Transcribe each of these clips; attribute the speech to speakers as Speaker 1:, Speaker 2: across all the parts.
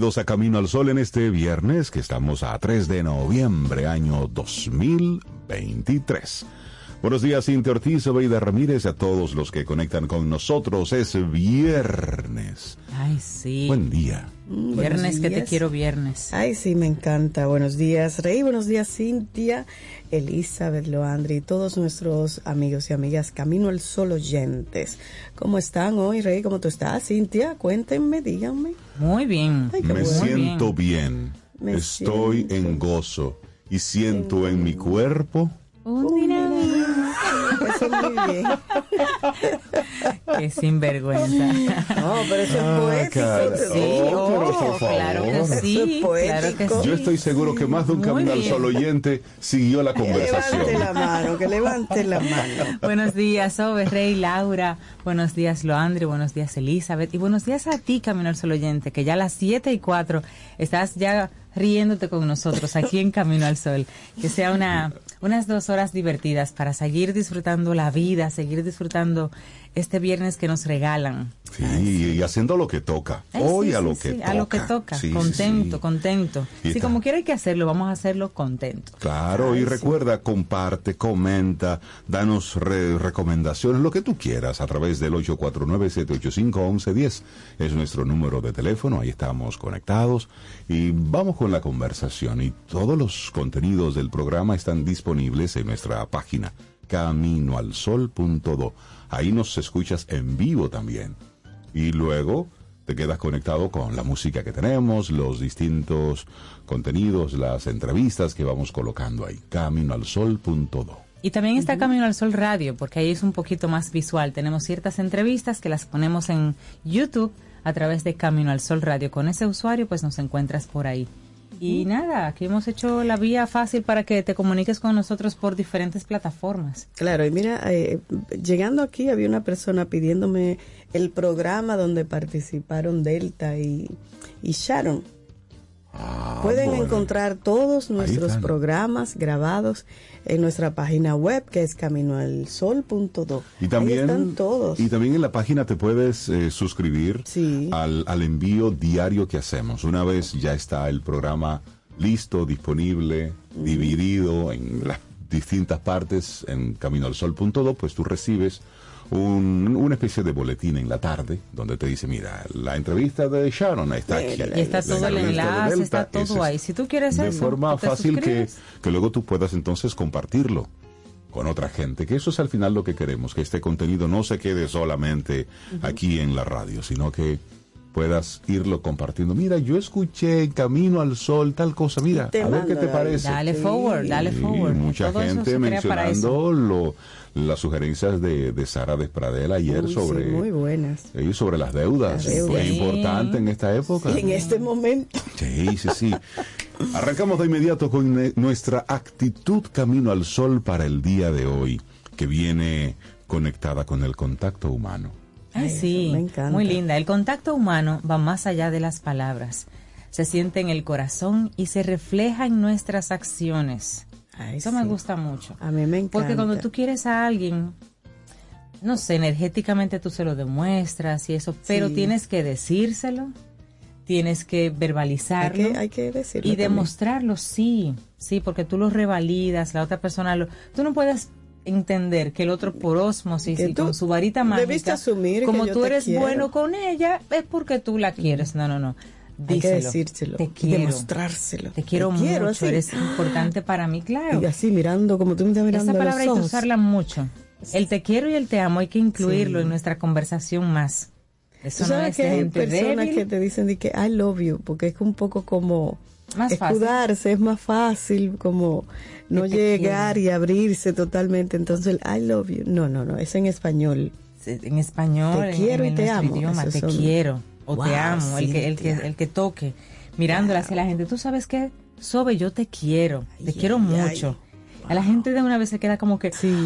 Speaker 1: Bienvenidos a Camino al Sol en este viernes que estamos a 3 de noviembre año 2023. Buenos días, Cintia Ortiz, Obeida Ramírez, a todos los que conectan con nosotros. Es viernes.
Speaker 2: Ay, sí.
Speaker 1: Buen día.
Speaker 3: Mm,
Speaker 2: Viernes que te quiero viernes.
Speaker 3: Ay, sí, me encanta. Buenos días, Rey. Buenos días, Cintia, Elizabeth, Loandri y todos nuestros amigos y amigas Camino al Sol oyentes. ¿Cómo están hoy, Rey? ¿Cómo tú estás, Cintia? Cuéntenme, díganme.
Speaker 2: Muy bien.
Speaker 3: Ay, qué
Speaker 1: Me
Speaker 3: bueno.
Speaker 1: siento bien.
Speaker 3: Me
Speaker 1: Estoy
Speaker 3: siento-
Speaker 1: en gozo y siento en mi cuerpo.
Speaker 2: Un dinamismo.
Speaker 3: Eso muy bien.
Speaker 2: Qué sinvergüenza.
Speaker 3: No, pero eso
Speaker 1: Ah,
Speaker 3: es poético.
Speaker 2: Sí.
Speaker 1: Oh, pero por
Speaker 2: oh, claro que
Speaker 1: favor.
Speaker 2: sí,
Speaker 3: Eso es
Speaker 2: claro que sí.
Speaker 1: Yo estoy seguro que más de un
Speaker 2: Muy
Speaker 1: Camino al
Speaker 2: bien.
Speaker 1: Sol oyente siguió la
Speaker 3: Que levante
Speaker 1: conversación.
Speaker 3: la mano, que levante la mano.
Speaker 2: Buenos días, Ove, Rey, Laura. Buenos días, Loandri. Buenos días, Elizabeth. Y buenos días a ti, Camino al Sol oyente, que ya a las 7 y 4 estás ya riéndote con nosotros aquí en Camino al Sol. Que sea una, unas dos horas divertidas para seguir disfrutando la vida, seguir disfrutando este viernes que nos regalan.
Speaker 1: Sí, y haciendo lo que toca.
Speaker 2: Ay,
Speaker 1: Hoy
Speaker 2: sí,
Speaker 1: a lo
Speaker 2: sí,
Speaker 1: que toca.
Speaker 2: a lo que toca. Contento, contento.
Speaker 1: Y
Speaker 2: Si como quiera hay que hacerlo, vamos a hacerlo contento.
Speaker 1: Claro, y recuerda, comparte, comenta, danos re- recomendaciones, lo que tú quieras a través del 849-785-1110. Es nuestro número de teléfono, ahí estamos conectados y vamos con la conversación. Y todos los contenidos del programa están disponibles en nuestra página caminoalsol.do. Ahí nos escuchas en vivo también. Y luego te quedas conectado con la música que tenemos, los distintos contenidos, las entrevistas que vamos colocando ahí. Caminoalsol.do.
Speaker 2: Y también está Camino al Sol Radio, porque ahí es un poquito más visual. Tenemos ciertas entrevistas que las ponemos en YouTube a través de Camino al Sol Radio. Con ese usuario, pues nos encuentras por ahí. Y nada, aquí hemos hecho la vía fácil para que te comuniques con nosotros por diferentes plataformas.
Speaker 3: Claro, y mira, eh, llegando aquí había una persona pidiéndome el programa donde participaron Delta y, y Sharon.
Speaker 1: Ah,
Speaker 3: Pueden
Speaker 1: bueno.
Speaker 3: encontrar todos nuestros programas grabados en nuestra página web que es caminoalsol.do.
Speaker 1: Y también,
Speaker 3: Ahí están todos.
Speaker 1: y también en la página te puedes eh, suscribir
Speaker 3: Sí.
Speaker 1: al, al envío diario que hacemos. Una vez ya está el programa listo, disponible, dividido en las distintas partes en caminoalsol.do, pues tú recibes un- una especie de boletín en la tarde donde te dice, mira, la entrevista de Sharon está aquí.
Speaker 2: Y está
Speaker 1: La
Speaker 2: todo el
Speaker 1: de
Speaker 2: enlace, está todo
Speaker 1: es
Speaker 2: ahí. Si tú quieres
Speaker 1: de
Speaker 2: eso,
Speaker 1: forma fácil que,
Speaker 2: suscribes.
Speaker 1: que luego tú puedas entonces compartirlo con otra gente, que eso es al final lo que queremos, que este contenido no se quede solamente aquí en la radio, sino que puedas irlo compartiendo. Mira, yo escuché Camino al Sol tal cosa, mira,
Speaker 3: te
Speaker 1: a ver qué te parece.
Speaker 2: Dale forward, dale
Speaker 1: Y
Speaker 2: forward.
Speaker 1: mucha
Speaker 2: Todo
Speaker 1: gente mencionando lo- las sugerencias de, de Sara Despradel ayer
Speaker 3: Uy, sí,
Speaker 1: sobre,
Speaker 3: muy buenas.
Speaker 1: eh, sobre las deudas.
Speaker 3: Las deudas.
Speaker 1: Fue
Speaker 2: Sí.
Speaker 1: importante en esta época.
Speaker 3: En este momento.
Speaker 1: Sí, sí, sí. Arrancamos de inmediato con ne- nuestra actitud camino al sol para el día de hoy, que viene conectada con el contacto humano.
Speaker 2: Ay,
Speaker 3: Ay,
Speaker 2: sí,
Speaker 3: me encanta.
Speaker 2: muy linda. El contacto humano va más allá de las palabras. Se siente en el corazón y se refleja en nuestras acciones.
Speaker 3: Ay,
Speaker 2: Eso
Speaker 3: sí.
Speaker 2: me gusta mucho.
Speaker 3: A mí me encanta.
Speaker 2: Porque cuando tú quieres a alguien, no sé, energéticamente tú se lo demuestras y eso, pero
Speaker 3: Sí.
Speaker 2: tienes que decírselo, tienes que
Speaker 3: hay
Speaker 2: verbalizarlo
Speaker 3: que, hay que decirlo.
Speaker 2: y
Speaker 3: también.
Speaker 2: demostrarlo, sí, sí, porque tú lo revalidas, la otra persona lo... Tú no puedes entender que el otro por osmosis
Speaker 3: Que
Speaker 2: y con su varita mágica,
Speaker 3: asumir
Speaker 2: como tú eres
Speaker 3: quiero.
Speaker 2: bueno con ella, es porque tú la quieres. No, no, no.
Speaker 3: Hay que
Speaker 2: Díselo.
Speaker 3: decírselo.
Speaker 2: Te quiero.
Speaker 3: demostrárselo.
Speaker 2: Te quiero mucho,
Speaker 3: así.
Speaker 2: eres importante para mí, claro.
Speaker 3: Y así mirando, como tú me estás mirando
Speaker 2: Esa
Speaker 3: a
Speaker 2: palabra hay que usarla mucho. El te quiero y el te amo hay que incluirlo
Speaker 3: Sí.
Speaker 2: en nuestra conversación más. Eso no es
Speaker 3: que hay personas
Speaker 2: débil.
Speaker 3: que te dicen de que I love you, porque es un poco como
Speaker 2: Más fácil.
Speaker 3: escudarse, es más fácil como no llegar y abrirse totalmente. Entonces el I love you, no, no, no, es en español.
Speaker 2: en español,
Speaker 3: Te
Speaker 2: en-
Speaker 3: quiero
Speaker 2: en,
Speaker 3: y te amo.
Speaker 2: idioma, te
Speaker 3: son-
Speaker 2: quiero o te
Speaker 3: Wow,
Speaker 2: amo, el que, el que el que toque, mirándole hacia la gente. Tú sabes qué, Sobe, yo te quiero, te
Speaker 3: Ay,
Speaker 2: quiero
Speaker 3: ay,
Speaker 2: mucho. A la gente de una vez se queda como que,
Speaker 3: Sí.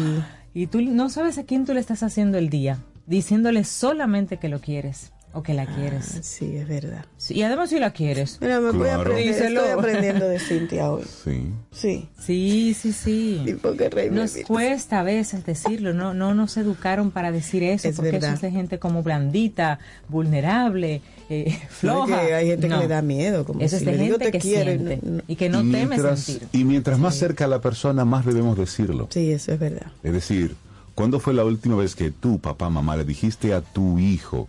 Speaker 2: y tú no sabes a quién tú le estás haciendo el día, diciéndole solamente que lo quieres o que la quieres.
Speaker 3: Sí, es verdad.
Speaker 2: Sí, y además si la quieres.
Speaker 3: Mira, me voy a
Speaker 1: Claro.
Speaker 3: aprender,
Speaker 2: Díselo.
Speaker 3: estoy aprendiendo de Cintia hoy.
Speaker 1: Sí.
Speaker 3: Sí.
Speaker 2: Sí, sí, sí.
Speaker 3: Y porque Rey
Speaker 2: Nos cuesta a veces decirlo, no, no nos educaron para decir eso,
Speaker 3: Es
Speaker 2: porque
Speaker 3: verdad.
Speaker 2: eso es de gente como blandita, vulnerable, eh,
Speaker 3: No,
Speaker 2: floja.
Speaker 3: que hay gente
Speaker 2: No.
Speaker 3: que le da miedo, como
Speaker 2: Eso
Speaker 3: si
Speaker 2: es de
Speaker 3: le digo
Speaker 2: gente
Speaker 3: te
Speaker 2: que
Speaker 3: quiero y
Speaker 2: siente
Speaker 3: no- no-
Speaker 2: y que no
Speaker 1: y,
Speaker 2: teme
Speaker 1: mientras,
Speaker 2: sentir.
Speaker 1: y mientras más cerca la persona, más debemos decirlo.
Speaker 3: Sí, eso es verdad.
Speaker 1: Es decir, ¿cuándo fue la última vez que tú, papá, mamá, le dijiste a tu hijo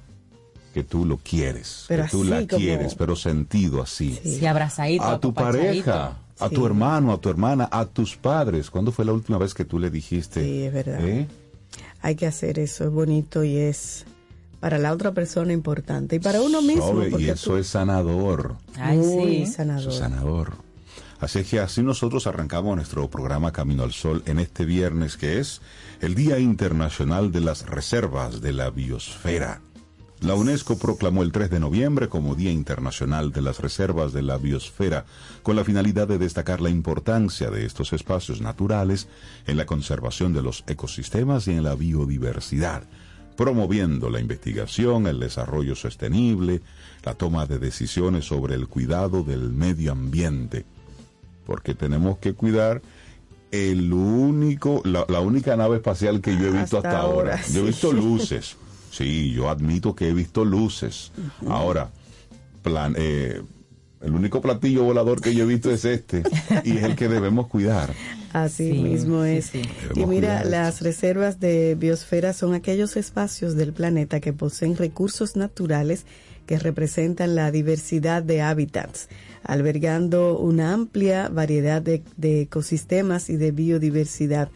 Speaker 1: que tú lo quieres,
Speaker 3: Pero
Speaker 1: que tú la
Speaker 3: como-
Speaker 1: quieres, pero sentido así?
Speaker 2: Sí, abrazadito,
Speaker 1: a tu pareja, a tu hermano, a tu hermana, a tus padres. ¿Cuándo fue la última vez que tú le dijiste?
Speaker 3: Sí, es verdad.
Speaker 1: ¿eh?
Speaker 3: Hay que hacer eso, es bonito y es para la otra persona importante y para uno mismo.
Speaker 1: Sobe, y eso
Speaker 3: tú-
Speaker 1: es sanador.
Speaker 2: Ay,
Speaker 3: muy
Speaker 2: sí.
Speaker 3: sanador.
Speaker 1: Eso es sanador. Así es que así nosotros arrancamos nuestro programa Camino al Sol en este viernes que es el Día Internacional de las Reservas de la Biosfera. La UNESCO proclamó el 3 de noviembre como Día Internacional de las Reservas de la Biosfera, con la finalidad de destacar la importancia de estos espacios naturales en la conservación de los ecosistemas y en la biodiversidad, promoviendo la investigación, el desarrollo sostenible, la toma de decisiones sobre el cuidado del medio ambiente, porque tenemos que cuidar el único, la, la única nave espacial que yo he visto hasta,
Speaker 3: Hasta
Speaker 1: ahora.
Speaker 3: ahora,
Speaker 1: Yo he visto luces. Sí, yo admito que he visto luces. Ahora, plan, eh, el único platillo volador que yo he visto es este y es el que debemos cuidar.
Speaker 3: Así
Speaker 2: Sí,
Speaker 3: mismo es.
Speaker 2: sí.
Speaker 3: Y mira, las reservas de biosfera son aquellos espacios del planeta que poseen recursos naturales que representan la diversidad de hábitats, albergando una amplia variedad de, de ecosistemas y de biodiversidad,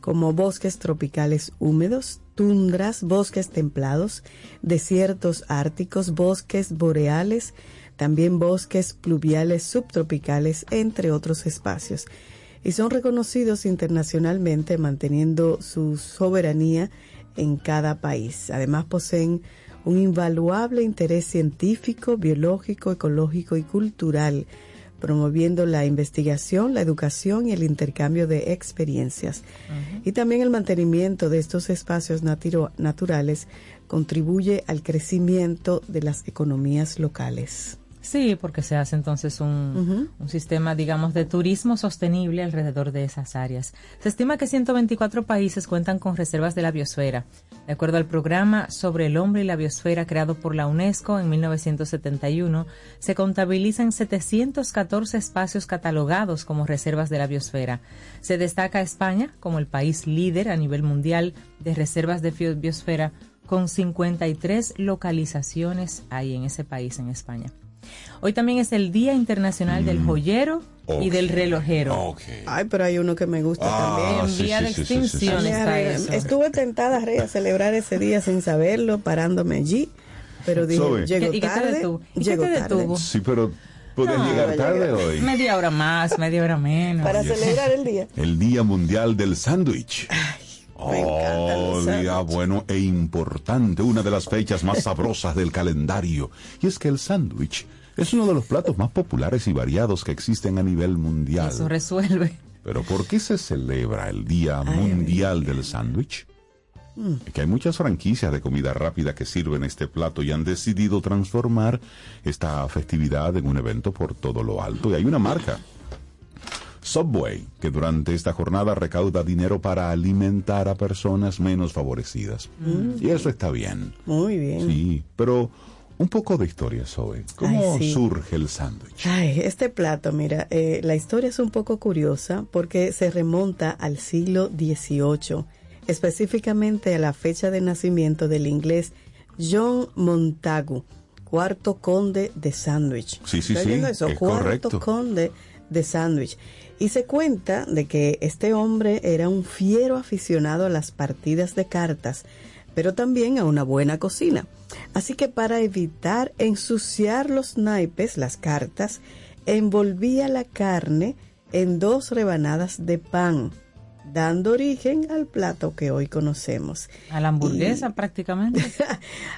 Speaker 3: como bosques tropicales húmedos, tundras, bosques templados, desiertos árticos, bosques boreales, también bosques pluviales subtropicales, entre otros espacios. Y son reconocidos internacionalmente manteniendo su soberanía en cada país. Además poseen un invaluable interés científico, biológico, ecológico y cultural, promoviendo la investigación, la educación y el intercambio de experiencias. Y también el mantenimiento de estos espacios natiro- naturales contribuye al crecimiento de las economías locales.
Speaker 2: Sí, porque se hace entonces un, un sistema, digamos, de turismo sostenible alrededor de esas áreas. Se estima que 124 países cuentan con reservas de la biosfera. De acuerdo al programa sobre el hombre y la biosfera creado por la UNESCO en 1971, se contabilizan 714 espacios catalogados como reservas de la biosfera. Se destaca España como el país líder a nivel mundial de reservas de biosfera con 53 localizaciones ahí en ese país, en España. Hoy también es el Día Internacional del Joyero y
Speaker 1: Ok.
Speaker 2: del Relojero.
Speaker 1: Ok.
Speaker 3: Ay, pero hay uno que me gusta
Speaker 1: Ah,
Speaker 3: también.
Speaker 1: Sí,
Speaker 2: vía
Speaker 1: sí,
Speaker 2: de
Speaker 1: sí, sí, sí, sí.
Speaker 2: extinción.
Speaker 3: Estuve tentada, Rey, a celebrar ese día sin saberlo, parándome allí, pero dije,
Speaker 1: Zoe.
Speaker 3: llego
Speaker 2: ¿Y qué te
Speaker 3: tarde,
Speaker 2: detuvo? ¿Y qué te
Speaker 3: tarde.
Speaker 2: detuvo?
Speaker 1: Sí, pero puedes
Speaker 2: No,
Speaker 1: llegar tarde
Speaker 3: llegué.
Speaker 1: hoy.
Speaker 2: Media hora más, media hora menos.
Speaker 3: Para
Speaker 1: Oye,
Speaker 3: celebrar el día.
Speaker 1: El Día Mundial del Sándwich. Oh, día bueno e importante, una de las fechas más sabrosas del calendario. Y es que el sándwich es uno de los platos más populares y variados que existen a nivel mundial.
Speaker 2: Eso resuelve.
Speaker 1: Pero ¿por qué se celebra el Día Mundial del Sándwich? Es que hay muchas franquicias de comida rápida que sirven este plato y han decidido transformar esta festividad en un evento por todo lo alto. Y hay una marca, Subway, que durante esta jornada recauda dinero para alimentar a personas menos favorecidas. Y eso está bien.
Speaker 3: Muy bien.
Speaker 1: Sí, pero un poco de historia, Zoe. ¿Cómo
Speaker 3: Ay, sí.
Speaker 1: surge el sándwich?
Speaker 3: Ay, este plato, mira, eh, la historia es un poco curiosa porque se remonta al siglo XVIII, específicamente a la fecha de nacimiento del inglés John Montagu, cuarto conde de Sandwich.
Speaker 1: Sí, sí,
Speaker 3: ¿Está
Speaker 1: sí,
Speaker 3: eso?
Speaker 1: es
Speaker 3: cuarto
Speaker 1: correcto.
Speaker 3: conde de Sandwich. Y se cuenta de que este hombre era un fiero aficionado a las partidas de cartas, pero también a una buena cocina. Así que para evitar ensuciar los naipes, las cartas, envolvía la carne en dos rebanadas de pan, dando origen al plato que hoy conocemos.
Speaker 2: A la hamburguesa prácticamente.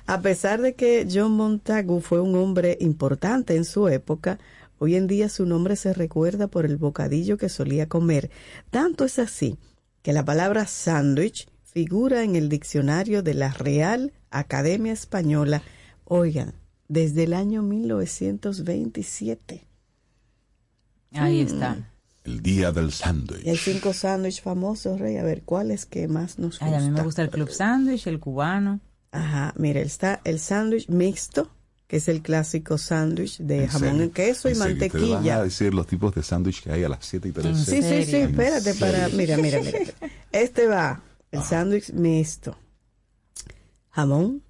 Speaker 3: A pesar de que John Montagu fue un hombre importante en su época, hoy en día su nombre se recuerda por el bocadillo que solía comer. Tanto es así que la palabra sándwich figura en el diccionario de la Real Academia Española, oigan, desde el año 1927.
Speaker 2: Ahí está.
Speaker 1: El Día del
Speaker 3: Y hay
Speaker 1: Sándwich.
Speaker 3: cinco sándwiches famosos, Rey. A ver, ¿cuál es que más nos gusta?
Speaker 2: Ay, a mí me gusta el club sándwich, el cubano.
Speaker 3: Ajá, mira, está el sándwich mixto, que es el clásico sándwich de
Speaker 1: En
Speaker 3: jamón en queso y
Speaker 1: en serio, te van a
Speaker 3: mantequilla.
Speaker 1: decir los tipos de sándwich que hay a las 7 y 13.
Speaker 3: Sí, sí, sí, espérate
Speaker 1: ¿En
Speaker 3: para, mira, mira. Este va, el sándwich mixto. Jamón,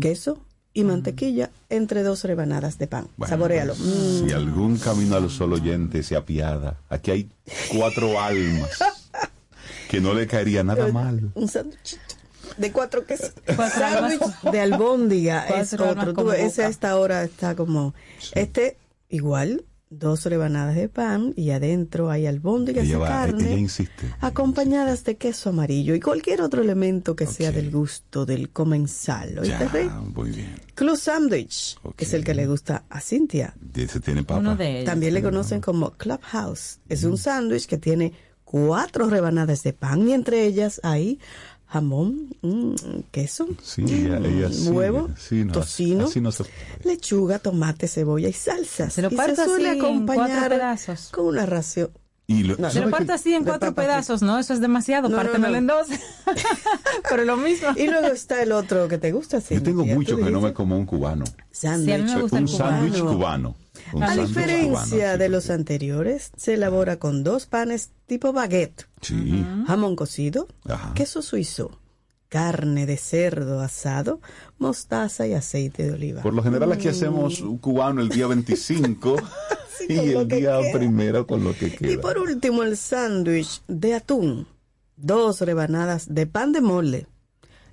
Speaker 3: queso y mantequilla entre dos rebanadas de pan.
Speaker 1: Bueno,
Speaker 3: Saborealo.
Speaker 1: pues,
Speaker 3: Mm.
Speaker 1: Si algún camino al sol oyente se apiada, aquí hay cuatro almas que no le caería nada mal.
Speaker 3: Un sándwichito de cuatro quesos. Sándwich de albóndiga es otro. Tú, ese a esta hora está como... Este, igual, dos rebanadas de pan y adentro hay albóndigas
Speaker 1: Ella
Speaker 3: de
Speaker 1: va-
Speaker 3: carne.
Speaker 1: ella insiste.
Speaker 3: Acompañadas de queso amarillo y cualquier otro elemento que sea del gusto del comensal. ¿Oíste, Rey?
Speaker 1: muy bien.
Speaker 3: Club Sandwich,
Speaker 1: Ok.
Speaker 3: que es el que le gusta a Cintia.
Speaker 1: Ese tiene papa.
Speaker 2: Uno de ellos.
Speaker 3: También le conocen como Clubhouse. Es un sándwich que tiene cuatro rebanadas de pan y entre ellas hay jamón, mm, queso,
Speaker 1: Sí, ella, ella sí.
Speaker 3: huevo,
Speaker 1: sí, no,
Speaker 3: tocino,
Speaker 1: así no se-
Speaker 3: lechuga, tomate, cebolla y salsas.
Speaker 2: Se lo parto
Speaker 3: se suele
Speaker 2: así en cuatro
Speaker 3: acompañar
Speaker 2: pedazos.
Speaker 3: con una ración.
Speaker 1: Y lo-
Speaker 3: No,
Speaker 2: Se lo
Speaker 1: ¿sabe
Speaker 2: parto así en cuatro
Speaker 3: papa
Speaker 2: pedazos, ¿no? Eso es demasiado,
Speaker 3: No,
Speaker 2: pártemelo
Speaker 3: no.
Speaker 2: en dos. Pero lo mismo.
Speaker 3: Y luego está el otro que te gusta.
Speaker 1: Yo tengo mucho que no me como un cubano.
Speaker 3: sándwich.
Speaker 2: Sí, a mí me gusta el
Speaker 1: un sándwich
Speaker 3: cubano. A diferencia de los anteriores, se elabora con dos panes tipo baguette,
Speaker 1: Sí.
Speaker 3: jamón cocido,
Speaker 1: Ajá.
Speaker 3: queso suizo, carne de cerdo asado, mostaza y aceite de oliva.
Speaker 1: Por lo general aquí hacemos un cubano el día 25 y el día
Speaker 3: queda.
Speaker 1: primero con lo que queda.
Speaker 3: Y por último, el sándwich de atún, dos rebanadas de pan de mole.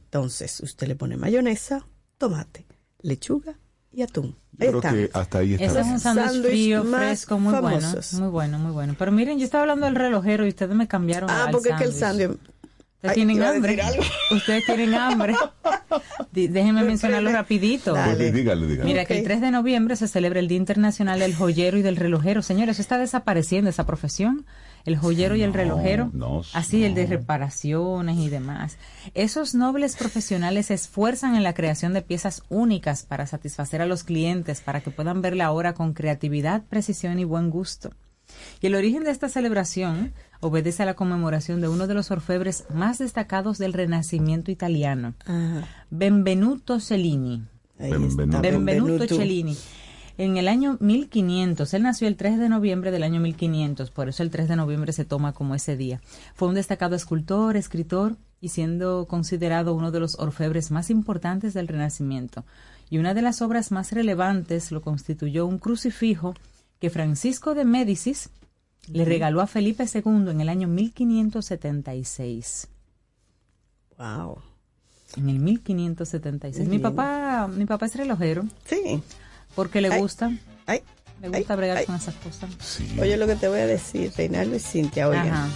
Speaker 3: Entonces, usted le pone mayonesa, tomate, lechuga y atún. Ahí
Speaker 1: creo
Speaker 3: está.
Speaker 1: que hasta ahí está.
Speaker 2: Ese es un sándwich frío, fresco, muy
Speaker 3: famosos.
Speaker 2: bueno. Muy bueno, muy bueno. Pero miren, yo estaba hablando del relojero y ustedes me cambiaron
Speaker 3: Ah,
Speaker 2: al
Speaker 3: porque es que el
Speaker 2: sándwich. Ustedes
Speaker 3: Ay,
Speaker 2: tienen hambre. Ustedes tienen hambre. Déjenme mencionarlo rapidito.
Speaker 3: Dale.
Speaker 1: Pues, dígalo, dígalo.
Speaker 2: Mira, que el
Speaker 3: Ok.
Speaker 2: 3 de noviembre se celebra el Día Internacional del Joyero y del Relojero. Señores, eso está desapareciendo esa profesión. El joyero y el
Speaker 1: No,
Speaker 2: relojero.
Speaker 1: no,
Speaker 2: así, el de reparaciones y demás. Esos nobles profesionales se esfuerzan en la creación de piezas únicas para satisfacer a los clientes, para que puedan ver la hora con creatividad, precisión y buen gusto. Y el origen de esta celebración obedece a la conmemoración de uno de los orfebres más destacados del Renacimiento italiano,
Speaker 3: Ajá.
Speaker 2: Benvenuto Cellini.
Speaker 1: Benvenuto.
Speaker 2: Cellini. En el año 1500, él nació el 3 de noviembre del año 1500, por eso el 3 de noviembre se toma como ese día. Fue un destacado escultor, escritor y siendo considerado uno de los orfebres más importantes del Renacimiento. Y una de las obras más relevantes lo constituyó un crucifijo que Francisco de Médicis le regaló a Felipe II en el año 1576.
Speaker 3: Wow.
Speaker 2: En el 1576. Mi papá, mi papá es relojero
Speaker 3: Sí.
Speaker 2: Porque le
Speaker 3: Ay.
Speaker 2: gusta,
Speaker 3: Ay,
Speaker 2: le gusta
Speaker 3: ay,
Speaker 2: bregar
Speaker 3: ay.
Speaker 2: con esas cosas.
Speaker 1: Sí.
Speaker 3: Oye lo que te voy a decir, Reinaldo y Cintia, oigan.
Speaker 2: Ajá.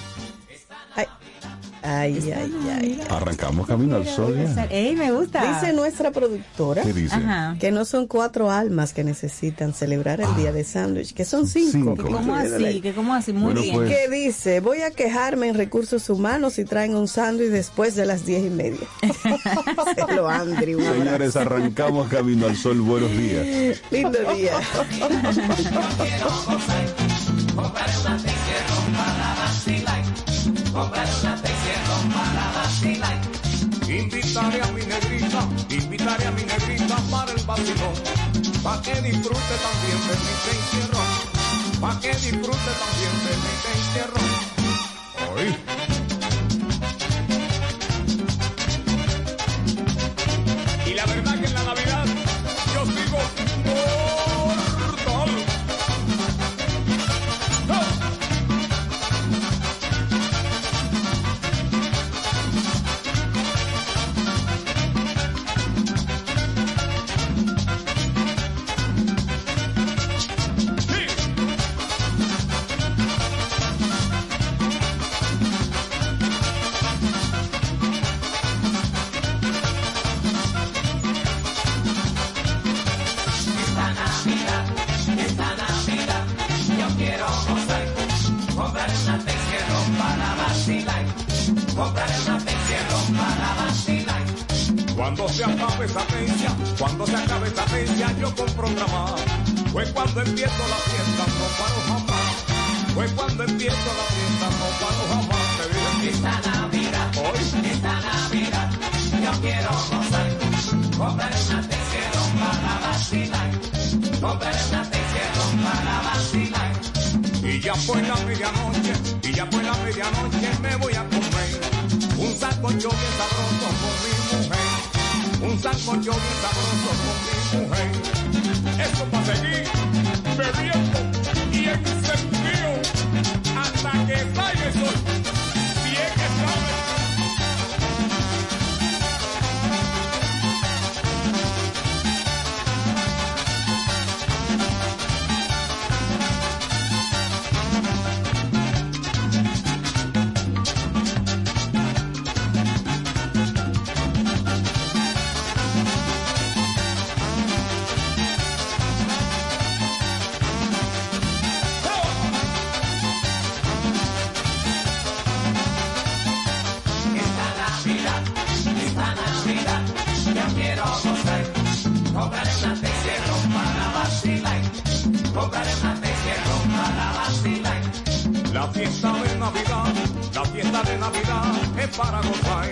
Speaker 3: Ay, ay, ay, ay.
Speaker 1: Arrancamos camino al sol ya.
Speaker 2: ¡Ey, me gusta!
Speaker 3: Dice nuestra productora
Speaker 1: ¿Qué dice?
Speaker 3: Que no son cuatro almas que necesitan celebrar el día de sándwich, que son cinco.
Speaker 1: cinco.
Speaker 2: ¿Cómo así? ¿Que cómo así? Muy
Speaker 1: Bueno,
Speaker 2: bien.
Speaker 1: pues.
Speaker 3: Que dice, voy a quejarme en recursos humanos si traen un sándwich después de las diez y media. Se lo abrazo.
Speaker 1: Señores, arrancamos camino al sol. Buenos días.
Speaker 3: Lindo día.
Speaker 4: Invitaré a mi negrita, invitaré a mi negrita para el vacilón, pa' que disfrute también de mi encierro, pa' que disfrute también de mi encierro. Hoy. Cuando se acabe esa fecha, cuando se acabe esa fecha, yo compro otra más. Fue cuando empiezo la fiesta, no paro jamás. Fue cuando empiezo la fiesta, no paro jamás. Te dije, esta Navidad, hoy, esta Navidad, yo quiero gozar. Compraré una tercera para vacilar. Compraré una tercera para vacilar. Y ya fue la medianoche, y ya fue la medianoche, me voy a comer un sancocho bien sabroso con mi mujer. Un sancocho bien sabroso con mi mujer. Eso para seguir bebiendo y encendido hasta que salga el sol. Navidad es para gozar.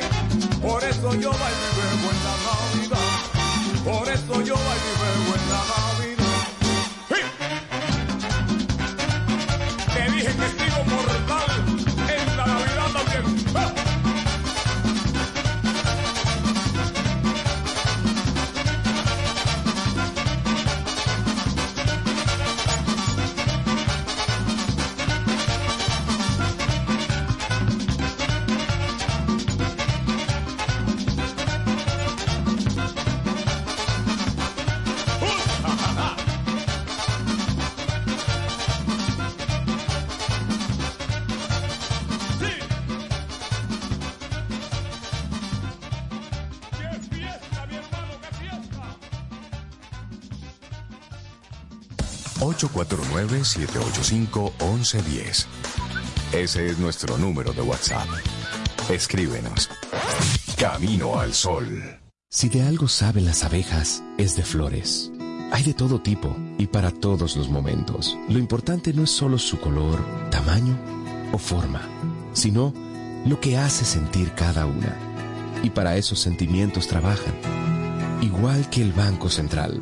Speaker 4: Por eso yo bailo
Speaker 5: 849-785-1110. Ese es nuestro número de WhatsApp. Escríbenos. Camino al Sol.
Speaker 6: Si de algo saben las abejas, es de flores. Hay de todo tipo y para todos los momentos. Lo importante no es solo su color, tamaño o forma, sino lo que hace sentir cada una. Y para esos sentimientos trabajan. Igual que el Banco Central,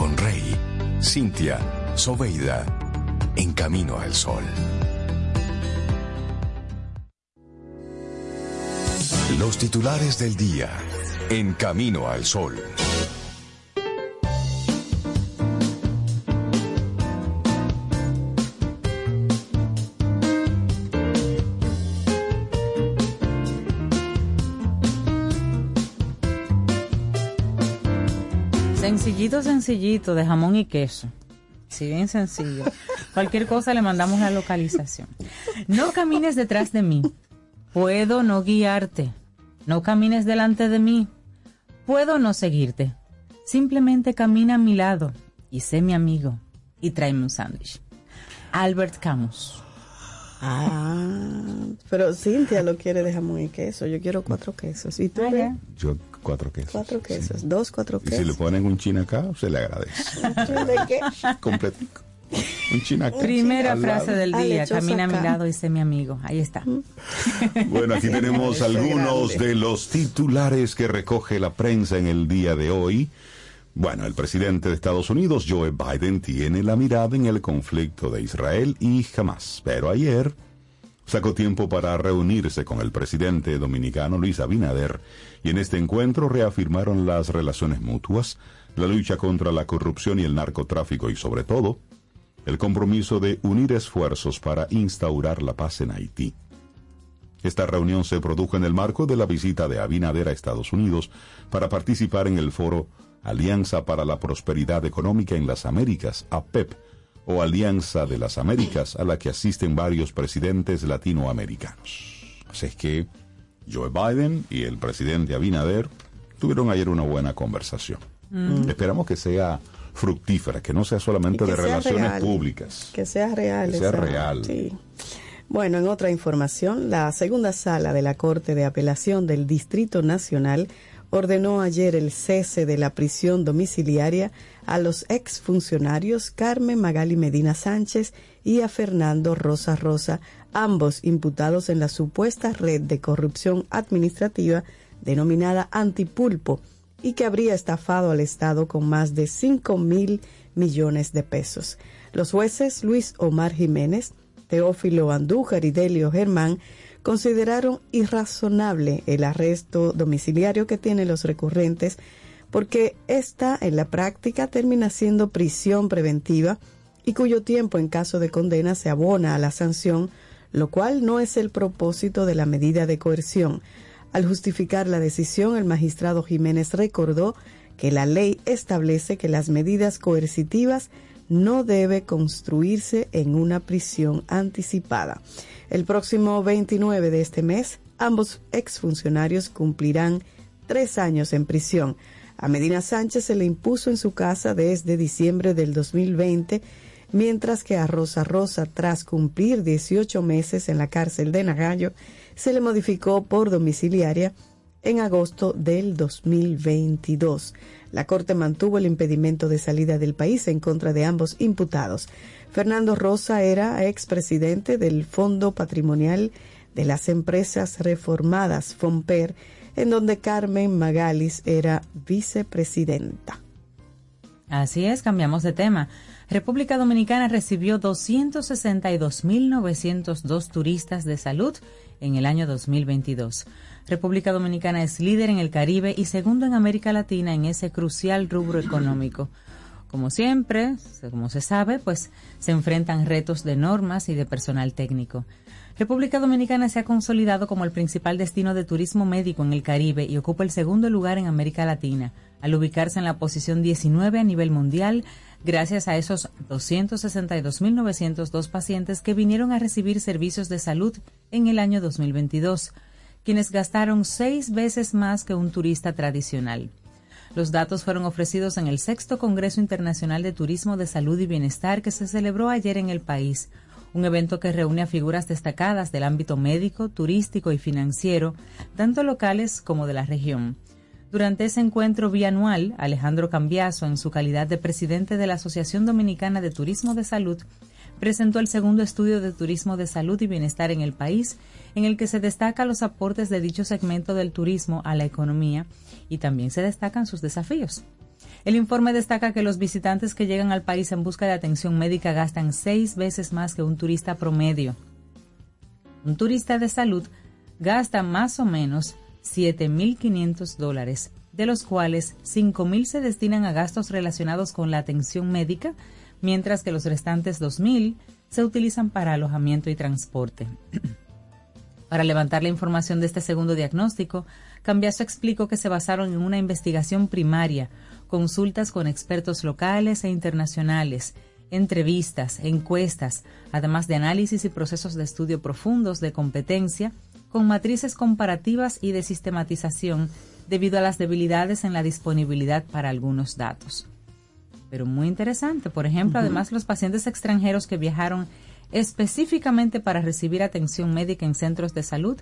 Speaker 5: con Rey, Cintia, Soveida, en camino al sol. Los titulares del día, en camino al sol.
Speaker 2: Sencillito, de jamón y queso. Sí, bien sencillo. Cualquier cosa le mandamos la localización. No camines detrás de mí. Puedo no guiarte. No camines delante de mí. Puedo no seguirte. Simplemente camina a mi lado y sé mi amigo y tráeme un sándwich. Albert Camus.
Speaker 3: Ah, pero Cintia lo quiere de jamón y queso. Yo quiero cuatro quesos. ¿Y tú?
Speaker 2: Ah.
Speaker 1: Yo cuatro quesos.
Speaker 3: Cuatro quesos. Dos, cuatro
Speaker 1: Y si le
Speaker 3: quesos.
Speaker 1: ponen un chinacá, se le agradece.
Speaker 3: ¿De qué?
Speaker 1: Completico. Un chinacá.
Speaker 2: Primera frase del día. Camina a mi
Speaker 3: acá.
Speaker 2: lado y sé mi amigo. Ahí está.
Speaker 1: Bueno, aquí tenemos algunos
Speaker 3: grande.
Speaker 1: de los titulares que recoge la prensa en el día de hoy. Bueno, el presidente de Estados Unidos, Joe Biden, tiene la mirada en el conflicto de Israel y Hamas. Pero ayer sacó tiempo para reunirse con el presidente dominicano Luis Abinader y en este encuentro reafirmaron las relaciones mutuas, la lucha contra la corrupción y el narcotráfico y sobre todo el compromiso de unir esfuerzos para instaurar la paz en Haití. Esta reunión se produjo en el marco de la visita de Abinader a Estados Unidos para participar en el foro Alianza para la Prosperidad Económica en las Américas, APEP, o Alianza de las Américas, a la que asisten varios presidentes latinoamericanos. Así es que Joe Biden y el presidente Abinader tuvieron ayer una buena conversación. Esperamos que sea fructífera, que no sea solamente de
Speaker 3: sea
Speaker 1: relaciones
Speaker 3: real.
Speaker 1: públicas.
Speaker 3: Que sea real.
Speaker 1: Que sea
Speaker 3: esa-
Speaker 1: real.
Speaker 3: Sí. Bueno, en otra información, la segunda sala de la Corte de Apelación del Distrito Nacional ordenó ayer el cese de la prisión domiciliaria a los exfuncionarios Carmen Magali Medina Sánchez y a Fernando Rosa Rosa, ambos imputados en la supuesta red de corrupción administrativa denominada Antipulpo y que habría estafado al Estado con más de 5 mil millones de pesos. Los jueces Luis Omar Jiménez, Teófilo Andújar y Delio Germán consideraron irrazonable el arresto domiciliario que tienen los recurrentes porque esta en la práctica termina siendo prisión preventiva y cuyo tiempo en caso de condena se abona a la sanción, lo cual no es el propósito de la medida de coerción. Al justificar la decisión, el magistrado Jiménez recordó que la ley establece que las medidas coercitivas no debe construirse en una prisión anticipada. El próximo 29 de este mes, ambos exfuncionarios cumplirán tres años en prisión. A Medina Sánchez se le impuso en su casa desde diciembre del 2020, mientras que a Rosa Rosa, tras cumplir 18 meses en la cárcel de Nagallo, se le modificó por domiciliaria en agosto del 2022. La Corte mantuvo el impedimento de salida del país en contra de ambos imputados. Fernando Rosa era expresidente del Fondo Patrimonial de las Empresas Reformadas, FOMPER, en donde Carmen Magalis era vicepresidenta.
Speaker 2: Así es, cambiamos de tema. República Dominicana recibió 262.902 turistas de salud en el año 2022. República Dominicana es líder en el Caribe y segundo en América Latina en ese crucial rubro económico. Como siempre, como se sabe, pues se enfrentan retos de normas y de personal técnico. República Dominicana se ha consolidado como el principal destino de turismo médico en el Caribe y ocupa el segundo lugar en América Latina, al ubicarse en la posición 19 a nivel mundial, gracias a esos 262.902 pacientes que vinieron a recibir servicios de salud en el año 2022, quienes gastaron seis veces más que un turista tradicional. Los datos fueron ofrecidos en el sexto Congreso Internacional de Turismo de Salud y Bienestar que se celebró ayer en el país, un evento que reúne a figuras destacadas del ámbito médico, turístico y financiero, tanto locales como de la región. Durante ese encuentro bianual, Alejandro Cambiaso, en su calidad de presidente de la Asociación Dominicana de Turismo de Salud, presentó el segundo estudio de turismo de salud y bienestar en el país, en el que se destaca los aportes de dicho segmento del turismo a la economía y también se destacan sus desafíos. El informe destaca que los visitantes que llegan al país en busca de atención médica gastan seis veces más que un turista promedio. Un turista de salud gasta más o menos 7.500 dólares, de los cuales 5.000 se destinan a gastos relacionados con la atención médica, mientras que los restantes 2.000 se utilizan para alojamiento y transporte. para levantar la información de este segundo diagnóstico, Cambiaso explicó que se basaron en una investigación primaria, consultas con expertos locales e internacionales, entrevistas, encuestas, además de análisis y procesos de estudio profundos de competencia, con matrices comparativas y de sistematización debido a las debilidades en la disponibilidad para algunos datos. Pero muy interesante, por ejemplo, además los pacientes extranjeros que viajaron específicamente para recibir atención médica en centros de salud,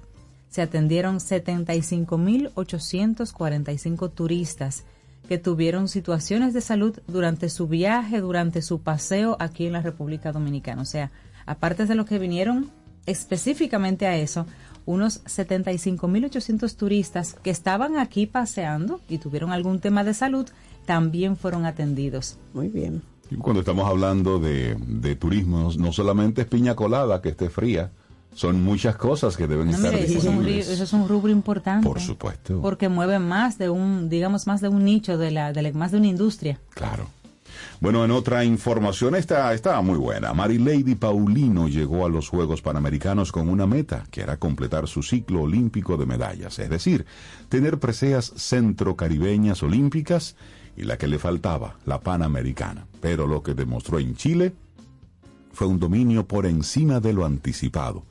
Speaker 2: se atendieron 75.845 turistas que tuvieron situaciones de salud durante su viaje, durante su paseo aquí en la República Dominicana. O sea, aparte de los que vinieron específicamente a eso, unos 75.800 turistas que estaban aquí paseando y tuvieron algún tema de salud también fueron atendidos.
Speaker 3: Muy bien.
Speaker 1: Cuando estamos hablando de, de turismo, no solamente es piña colada que esté fría, son muchas cosas que deben
Speaker 2: No,
Speaker 1: estar
Speaker 2: mire, eso, es un,
Speaker 1: disponibles.
Speaker 2: eso es un rubro importante.
Speaker 1: Por supuesto.
Speaker 2: Porque mueve más de un, digamos, más de un nicho, de la, de la- más de una industria.
Speaker 1: Claro. Bueno, en otra información está, está muy buena. Marilady Paulino llegó a los Juegos Panamericanos con una meta, que era completar su ciclo olímpico de medallas, es decir, tener preseas centrocaribeñas olímpicas y la que le faltaba, la panamericana. Pero lo que demostró en Chile fue un dominio por encima de lo anticipado,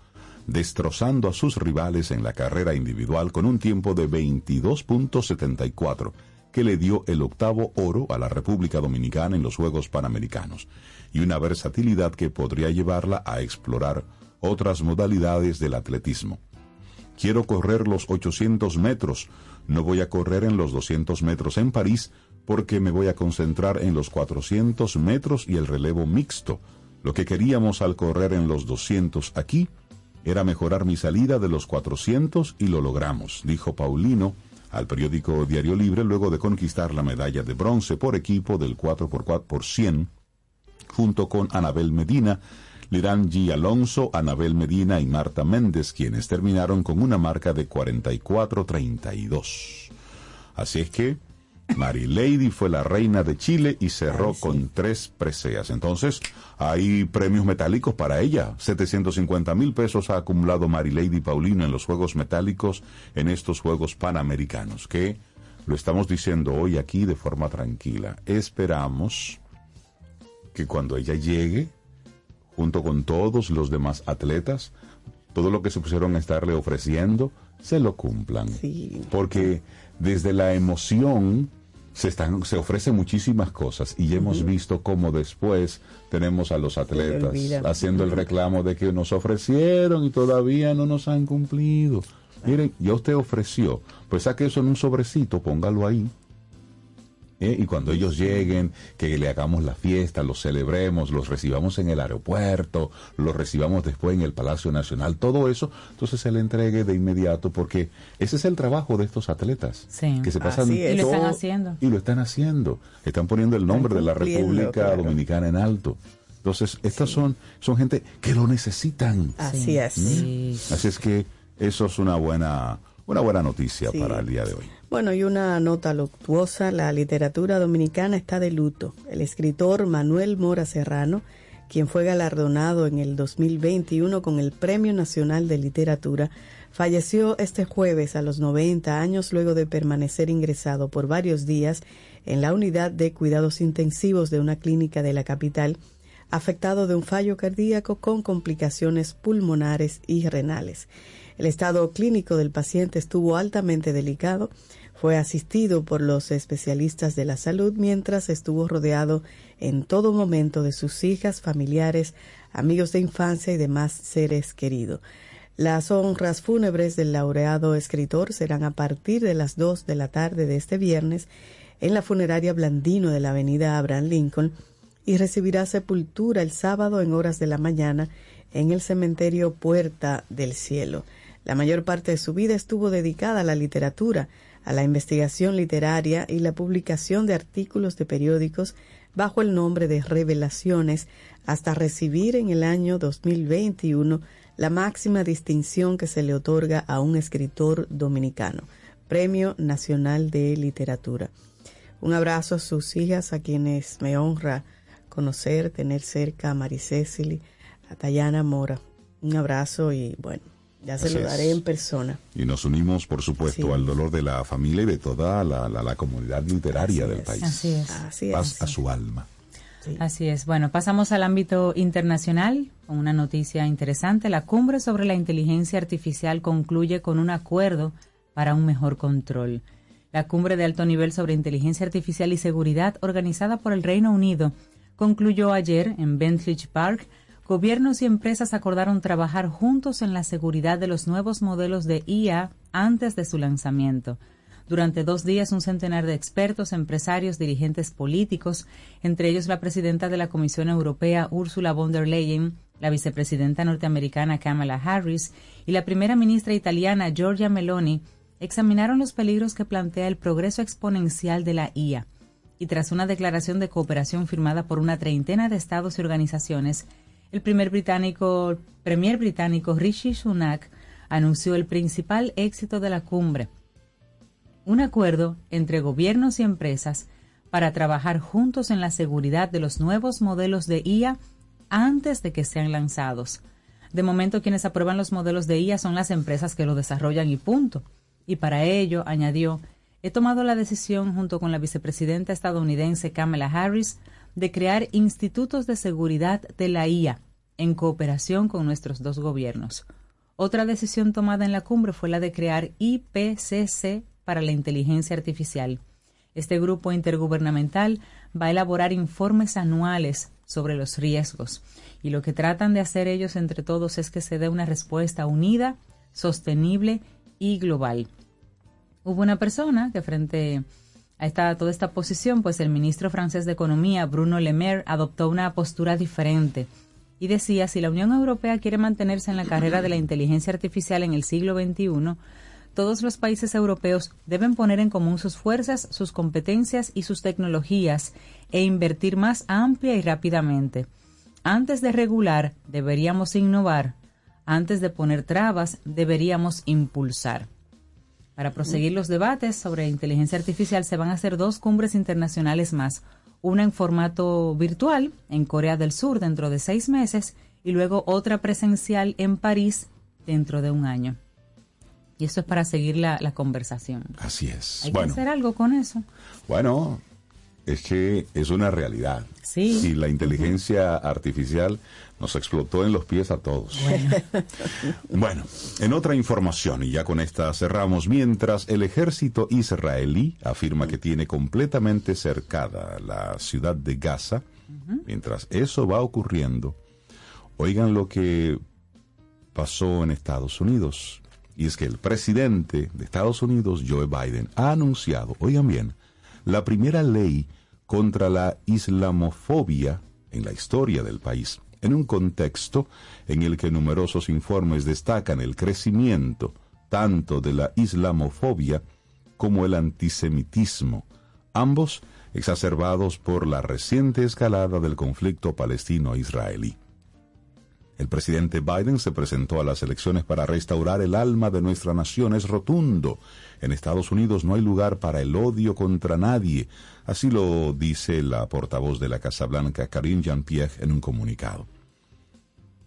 Speaker 1: destrozando a sus rivales en la carrera individual con un tiempo de 22.74, que le dio el octavo oro a la República Dominicana en los Juegos Panamericanos, y una versatilidad que podría llevarla a explorar otras modalidades del atletismo. Quiero correr los 800 metros, no voy a correr en los 200 metros en París porque me voy a concentrar en los 400 metros y el relevo mixto. Lo que queríamos al correr en los 200 aquí era mejorar mi salida de los 400 y lo logramos, dijo Paulino al periódico Diario Libre luego de conquistar la medalla de bronce por equipo del 4x4 por 100 junto con Anabel Medina, Liran G. Alonso, Anabel Medina y Marta Méndez, quienes terminaron con una marca de 44-32. Así es que Mary Lady fue la reina de Chile y cerró con tres preseas. Entonces, hay premios metálicos para ella. 750 mil pesos ha acumulado Mary Lady Paulino en los Juegos Metálicos en estos Juegos Panamericanos, que lo estamos diciendo hoy aquí de forma tranquila. Esperamos que cuando ella llegue, junto con todos los demás atletas, todo lo que se pusieron a estarle ofreciendo, se lo cumplan.
Speaker 3: Sí.
Speaker 1: Porque desde la emoción se, están, se ofrecen muchísimas cosas y ya hemos visto cómo después tenemos a los atletas haciendo el reclamo de que nos ofrecieron y todavía no nos han cumplido. Miren, ya usted ofreció, pues saque eso en un sobrecito, póngalo ahí. ¿Eh? Y cuando ellos lleguen, que le hagamos la fiesta, los celebremos, los recibamos en el aeropuerto, los recibamos después en el Palacio Nacional, todo eso, entonces se le entregue de inmediato, porque ese es el trabajo de estos atletas,
Speaker 2: Sí.
Speaker 1: que se pasan
Speaker 3: Así es.
Speaker 2: Y lo están
Speaker 1: todo-
Speaker 2: haciendo.
Speaker 1: y lo están haciendo, están poniendo el nombre de la República
Speaker 3: claro.
Speaker 1: Dominicana en alto. Entonces, estas son, son gente que lo necesitan.
Speaker 3: Así
Speaker 2: Sí,
Speaker 3: es.
Speaker 2: sí.
Speaker 1: Así es que eso es una buena, una buena noticia
Speaker 3: Sí.
Speaker 1: para el día de hoy.
Speaker 3: Bueno, y una nota luctuosa, la literatura dominicana está de luto. El escritor Manuel Mora Serrano, quien fue galardonado en el 2021 con el Premio Nacional de Literatura, falleció este jueves a los 90 años luego de permanecer ingresado por varios días en la unidad de cuidados intensivos de una clínica de la capital, afectado de un fallo cardíaco con complicaciones pulmonares y renales. El estado clínico del paciente estuvo altamente delicado. Fue asistido por los especialistas de la salud mientras estuvo rodeado en todo momento de sus hijas, familiares, amigos de infancia y demás seres queridos. Las honras fúnebres del laureado escritor serán a partir de las dos de la tarde de este viernes en la funeraria Blandino de la avenida Abraham Lincoln y recibirá sepultura el sábado en horas de la mañana en el cementerio Puerta del Cielo. La mayor parte de su vida estuvo dedicada a la literatura, a la investigación literaria y la publicación de artículos de periódicos bajo el nombre de Revelaciones, hasta recibir en el año 2021 la máxima distinción que se le otorga a un escritor dominicano, Premio Nacional de Literatura. Un abrazo a sus hijas, a quienes me honra conocer, tener cerca a Maricésili, a Tayana Mora. Un abrazo y bueno, ya se
Speaker 1: Así
Speaker 3: lo
Speaker 1: es.
Speaker 3: daré en persona.
Speaker 1: Y nos unimos, por supuesto, al dolor de la familia y de toda la, la- la comunidad literaria
Speaker 3: Así
Speaker 1: del
Speaker 3: es.
Speaker 1: país.
Speaker 2: Así es.
Speaker 3: Así
Speaker 1: Paz
Speaker 3: es.
Speaker 1: a su alma.
Speaker 3: Sí.
Speaker 2: Así es. Bueno, pasamos al ámbito internacional con una noticia interesante. La cumbre sobre la inteligencia artificial concluye con un acuerdo para un mejor control. La cumbre de alto nivel sobre inteligencia artificial y seguridad organizada por el Reino Unido concluyó ayer en Bentley Park. Gobiernos y empresas acordaron trabajar juntos en la seguridad de los nuevos modelos de IA antes de su lanzamiento. Durante dos días, un centenar de expertos, empresarios, dirigentes políticos, entre ellos la presidenta de la Comisión Europea, Ursula von der Leyen, la vicepresidenta norteamericana Kamala Harris y la primera ministra italiana Giorgia Meloni, examinaron los peligros que plantea el progreso exponencial de la IA. Y tras una declaración de cooperación firmada por una treintena de estados y organizaciones, el primer británico, premier británico Rishi Sunak anunció el principal éxito de la cumbre, un acuerdo entre gobiernos y empresas para trabajar juntos en la seguridad de los nuevos modelos de IA antes de que sean lanzados. De momento, quienes aprueban los modelos de IA son las empresas que lo desarrollan y punto. Y para ello, añadió, he tomado la decisión junto con la vicepresidenta estadounidense Kamala Harris de crear institutos de seguridad de la IA en cooperación con nuestros dos gobiernos. Otra decisión tomada en la cumbre fue la de crear IPCC para la inteligencia artificial. Este grupo intergubernamental va a elaborar informes anuales sobre los riesgos y lo que tratan de hacer ellos entre todos es que se dé una respuesta unida, sostenible y global. Hubo una persona que frente a esta, toda esta posición, pues el ministro francés de Economía, Bruno Le Maire, adoptó una postura diferente y decía, si la Unión Europea quiere mantenerse en la carrera de la inteligencia artificial en el siglo XXI, todos los países europeos deben poner en común sus fuerzas, sus competencias y sus tecnologías e invertir más amplia y rápidamente. Antes de regular, deberíamos innovar. Antes de poner trabas, deberíamos impulsar. Para proseguir los debates sobre inteligencia artificial se van a hacer dos cumbres internacionales más, una en formato virtual en Corea del Sur dentro de seis meses y luego otra presencial en París dentro de un año. Y eso es para seguir la, la conversación.
Speaker 1: Así es.
Speaker 2: Hay
Speaker 1: bueno,
Speaker 2: que hacer algo con eso.
Speaker 1: bueno, es que es una realidad.
Speaker 2: Sí.
Speaker 1: Y la inteligencia artificial nos explotó en los pies a todos. Bueno, en otra información, y ya con esta cerramos, mientras el ejército israelí afirma que tiene completamente cercada la ciudad de Gaza, mientras eso va ocurriendo, oigan lo que pasó en Estados Unidos. Y es que el presidente de Estados Unidos, Joe Biden, ha anunciado, oigan bien, la primera ley contra la islamofobia en la historia del país, en un contexto en el que numerosos informes destacan el crecimiento tanto de la islamofobia como el antisemitismo, ambos exacerbados por la reciente escalada del conflicto palestino-israelí. El presidente Biden se presentó a las elecciones para restaurar el alma de nuestra nación. Es rotundo. En Estados Unidos no hay lugar para el odio contra nadie. Así lo dice la portavoz de la Casa Blanca, Karine Jean-Pierre, en un comunicado.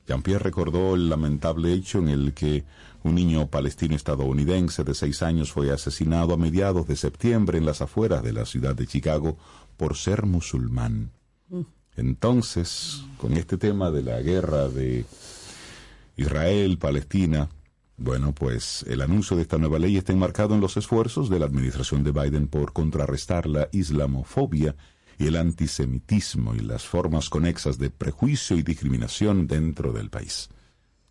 Speaker 1: Jean-Pierre recordó el lamentable hecho en el que un niño palestino estadounidense de seis años fue asesinado a mediados de septiembre en las afueras de la ciudad de Chicago por ser musulmán. Entonces, con este tema de la guerra de Israel-Palestina, bueno, pues el anuncio de esta nueva ley está enmarcado en los esfuerzos de la administración de Biden por contrarrestar la islamofobia y el antisemitismo y las formas conexas de prejuicio y discriminación dentro del país.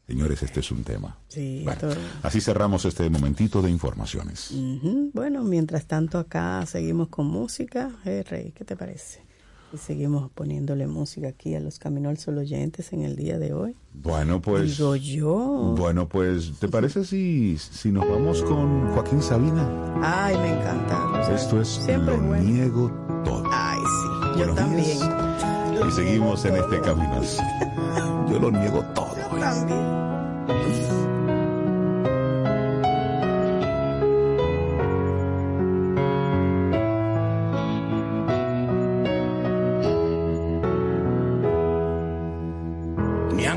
Speaker 1: Señores, este es un tema.
Speaker 3: Sí,
Speaker 1: Bueno, así cerramos este momentito de informaciones.
Speaker 3: Bueno, mientras tanto acá seguimos con música. Eh, Rey, ¿qué te parece? Y seguimos poniéndole música aquí a los Camino al Sol oyentes en el día de hoy.
Speaker 1: Bueno, pues...
Speaker 3: Digo yo.
Speaker 1: Bueno, pues, ¿te parece si, si nos vamos con Joaquín Sabina?
Speaker 3: Ay, me encanta. o sea,
Speaker 1: Esto es
Speaker 3: siempre
Speaker 1: Lo
Speaker 3: bueno.
Speaker 1: Niego Todo.
Speaker 3: Ay, sí, yo también.
Speaker 1: Y seguimos en este camino. Yo lo niego todo.
Speaker 3: También.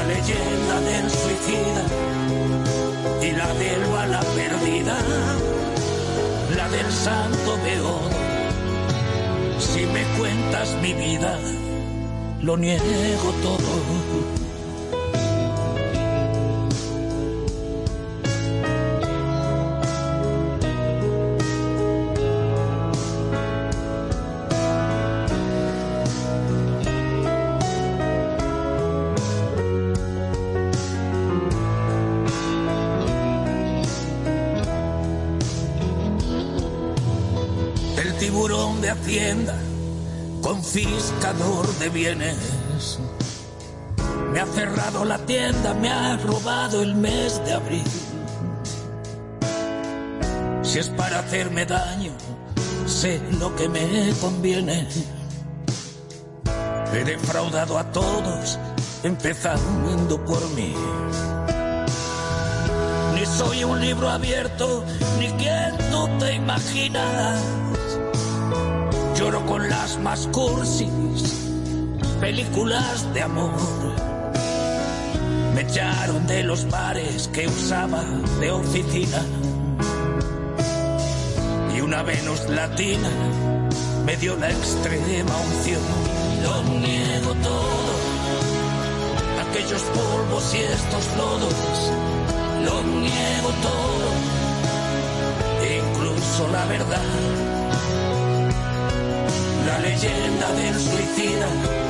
Speaker 7: la leyenda del suicida y la del bala perdida, la del santo beodo. Si me cuentas mi vida, lo niego todo. De bienes. Me ha cerrado la tienda, me ha robado el mes de abril. Si es para hacerme daño, sé lo que me conviene. He defraudado a todos, empezando por mí. Ni soy un libro abierto, ni quien tú te imaginas. Lloro con las más cursis, películas de amor. Me echaron de los bares que usaba de oficina. Y una Venus latina me dio la extrema unción. Lo niego todo, aquellos polvos y estos lodos. Lo niego todo, incluso la verdad. La leyenda del suicida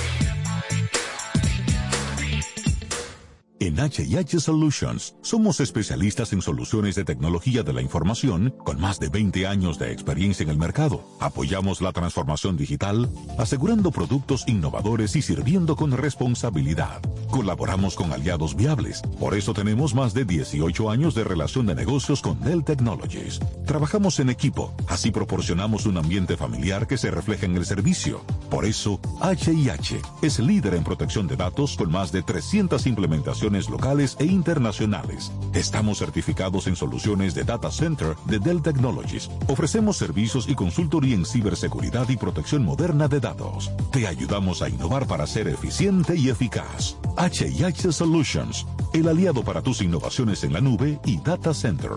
Speaker 1: HH Solutions somos especialistas en soluciones de tecnología de la información con más de 20 años de experiencia en el mercado. Apoyamos la transformación digital, asegurando productos innovadores y sirviendo con responsabilidad. Colaboramos con aliados viables, por eso tenemos más de 18 años de relación de negocios con Dell Technologies. Trabajamos en equipo, así proporcionamos un ambiente familiar que se refleja en el servicio. Por eso, HIH es líder en protección de datos con más de 300 implementaciones locales e internacionales. Estamos certificados en soluciones de Data Center de Dell Technologies. Ofrecemos servicios y consultoría en ciberseguridad y protección moderna de datos. Te ayudamos a innovar para ser eficiente y eficaz. HIH Solutions, el aliado para tus innovaciones en la nube y Data Center.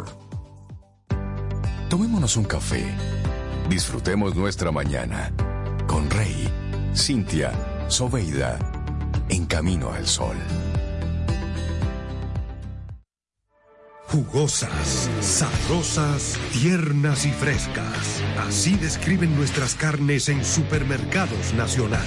Speaker 5: Tomémonos un café. Disfrutemos nuestra mañana con Rey, Cintia, Soveida, en camino al sol.
Speaker 8: Jugosas, sabrosas, tiernas y frescas. Así describen nuestras carnes en Supermercados Nacional.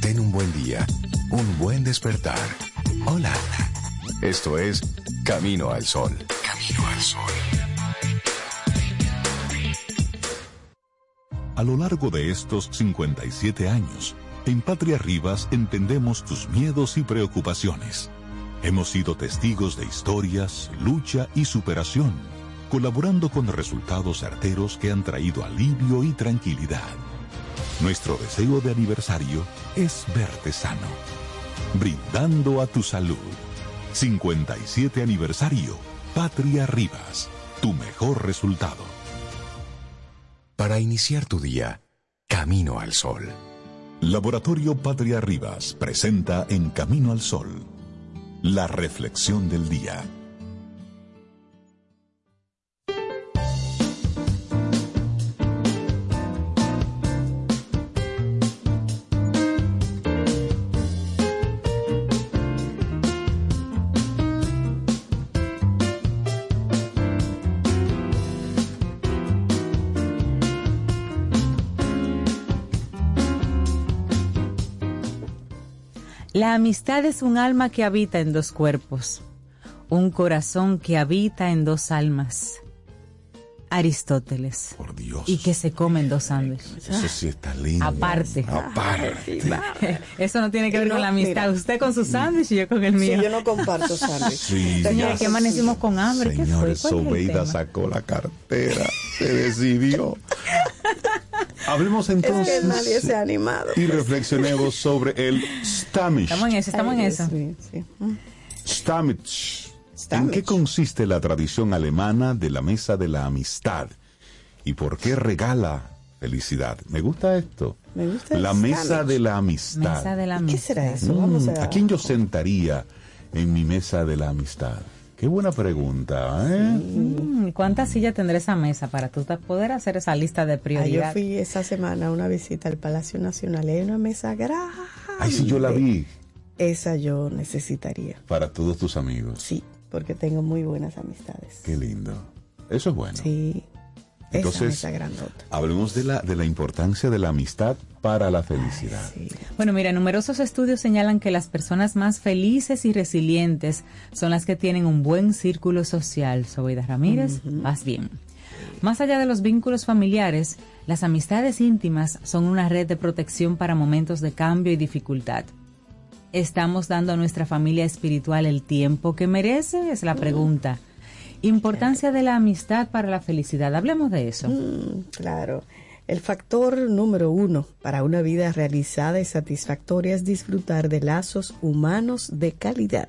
Speaker 5: Ten un buen día, un buen despertar. Hola. Esto es Camino al Sol. Camino al Sol.
Speaker 1: A lo largo de estos 57 años, en Patria Rivas entendemos tus miedos y preocupaciones. Hemos sido testigos de historias, lucha y superación, colaborando con resultados certeros que han traído alivio y tranquilidad. Nuestro deseo de aniversario es verte sano, brindando a tu salud. 57 aniversario, Patria Rivas, tu mejor resultado.
Speaker 5: Para iniciar tu día, Camino al Sol.
Speaker 1: Laboratorio Patria Rivas presenta en Camino al Sol la reflexión del día.
Speaker 2: La amistad es un alma que habita en dos cuerpos, un corazón que habita en dos almas. Aristóteles.
Speaker 1: Por Dios.
Speaker 2: Y que se comen dos sándwiches.
Speaker 1: Eso sí está lindo.
Speaker 2: Aparte.
Speaker 1: Aparte.
Speaker 2: Eso no tiene que ver
Speaker 3: No,
Speaker 2: con la amistad.
Speaker 3: mira.
Speaker 2: Usted con su sándwich y yo con el
Speaker 3: Sí,
Speaker 2: mío.
Speaker 3: yo no comparto sándwich.
Speaker 1: Sí,
Speaker 2: Señores, que amanecimos con hambre.
Speaker 1: Señores,
Speaker 2: ¿Cuál es
Speaker 1: Sobeida sacó la cartera, se decidió. Hablemos
Speaker 3: Es
Speaker 1: entonces
Speaker 3: que nadie se ha animado.
Speaker 1: y reflexionemos sobre el Stamish.
Speaker 2: Estamos en eso, estamos en eso.
Speaker 3: Mío, sí. Mm.
Speaker 1: ¿En qué consiste la tradición alemana de la mesa de la amistad? ¿Y por qué regala felicidad? Me gusta esto.
Speaker 3: Me gusta
Speaker 1: la mesa de la amistad.
Speaker 2: Mesa de la
Speaker 3: ¿Y ¿Qué
Speaker 2: amistad.
Speaker 3: será eso? Vamos a,
Speaker 1: ¿A quién yo sentaría en mi mesa de la amistad? Qué buena pregunta, ¿eh?
Speaker 2: Mm, ¿Cuántas sillas tendrá esa mesa para tú poder hacer esa lista de
Speaker 3: Ah, yo
Speaker 2: prioridades?
Speaker 3: fui esa semana a una visita al Palacio Nacional y hay una mesa grande.
Speaker 1: Ay, sí, yo la vi
Speaker 3: Esa yo necesitaría.
Speaker 1: para todos tus amigos.
Speaker 3: Sí, porque tengo muy buenas amistades.
Speaker 1: Qué lindo. Eso es bueno.
Speaker 3: Sí.
Speaker 1: Entonces, hablemos de la, de la importancia de la amistad para la felicidad.
Speaker 3: Sí.
Speaker 2: Bueno, mira, numerosos estudios señalan que las personas más felices y resilientes son las que tienen un buen círculo social. Sobeida Ramírez, más bien. Más allá de los vínculos familiares, las amistades íntimas son una red de protección para momentos de cambio y dificultad. ¿Estamos dando a nuestra familia espiritual el tiempo que merece? Es la pregunta. Importancia de la amistad para la felicidad. Hablemos de eso.
Speaker 3: Mm, claro. El factor número uno para una vida realizada y satisfactoria es disfrutar de lazos humanos de calidad.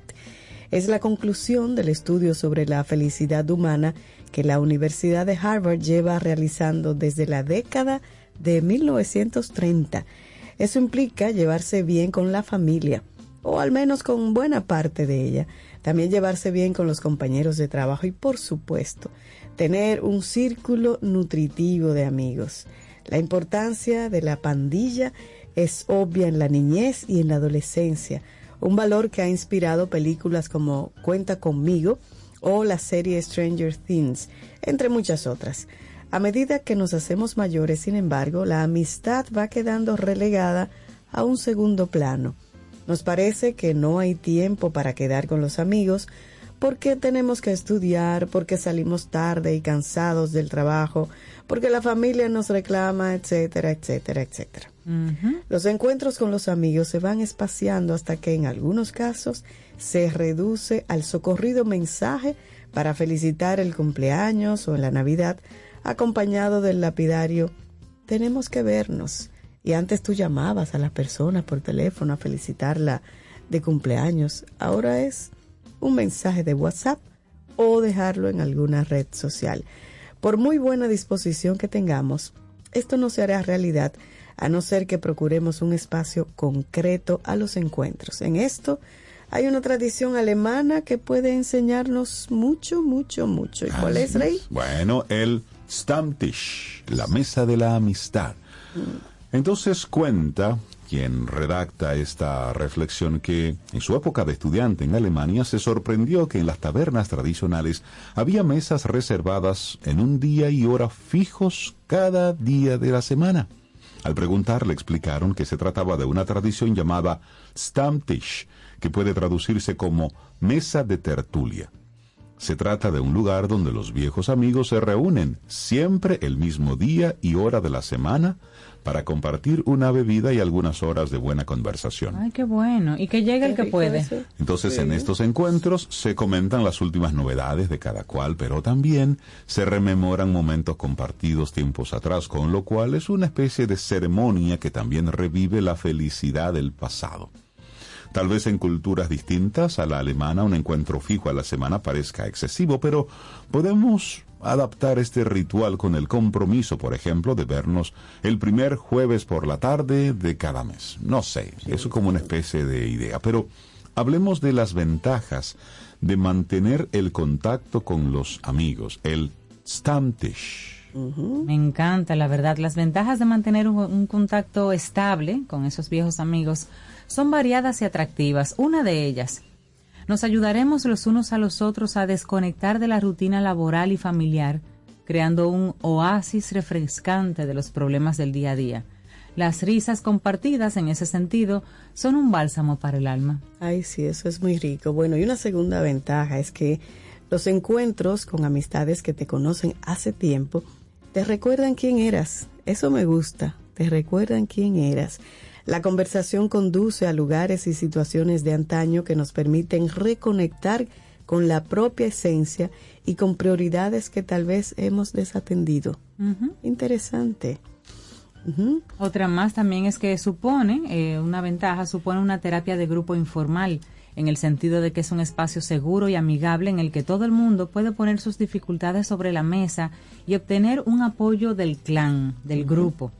Speaker 3: Es la conclusión del estudio sobre la felicidad humana que la Universidad de Harvard lleva realizando desde la década de 1930. Eso implica llevarse bien con la familia, o al menos con buena parte de ella. También llevarse bien con los compañeros de trabajo y, por supuesto, tener un círculo nutritivo de amigos. La importancia de la pandilla es obvia en la niñez y en la adolescencia, un valor que ha inspirado películas como Cuenta conmigo o la serie Stranger Things, entre muchas otras. A medida que nos hacemos mayores, sin embargo, la amistad va quedando relegada a un segundo plano. Nos parece que no hay tiempo para quedar con los amigos porque tenemos que estudiar, porque salimos tarde y cansados del trabajo, porque la familia nos reclama, etcétera, etcétera, etcétera. Los encuentros con los amigos se van espaciando hasta que en algunos casos se reduce al socorrido mensaje para felicitar el cumpleaños o en la Navidad, acompañado del lapidario, tenemos que vernos. Y antes tú llamabas a la persona por teléfono a felicitarla de cumpleaños. Ahora es un mensaje de WhatsApp o dejarlo en alguna red social. Por muy buena disposición que tengamos, esto no se hará realidad a no ser que procuremos un espacio concreto a los encuentros. En esto hay una tradición alemana que puede enseñarnos mucho, mucho, mucho. ¿Y cuál es, Rey?
Speaker 1: Bueno, el Stammtisch, la mesa de la amistad. Entonces cuenta quien redacta esta reflexión que en su época de estudiante en Alemania se sorprendió que en las tabernas tradicionales había mesas reservadas en un día y hora fijos cada día de la semana. Al preguntar le explicaron que se trataba de una tradición llamada Stammtisch, que puede traducirse como mesa de tertulia. Se trata de un lugar donde los viejos amigos se reúnen siempre el mismo día y hora de la semana para compartir una bebida y algunas horas de buena conversación.
Speaker 2: Ay, qué bueno. Y que llegue el que puede.
Speaker 3: eso.
Speaker 1: Entonces en estos encuentros se comentan las últimas novedades de cada cual, pero también se rememoran momentos compartidos tiempos atrás, con lo cual es una especie de ceremonia que también revive la felicidad del pasado. Tal vez en culturas distintas a la alemana un encuentro fijo a la semana parezca excesivo, pero podemos adaptar este ritual con el compromiso, por ejemplo, de vernos el primer jueves por la tarde de cada mes. No sé, eso como una especie de idea, pero hablemos de las ventajas de mantener el contacto con los amigos, el Stammtisch.
Speaker 2: Me encanta, la verdad. Las ventajas de mantener un, un contacto estable con esos viejos amigos son variadas y atractivas. Una de ellas, nos ayudaremos los unos a los otros a desconectar de la rutina laboral y familiar, creando un oasis refrescante de los problemas del día a día. Las risas compartidas en ese sentido son un bálsamo para el alma.
Speaker 3: Ay, sí, eso es muy rico. Bueno, y una segunda ventaja es que los encuentros con amistades que te conocen hace tiempo te recuerdan quién eras. Eso me gusta, te recuerdan quién eras. La conversación conduce a lugares y situaciones de antaño que nos permiten reconectar con la propia esencia y con prioridades que tal vez hemos desatendido. Interesante.
Speaker 2: Otra más también es que supone, eh, una ventaja, supone una terapia de grupo informal, en el sentido de que es un espacio seguro y amigable en el que todo el mundo puede poner sus dificultades sobre la mesa y obtener un apoyo del clan, del grupo.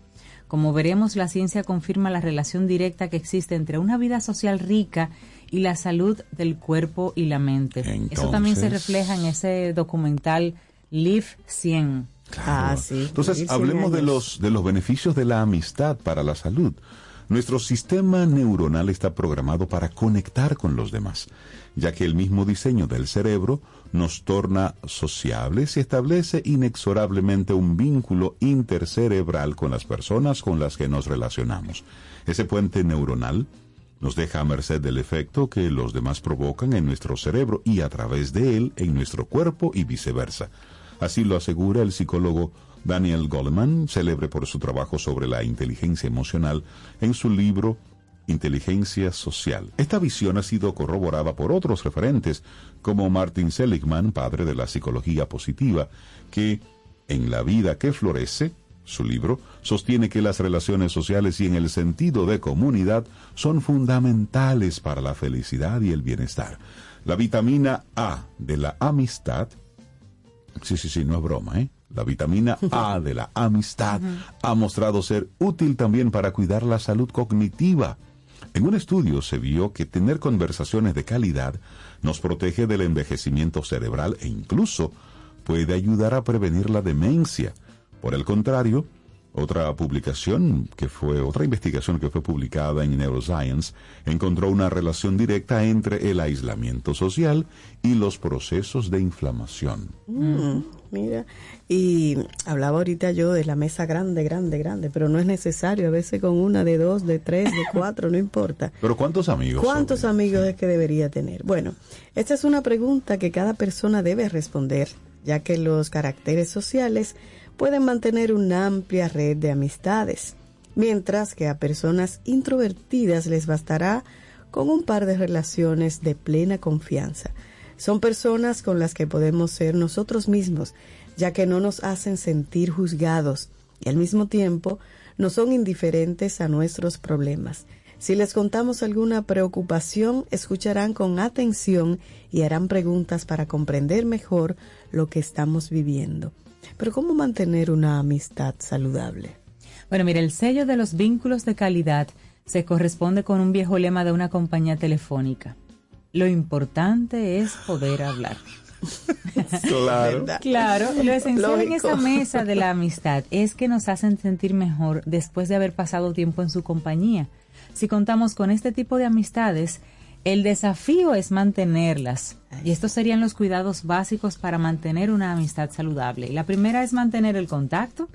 Speaker 2: Como veremos, la ciencia confirma la relación directa que existe entre una vida social rica y la salud del cuerpo y la mente. Eso también se
Speaker 1: Entonces-
Speaker 2: refleja en ese documental Live 100.
Speaker 3: Ah, sí.
Speaker 1: Entonces, hablemos de los, de los beneficios de la amistad para la salud. Nuestro sistema neuronal está programado para conectar con los demás, ya que el mismo diseño del cerebro nos torna sociables y establece inexorablemente un vínculo intercerebral con las personas con las que nos relacionamos. Ese puente neuronal nos deja a merced del efecto que los demás provocan en nuestro cerebro y a través de él en nuestro cuerpo y viceversa. Así lo asegura el psicólogo Daniel Goleman, célebre por su trabajo sobre la inteligencia emocional, en su libro Inteligencia Social. Esta visión ha sido corroborada por otros referentes, como Martin Seligman, padre de la psicología positiva, que en la vida que florece, su libro, sostiene que las relaciones sociales y en el sentido de comunidad son fundamentales para la felicidad y el bienestar. La vitamina A de la amistad, sí, sí, sí, no es broma, ¿eh? La vitamina A de la amistad ha mostrado ser útil también para cuidar la salud cognitiva. En un estudio se vio que tener conversaciones de calidad nos protege del envejecimiento cerebral e incluso puede ayudar a prevenir la demencia. Por el contrario, otra publicación que fue, otra investigación que fue publicada en Neuroscience encontró una relación directa entre el aislamiento social y los procesos de inflamación.
Speaker 3: Mm, mira, y hablaba ahorita yo de la mesa grande, grande, grande, pero no es necesario, a veces con una, de dos, de tres, de cuatro, no importa.
Speaker 1: Pero ¿cuántos amigos?
Speaker 3: ¿Cuántos
Speaker 1: son?
Speaker 3: amigos es que debería tener? Bueno, esta es una pregunta que cada persona debe responder, ya que los caracteres sociales pueden mantener una amplia red de amistades, mientras que a personas introvertidas les bastará con un par de relaciones de plena confianza. Son personas con las que podemos ser nosotros mismos, ya que no nos hacen sentir juzgados y al mismo tiempo no son indiferentes a nuestros problemas. Si les contamos alguna preocupación, escucharán con atención y harán preguntas para comprender mejor lo que estamos viviendo. Pero ¿cómo mantener una amistad saludable?
Speaker 2: Bueno, mira, el sello de los vínculos de calidad se corresponde con un viejo lema de una compañía telefónica. Lo importante es poder hablar.
Speaker 1: Claro.
Speaker 2: Claro, lo esencial en esa mesa de la amistad es que nos hacen sentir mejor después de haber pasado tiempo en su compañía. Si contamos con este tipo de amistades, el desafío es mantenerlas. Y estos serían los cuidados básicos para mantener una amistad saludable. La primera es mantener el contacto.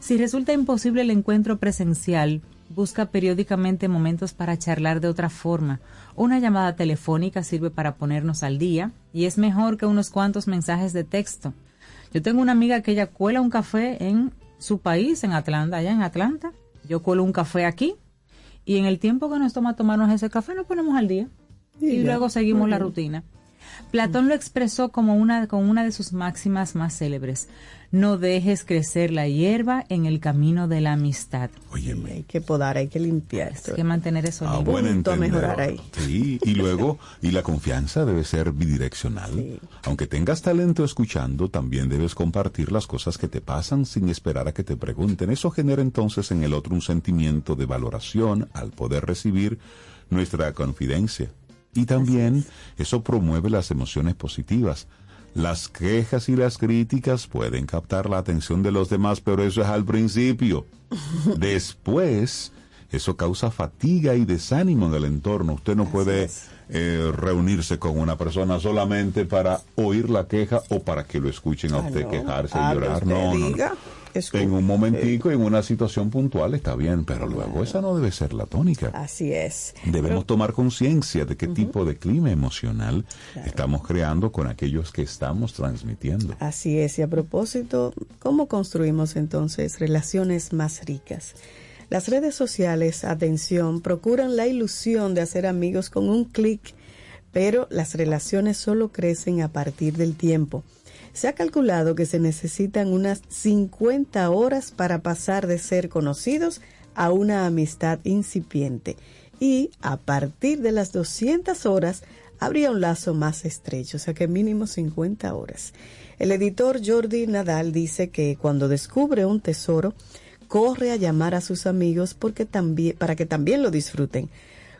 Speaker 2: Si resulta imposible el encuentro presencial, busca periódicamente momentos para charlar de otra forma. Una llamada telefónica sirve para ponernos al día y es mejor que unos cuantos mensajes de texto. Yo tengo una amiga que ella cuela un café en su país, en Atlanta, allá en Atlanta. Yo cuelo un café aquí y en el tiempo que nos toma tomarnos ese café nos ponemos al día y, luego seguimos la rutina. Platón lo expresó como una, con una de sus máximas más célebres. No dejes crecer la hierba en el camino de la amistad.
Speaker 1: Óyeme.
Speaker 3: Hay que podar, hay que limpiar.
Speaker 2: Hay que mantener eso
Speaker 1: A
Speaker 2: limpio.
Speaker 3: punto mejorar ahí.
Speaker 1: Sí, y luego, y la confianza debe ser bidireccional.
Speaker 3: Sí.
Speaker 1: Aunque tengas talento escuchando, también debes compartir las cosas que te pasan sin esperar a que te pregunten. Eso genera entonces en el otro un sentimiento de valoración al poder recibir nuestra confidencia. Y también eso promueve las emociones positivas. Las quejas y las críticas pueden captar la atención de los demás, pero eso es al principio. Después, eso causa fatiga y desánimo en el entorno. Usted no puede eh, reunirse con una persona solamente para oír la queja o para que lo escuchen a
Speaker 3: Ah,
Speaker 1: usted
Speaker 3: no.
Speaker 1: quejarse y llorar. no, no. En un momentico, en una situación puntual está bien, pero luego esa no debe ser la tónica.
Speaker 3: Así es.
Speaker 1: Debemos tomar conciencia de qué tipo de clima emocional estamos creando con aquellos que estamos transmitiendo.
Speaker 3: Así es, y a propósito, ¿cómo construimos entonces relaciones más ricas? Las redes sociales, atención, procuran la ilusión de hacer amigos con un clic, pero las relaciones solo crecen a partir del tiempo. Se ha calculado que se necesitan unas 50 horas para pasar de ser conocidos a una amistad incipiente y a partir de las 200 horas habría un lazo más estrecho, o sea que mínimo 50 horas. El editor Jordi Nadal dice que cuando descubre un tesoro, corre a llamar a sus amigos porque para que también lo disfruten.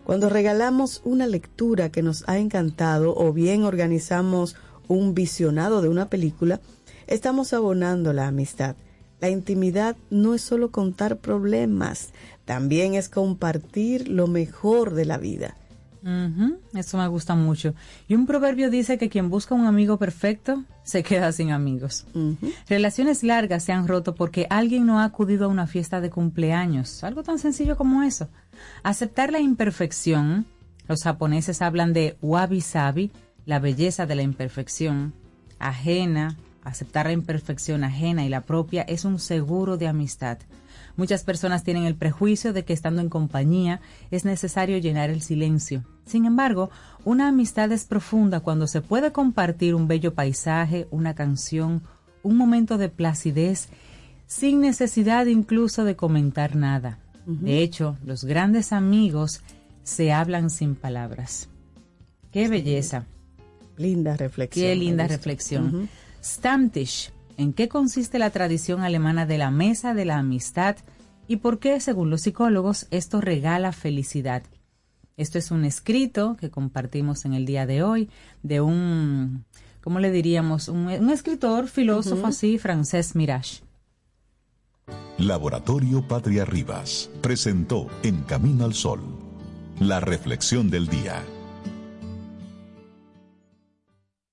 Speaker 3: Cuando regalamos una lectura que nos ha encantado o bien organizamos un visionado de una película, estamos abonando la amistad. La intimidad no es solo contar problemas, también es compartir lo mejor de la vida.
Speaker 2: Eso me gusta mucho. Y un proverbio dice que quien busca un amigo perfecto se queda sin amigos. Relaciones largas se han roto porque alguien no ha acudido a una fiesta de cumpleaños. Algo tan sencillo como eso. Aceptar la imperfección. Los japoneses hablan de wabi-sabi, la belleza de la imperfección. Ajena, aceptar la imperfección ajena y la propia es un seguro de amistad. Muchas personas tienen el prejuicio de que estando en compañía es necesario llenar el silencio. Sin embargo, una amistad es profunda cuando se puede compartir un bello paisaje, una canción, un momento de placidez, sin necesidad incluso de comentar nada. De hecho, los grandes amigos se hablan sin palabras. ¡Qué belleza!
Speaker 3: Linda reflexión.
Speaker 2: Qué linda reflexión. Stammtisch. ¿En qué consiste la tradición alemana de la mesa de la amistad y por qué, según los psicólogos, esto regala felicidad? Esto es un escrito que compartimos en el día de hoy de un, ¿cómo le diríamos? Un, un escritor, filósofo así, francés Mirage.
Speaker 5: Laboratorio Patria Rivas presentó En Camino al Sol, la reflexión del día.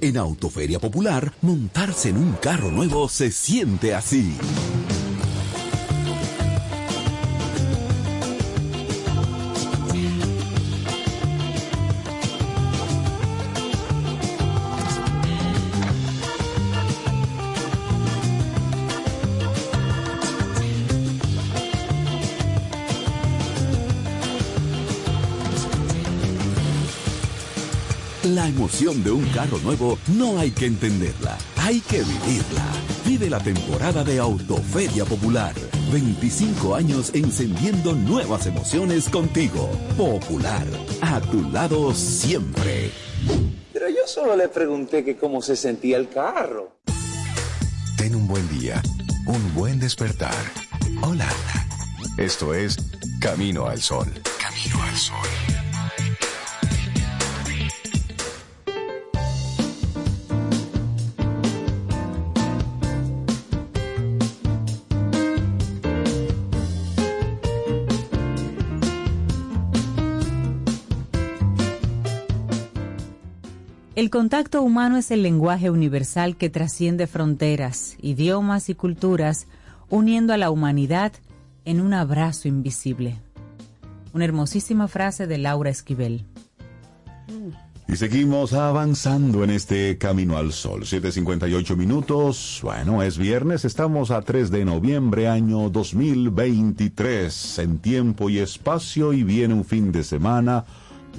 Speaker 9: En Autoferia Popular, montarse en un carro nuevo se siente así. La emoción de un carro nuevo no hay que entenderla, hay que vivirla. Vive la temporada de Autoferia Popular. 25 años encendiendo nuevas emociones contigo. Popular, a tu lado siempre.
Speaker 10: Pero yo solo le pregunté que cómo se sentía el carro.
Speaker 5: Ten un buen día, un buen despertar. Hola. Esto es Camino al Sol.
Speaker 11: Camino al Sol.
Speaker 2: El contacto humano es el lenguaje universal que trasciende fronteras, idiomas y culturas, uniendo a la humanidad en un abrazo invisible. Una hermosísima frase de Laura Esquivel.
Speaker 1: Y seguimos avanzando en este Camino al Sol. 7.58 minutos. Bueno, es viernes, estamos a 3 de noviembre, año 2023, en tiempo y espacio, y viene un fin de semana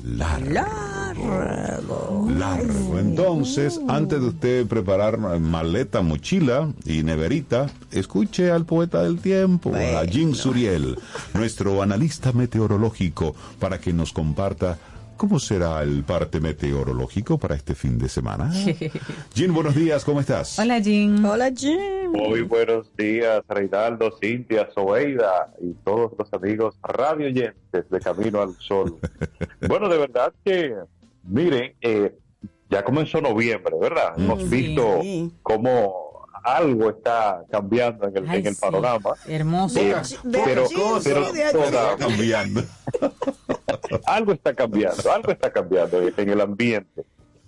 Speaker 1: largo.
Speaker 3: Largo.
Speaker 1: Largo. Entonces, antes de usted preparar maleta, mochila y neverita, escuche al poeta del tiempo, a Jim Suriel, nuestro analista meteorológico, para que nos comparta cómo será el parte meteorológico para este fin de semana. Jim, buenos días, ¿cómo estás?
Speaker 2: Hola Jim.
Speaker 3: Hola Jim.
Speaker 12: Muy buenos días, Reinaldo, Cintia, Soeida y todos los amigos radio oyentes de Camino al Sol. bueno, de verdad que, miren, eh, ya comenzó noviembre, ¿verdad? Hemos
Speaker 2: Sí.
Speaker 12: visto cómo algo está cambiando en el,
Speaker 2: Ay,
Speaker 12: en el
Speaker 2: sí.
Speaker 12: panorama.
Speaker 2: Hermoso.
Speaker 12: Eh,
Speaker 3: De
Speaker 12: pero,
Speaker 3: allí,
Speaker 12: pero
Speaker 3: sí, de
Speaker 12: toda-
Speaker 1: cambiando.
Speaker 12: algo está cambiando, algo está cambiando en el ambiente.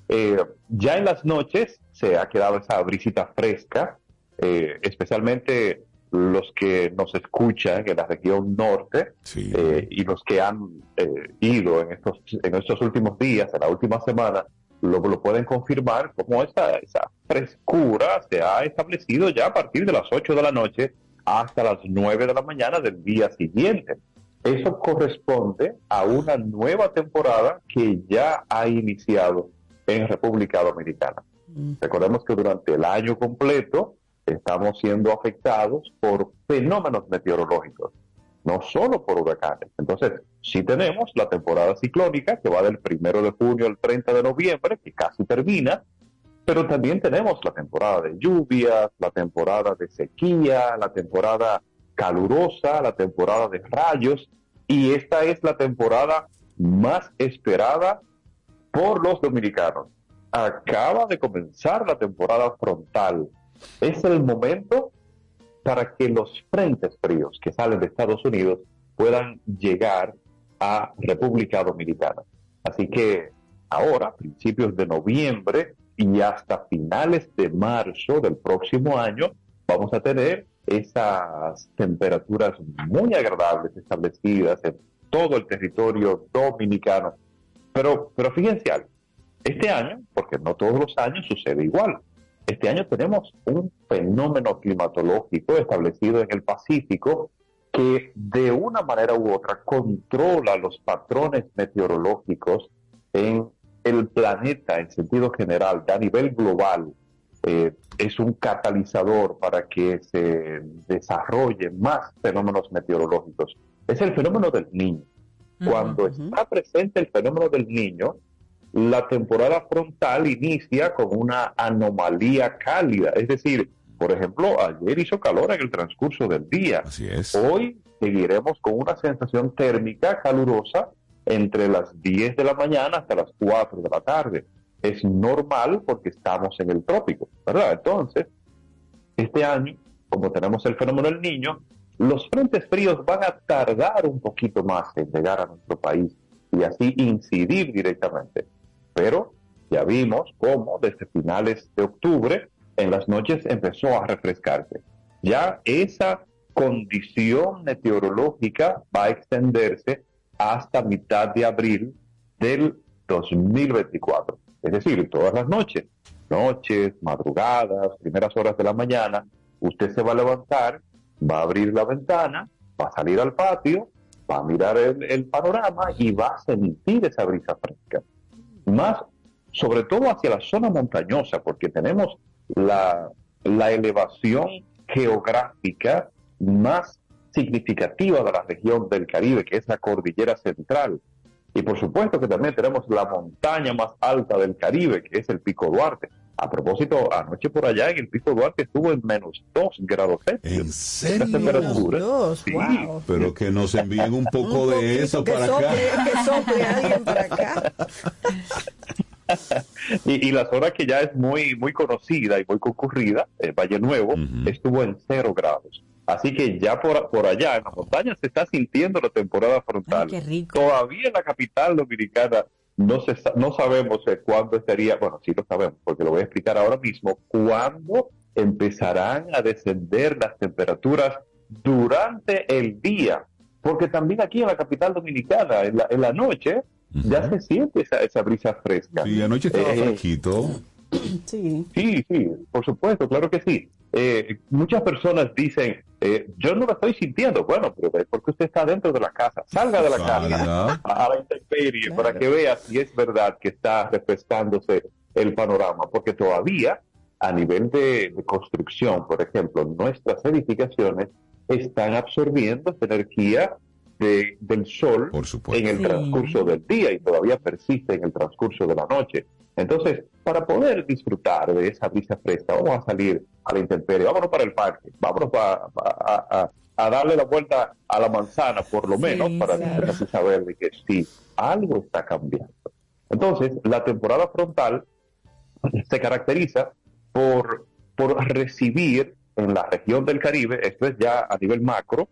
Speaker 12: Eh, ya en las noches se ha quedado esa brisita fresca, eh, especialmente los que nos escuchan en la región norte eh, y los que han eh, ido en estos, en estos últimos días, en la última semana, lo, lo pueden confirmar como esa, esa frescura se ha establecido ya a partir de las 8 de la noche hasta las 9 de la mañana del día siguiente. Eso corresponde a una nueva temporada que ya ha iniciado en República Dominicana. Recordemos que durante el año completo estamos siendo afectados por fenómenos meteorológicos. no solo por huracanes. Entonces, sí tenemos la temporada ciclónica que va del primero de junio al 30 de noviembre, que casi termina, pero también tenemos la temporada de lluvias, la temporada de sequía, la temporada calurosa, la temporada de rayos, y esta es la temporada más esperada por los dominicanos. Acaba de comenzar la temporada frontal. Es el momento para que los frentes fríos que salen de Estados Unidos puedan llegar a República Dominicana. Así que ahora, principios de noviembre y hasta finales de marzo del próximo año, vamos a tener esas temperaturas muy agradables establecidas en todo el territorio dominicano. Pero, pero fíjense algo, este año, porque no todos los años sucede igual, este año tenemos un fenómeno climatológico establecido en el Pacífico que de una manera u otra controla los patrones meteorológicos en el planeta en sentido general, a nivel global. Eh, es un catalizador para que se desarrollen más fenómenos meteorológicos. Es el fenómeno del niño. Cuando está presente el fenómeno del niño, la temporada frontal inicia con una anomalía cálida. Es decir, por ejemplo, ayer hizo calor en el transcurso del día.
Speaker 1: Así es.
Speaker 12: Hoy seguiremos con una sensación térmica calurosa entre las 10 de la mañana hasta las 4 de la tarde. Es normal porque estamos en el trópico, ¿verdad? Entonces, este año, como tenemos el fenómeno del niño, los frentes fríos van a tardar un poquito más en llegar a nuestro país y así incidir directamente. Pero ya vimos cómo desde finales de octubre en las noches empezó a refrescarse. Ya esa condición meteorológica va a extenderse hasta mitad de abril del 2024. Es decir, todas las noches, noches, madrugadas, primeras horas de la mañana, usted se va a levantar, va a abrir la ventana, va a salir al patio, va a mirar el, el panorama y va a sentir esa brisa fresca. Más, sobre todo hacia la zona montañosa, porque tenemos la, la elevación geográfica más significativa de la región del Caribe, que es la cordillera central. Y por supuesto que también tenemos la montaña más alta del Caribe, que es el Pico Duarte. A propósito, anoche por allá en el Pico Duarte estuvo en menos 2 grados Celsius.
Speaker 1: ¿En serio?
Speaker 12: Temperatura.
Speaker 3: Dos,
Speaker 12: Sí.
Speaker 3: wow.
Speaker 1: Pero que nos envíen un poco
Speaker 3: Un
Speaker 1: de eso
Speaker 3: que
Speaker 1: para
Speaker 3: sople,
Speaker 1: acá.
Speaker 3: Que sople alguien para acá.
Speaker 12: Y, y la zona que ya es muy, muy conocida y muy concurrida, eh, Valle Nuevo, estuvo en cero grados. Así que ya por, por allá, en la montaña, se está sintiendo la temporada frontal.
Speaker 2: qué rico.
Speaker 12: Todavía en la capital dominicana no, se, sa- no sabemos eh, cuándo estaría, bueno, sí lo sabemos, porque lo voy a explicar ahora mismo, cuándo empezarán a descender las temperaturas durante el día. Porque también aquí en la capital dominicana, en la, en la noche, ya se siente esa, esa brisa fresca.
Speaker 1: Sí, anoche estaba
Speaker 12: Eh,
Speaker 1: fresquito.
Speaker 3: Sí.
Speaker 12: Sí, sí, por supuesto, claro que sí. Eh, muchas personas dicen, eh, yo no lo estoy sintiendo. Bueno, pero es porque usted está dentro de la casa. Salga de la
Speaker 1: Salga.
Speaker 12: casa a, la intemperie para que vea si es verdad que está refrescándose el panorama. Porque todavía, a nivel de, de construcción, por ejemplo, nuestras edificaciones están absorbiendo esta energía de- del sol
Speaker 1: Por
Speaker 12: en el
Speaker 2: Sí.
Speaker 12: transcurso del día y todavía persiste en el transcurso de la noche. Entonces, para poder disfrutar de esa brisa fresca, vamos a salir a la intemperie, vámonos para el parque, vámonos pa- pa- a, a- a darle la vuelta a la manzana, por lo
Speaker 2: Sí,
Speaker 12: menos, para
Speaker 2: claro.
Speaker 12: saber de que sí, algo está cambiando. Entonces, la temporada frontal se caracteriza por, por recibir en la región del Caribe, esto es ya a nivel macro,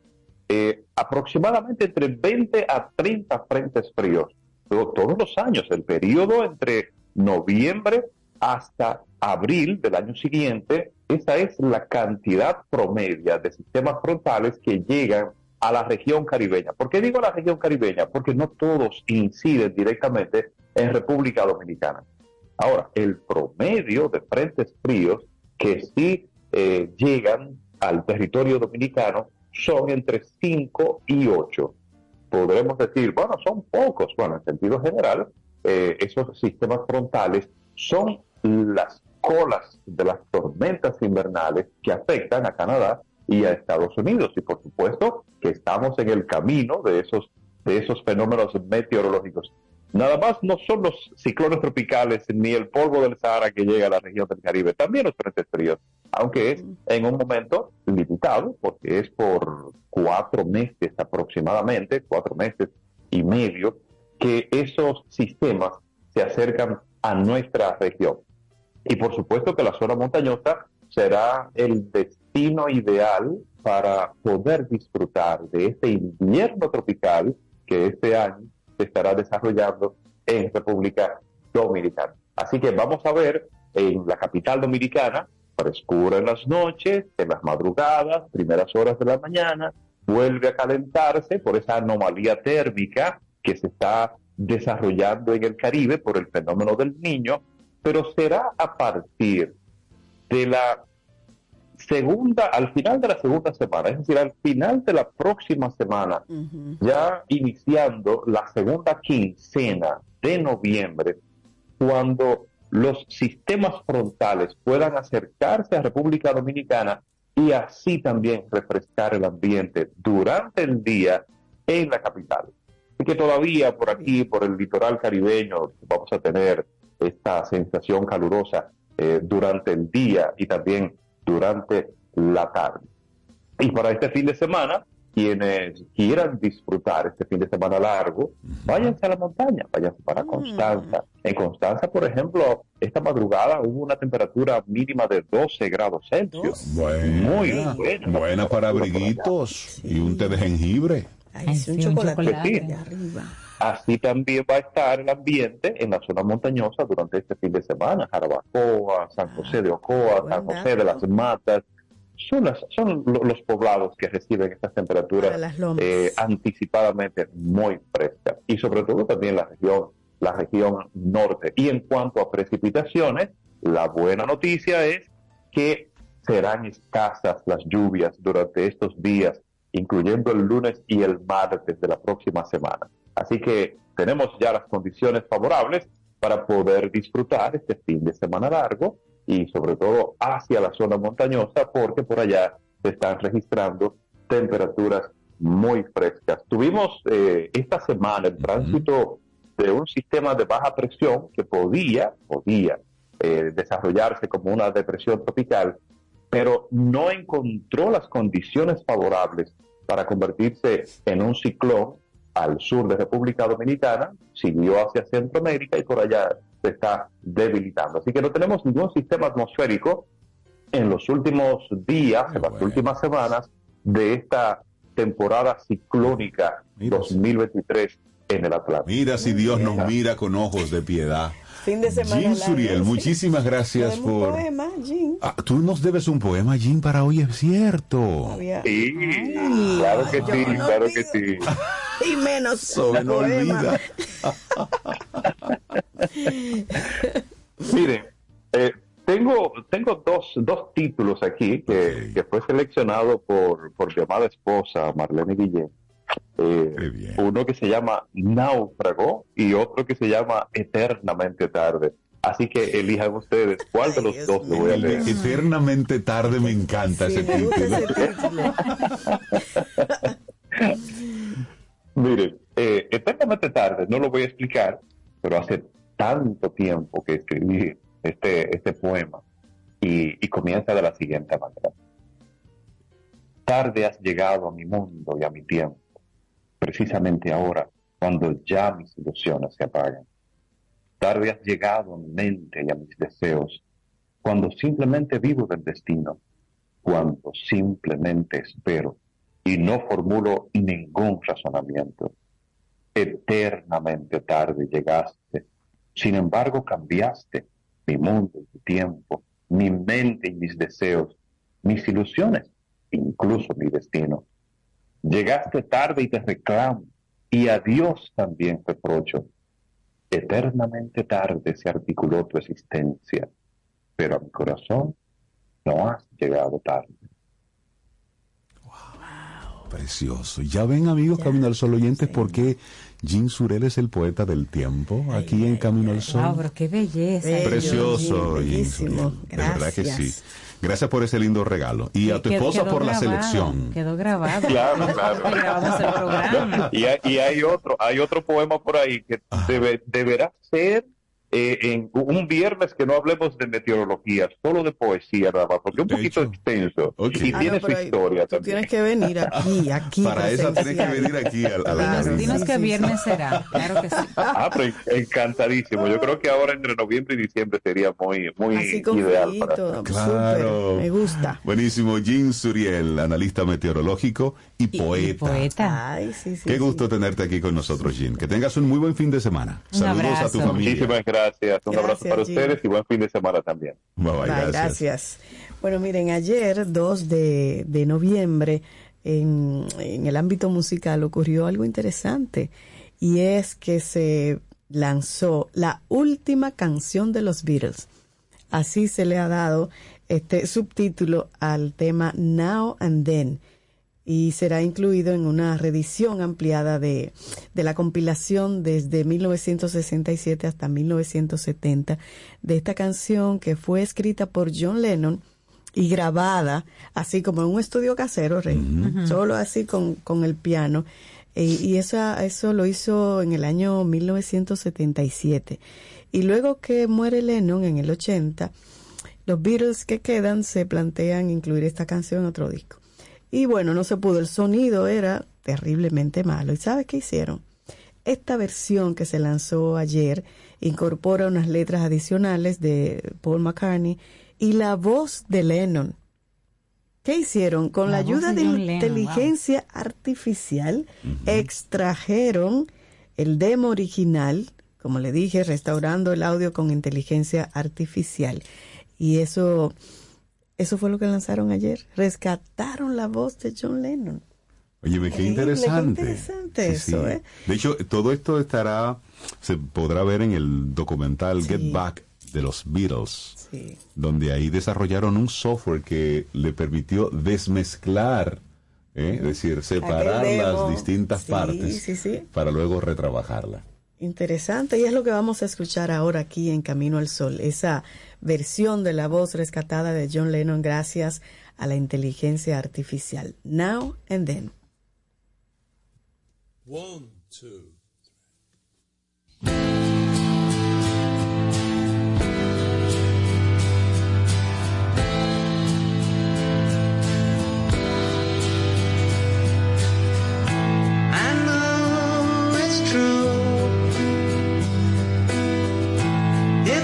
Speaker 12: eh, aproximadamente entre 20 a 30 frentes fríos. Pero todos los años, el periodo entre noviembre hasta abril del año siguiente, esa es la cantidad promedia de sistemas frontales que llegan a la región caribeña. ¿Por qué digo la región caribeña? Porque no todos inciden directamente en República Dominicana. Ahora, el promedio de frentes fríos que sí eh, llegan al territorio dominicano son entre 5 y 8. Podremos decir, bueno, son pocos. Bueno, en sentido general, eh, esos sistemas frontales son las colas de las tormentas invernales que afectan a Canadá y a Estados Unidos. Y por supuesto que estamos en el camino de esos, de esos fenómenos meteorológicos. Nada más no son los ciclones tropicales ni el polvo del Sahara que llega a la región del Caribe, también los frentes fríos, aunque es en un momento limitado, porque es por cuatro meses aproximadamente, cuatro meses y medio, que esos sistemas se acercan a nuestra región. Y por supuesto que la zona montañosa será el destino ideal para poder disfrutar de este invierno tropical que este año se estará desarrollando en República Dominicana. Así que vamos a ver en la capital dominicana, frescura en las noches, en las madrugadas, primeras horas de la mañana, vuelve a calentarse por esa anomalía térmica que se está desarrollando en el Caribe por el fenómeno del niño, pero será a partir de la segunda, al final de la segunda semana, es decir, al final de la próxima semana, ya iniciando la segunda quincena de noviembre, cuando los sistemas frontales puedan acercarse a República Dominicana y así también refrescar el ambiente durante el día en la capital. Y que todavía por aquí, por el litoral caribeño, vamos a tener esta sensación calurosa eh, durante el día y también durante la tarde. Y para este fin de semana, quienes quieran disfrutar este fin de semana largo, váyanse a la montaña, váyanse para Constanza. En Constanza, por ejemplo, esta madrugada hubo una temperatura mínima de 12 grados Celsius.
Speaker 1: Buena,
Speaker 12: Muy buena.
Speaker 1: buena para abriguitos y un té de jengibre.
Speaker 3: Ay, sí, un
Speaker 2: un
Speaker 3: chocolate
Speaker 2: chocolate.
Speaker 3: de arriba.
Speaker 12: Así también va a estar el ambiente en la zona montañosa durante este fin de semana. Jarabacoa, San José de Ocoa, San José de las. Matas. Son, las- son lo- los poblados que reciben estas temperaturas eh, anticipadamente muy frescas. Y sobre todo también la región, la región norte. Y en cuanto a precipitaciones, la buena noticia es que serán escasas las lluvias durante estos días, incluyendo el lunes y el martes de la próxima semana. Así que tenemos ya las condiciones favorables para poder disfrutar este fin de semana largo y sobre todo hacia la zona montañosa porque por allá se están registrando temperaturas muy frescas. Tuvimos eh, esta semana el tránsito de un sistema de baja presión que podía, podía eh, desarrollarse como una depresión tropical, pero no encontró las condiciones favorables para convertirse en un ciclón al sur de República Dominicana, siguió hacia Centroamérica y por allá se está debilitando. Así que no tenemos ningún sistema atmosférico en los últimos días, en las
Speaker 1: bueno.
Speaker 12: últimas semanas de esta temporada ciclónica
Speaker 1: Mira.
Speaker 12: 2023 en el Atlántico.
Speaker 1: Mira si Dios nos mira con ojos de piedad.
Speaker 3: Fin de semana
Speaker 1: Jean
Speaker 3: largo,
Speaker 1: Suriel,
Speaker 3: sí.
Speaker 1: muchísimas gracias
Speaker 3: Tenemos un
Speaker 1: por...
Speaker 3: poema, Jean.
Speaker 1: Ah, tú nos debes un poema, Jean, para hoy, es cierto.
Speaker 3: Había-
Speaker 12: Sí,
Speaker 3: Ay,
Speaker 12: claro que sí,
Speaker 3: no
Speaker 12: claro que sí.
Speaker 3: Y menos
Speaker 1: me no olvida.
Speaker 12: Miren, eh, tengo, tengo dos, dos títulos aquí que fue seleccionado por, por mi amada esposa Marlene Guillén. Eh,
Speaker 1: Qué bien.
Speaker 12: uno que se llama Náufrago y otro que se llama Eternamente Tarde. Así que elijan ustedes cuál de los dos le voy a leer.
Speaker 1: Eternamente tarde me encanta
Speaker 3: Sí,
Speaker 1: ese
Speaker 3: me
Speaker 1: título.
Speaker 3: ese título.
Speaker 12: Miren, eh, Eternamente Tarde, no lo voy a explicar, pero hace tanto tiempo que escribí este, este poema y, y comienza de la siguiente manera. Tarde has llegado a mi mundo y a mi tiempo, precisamente ahora, cuando ya mis ilusiones se apagan. Tarde has llegado a mi mente y a mis deseos, cuando simplemente vivo del destino, cuando simplemente espero y no formulo ningún razonamiento. Eternamente tarde llegaste, sin embargo cambiaste mi mundo y mi tiempo, mi mente y mis deseos, mis ilusiones, incluso mi destino. Llegaste tarde y te reclamo, y a Dios también reprocho. Eternamente tarde se articuló tu existencia, pero a mi corazón no has llegado tarde.
Speaker 1: Precioso. Ya ven, amigos, Camino al Sol oyentes, porque Jean Surel es el poeta del tiempo aquí en Camino al Sol.
Speaker 2: Wow, pero qué belleza.
Speaker 1: Precioso. Surel. De verdad que sí.
Speaker 3: Gracias.
Speaker 1: Por ese lindo regalo. Y a tu
Speaker 2: Quedó-
Speaker 1: esposa
Speaker 2: quedó
Speaker 1: por la selección.
Speaker 2: Quedó grabado.
Speaker 12: Claro, claro.
Speaker 2: El programa.
Speaker 12: Y hay, y hay otro, hay otro poema por ahí que debe, deberá ser eh, en un viernes que no hablemos de meteorología, solo de poesía nada más, porque es un poquito extenso y
Speaker 3: Ah,
Speaker 12: tiene
Speaker 3: no,
Speaker 12: su historia
Speaker 3: Tú
Speaker 12: también.
Speaker 3: tienes que venir aquí, aquí.
Speaker 1: Para esa tienes que venir aquí a, a la
Speaker 2: Dinos, dinos qué viernes será. Claro que sí.
Speaker 12: Ah, pero encantadísimo. Yo creo que ahora entre noviembre y diciembre sería muy, muy
Speaker 3: Así
Speaker 12: ideal
Speaker 3: frito,
Speaker 12: para
Speaker 1: Claro.
Speaker 3: súper, me gusta.
Speaker 1: Buenísimo. Jean Suriel, analista meteorológico y, poeta.
Speaker 2: Poeta.
Speaker 3: Ay, sí, sí.
Speaker 1: Qué
Speaker 3: sí.
Speaker 1: gusto tenerte aquí con nosotros, Jean. Que tengas un muy buen fin de semana.
Speaker 2: Un
Speaker 1: Saludos a
Speaker 2: abrazo.
Speaker 1: tu familia.
Speaker 12: Muchísimas gracias. Un abrazo
Speaker 3: Gracias,
Speaker 12: para
Speaker 3: Gino.
Speaker 12: ustedes y buen fin de semana también.
Speaker 1: Bye, bye,
Speaker 3: Bye,
Speaker 1: gracias.
Speaker 3: gracias. Bueno, miren, ayer, 2 de, de noviembre, en, en el ámbito musical ocurrió algo interesante y es que se lanzó la última canción de los Beatles. Así se le ha dado este subtítulo al tema Now and Then y será incluido en una reedición ampliada de, de la compilación desde 1967 hasta 1970 de esta canción que fue escrita por John Lennon y grabada así como en un estudio casero, Rey, solo así con, con el piano. E- y esa, eso lo hizo en el año 1977. Y luego que muere Lennon en el 80, los Beatles que quedan se plantean incluir esta canción en otro disco. Y bueno, no se pudo, el sonido era terriblemente malo. ¿Y sabes qué hicieron? Esta versión que se lanzó ayer incorpora unas letras adicionales de Paul McCartney y la voz de Lennon. ¿Qué hicieron? Con la, ayuda
Speaker 2: de
Speaker 3: de,
Speaker 2: John Lennon,
Speaker 3: inteligencia artificial, extrajeron el demo original, como le dije, restaurando el audio con inteligencia artificial. Y eso, eso fue lo que lanzaron ayer. Rescataron la voz de John Lennon.
Speaker 1: Oye, qué interesante.
Speaker 3: qué interesante eso, ¿eh?
Speaker 1: De hecho, todo esto estará, se podrá ver en el documental Get Back de los Beatles, donde ahí desarrollaron un software que le permitió desmezclar, ¿eh? es decir, separar las distintas partes para luego retrabajarla.
Speaker 3: Interesante, y es lo que vamos a escuchar ahora aquí en Camino al Sol, esa versión de la voz rescatada de John Lennon gracias a la inteligencia artificial. Now and then.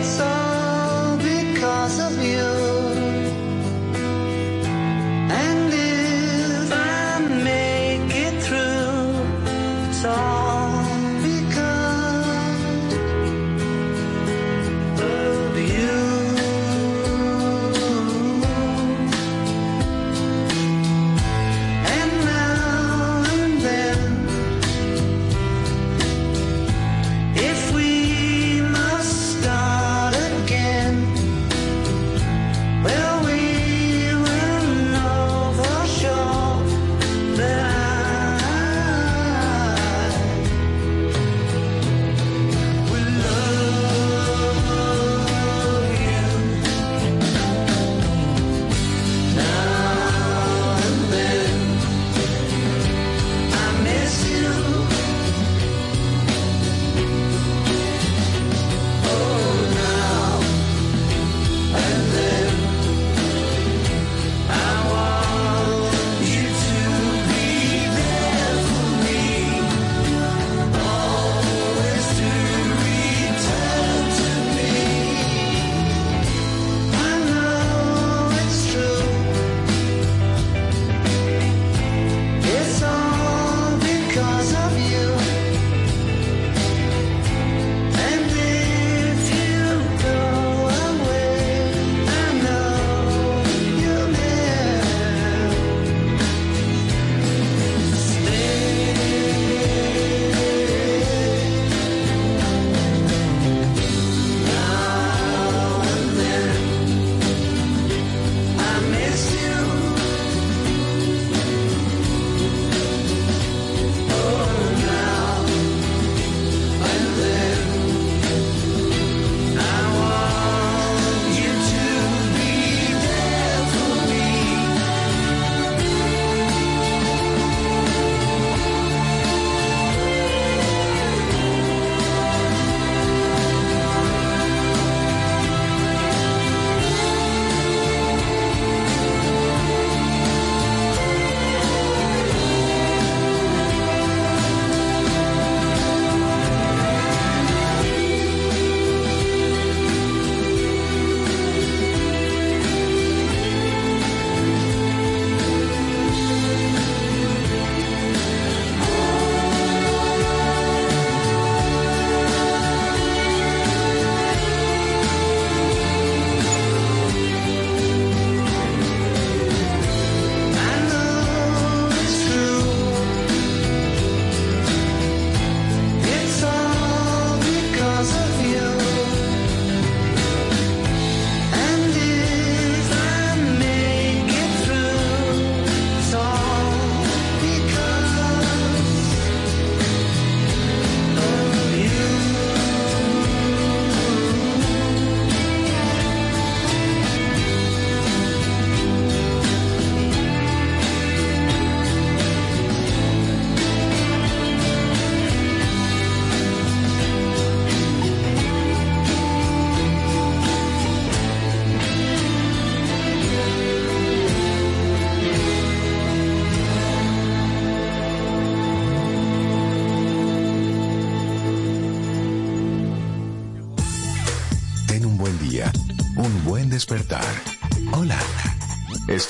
Speaker 13: It's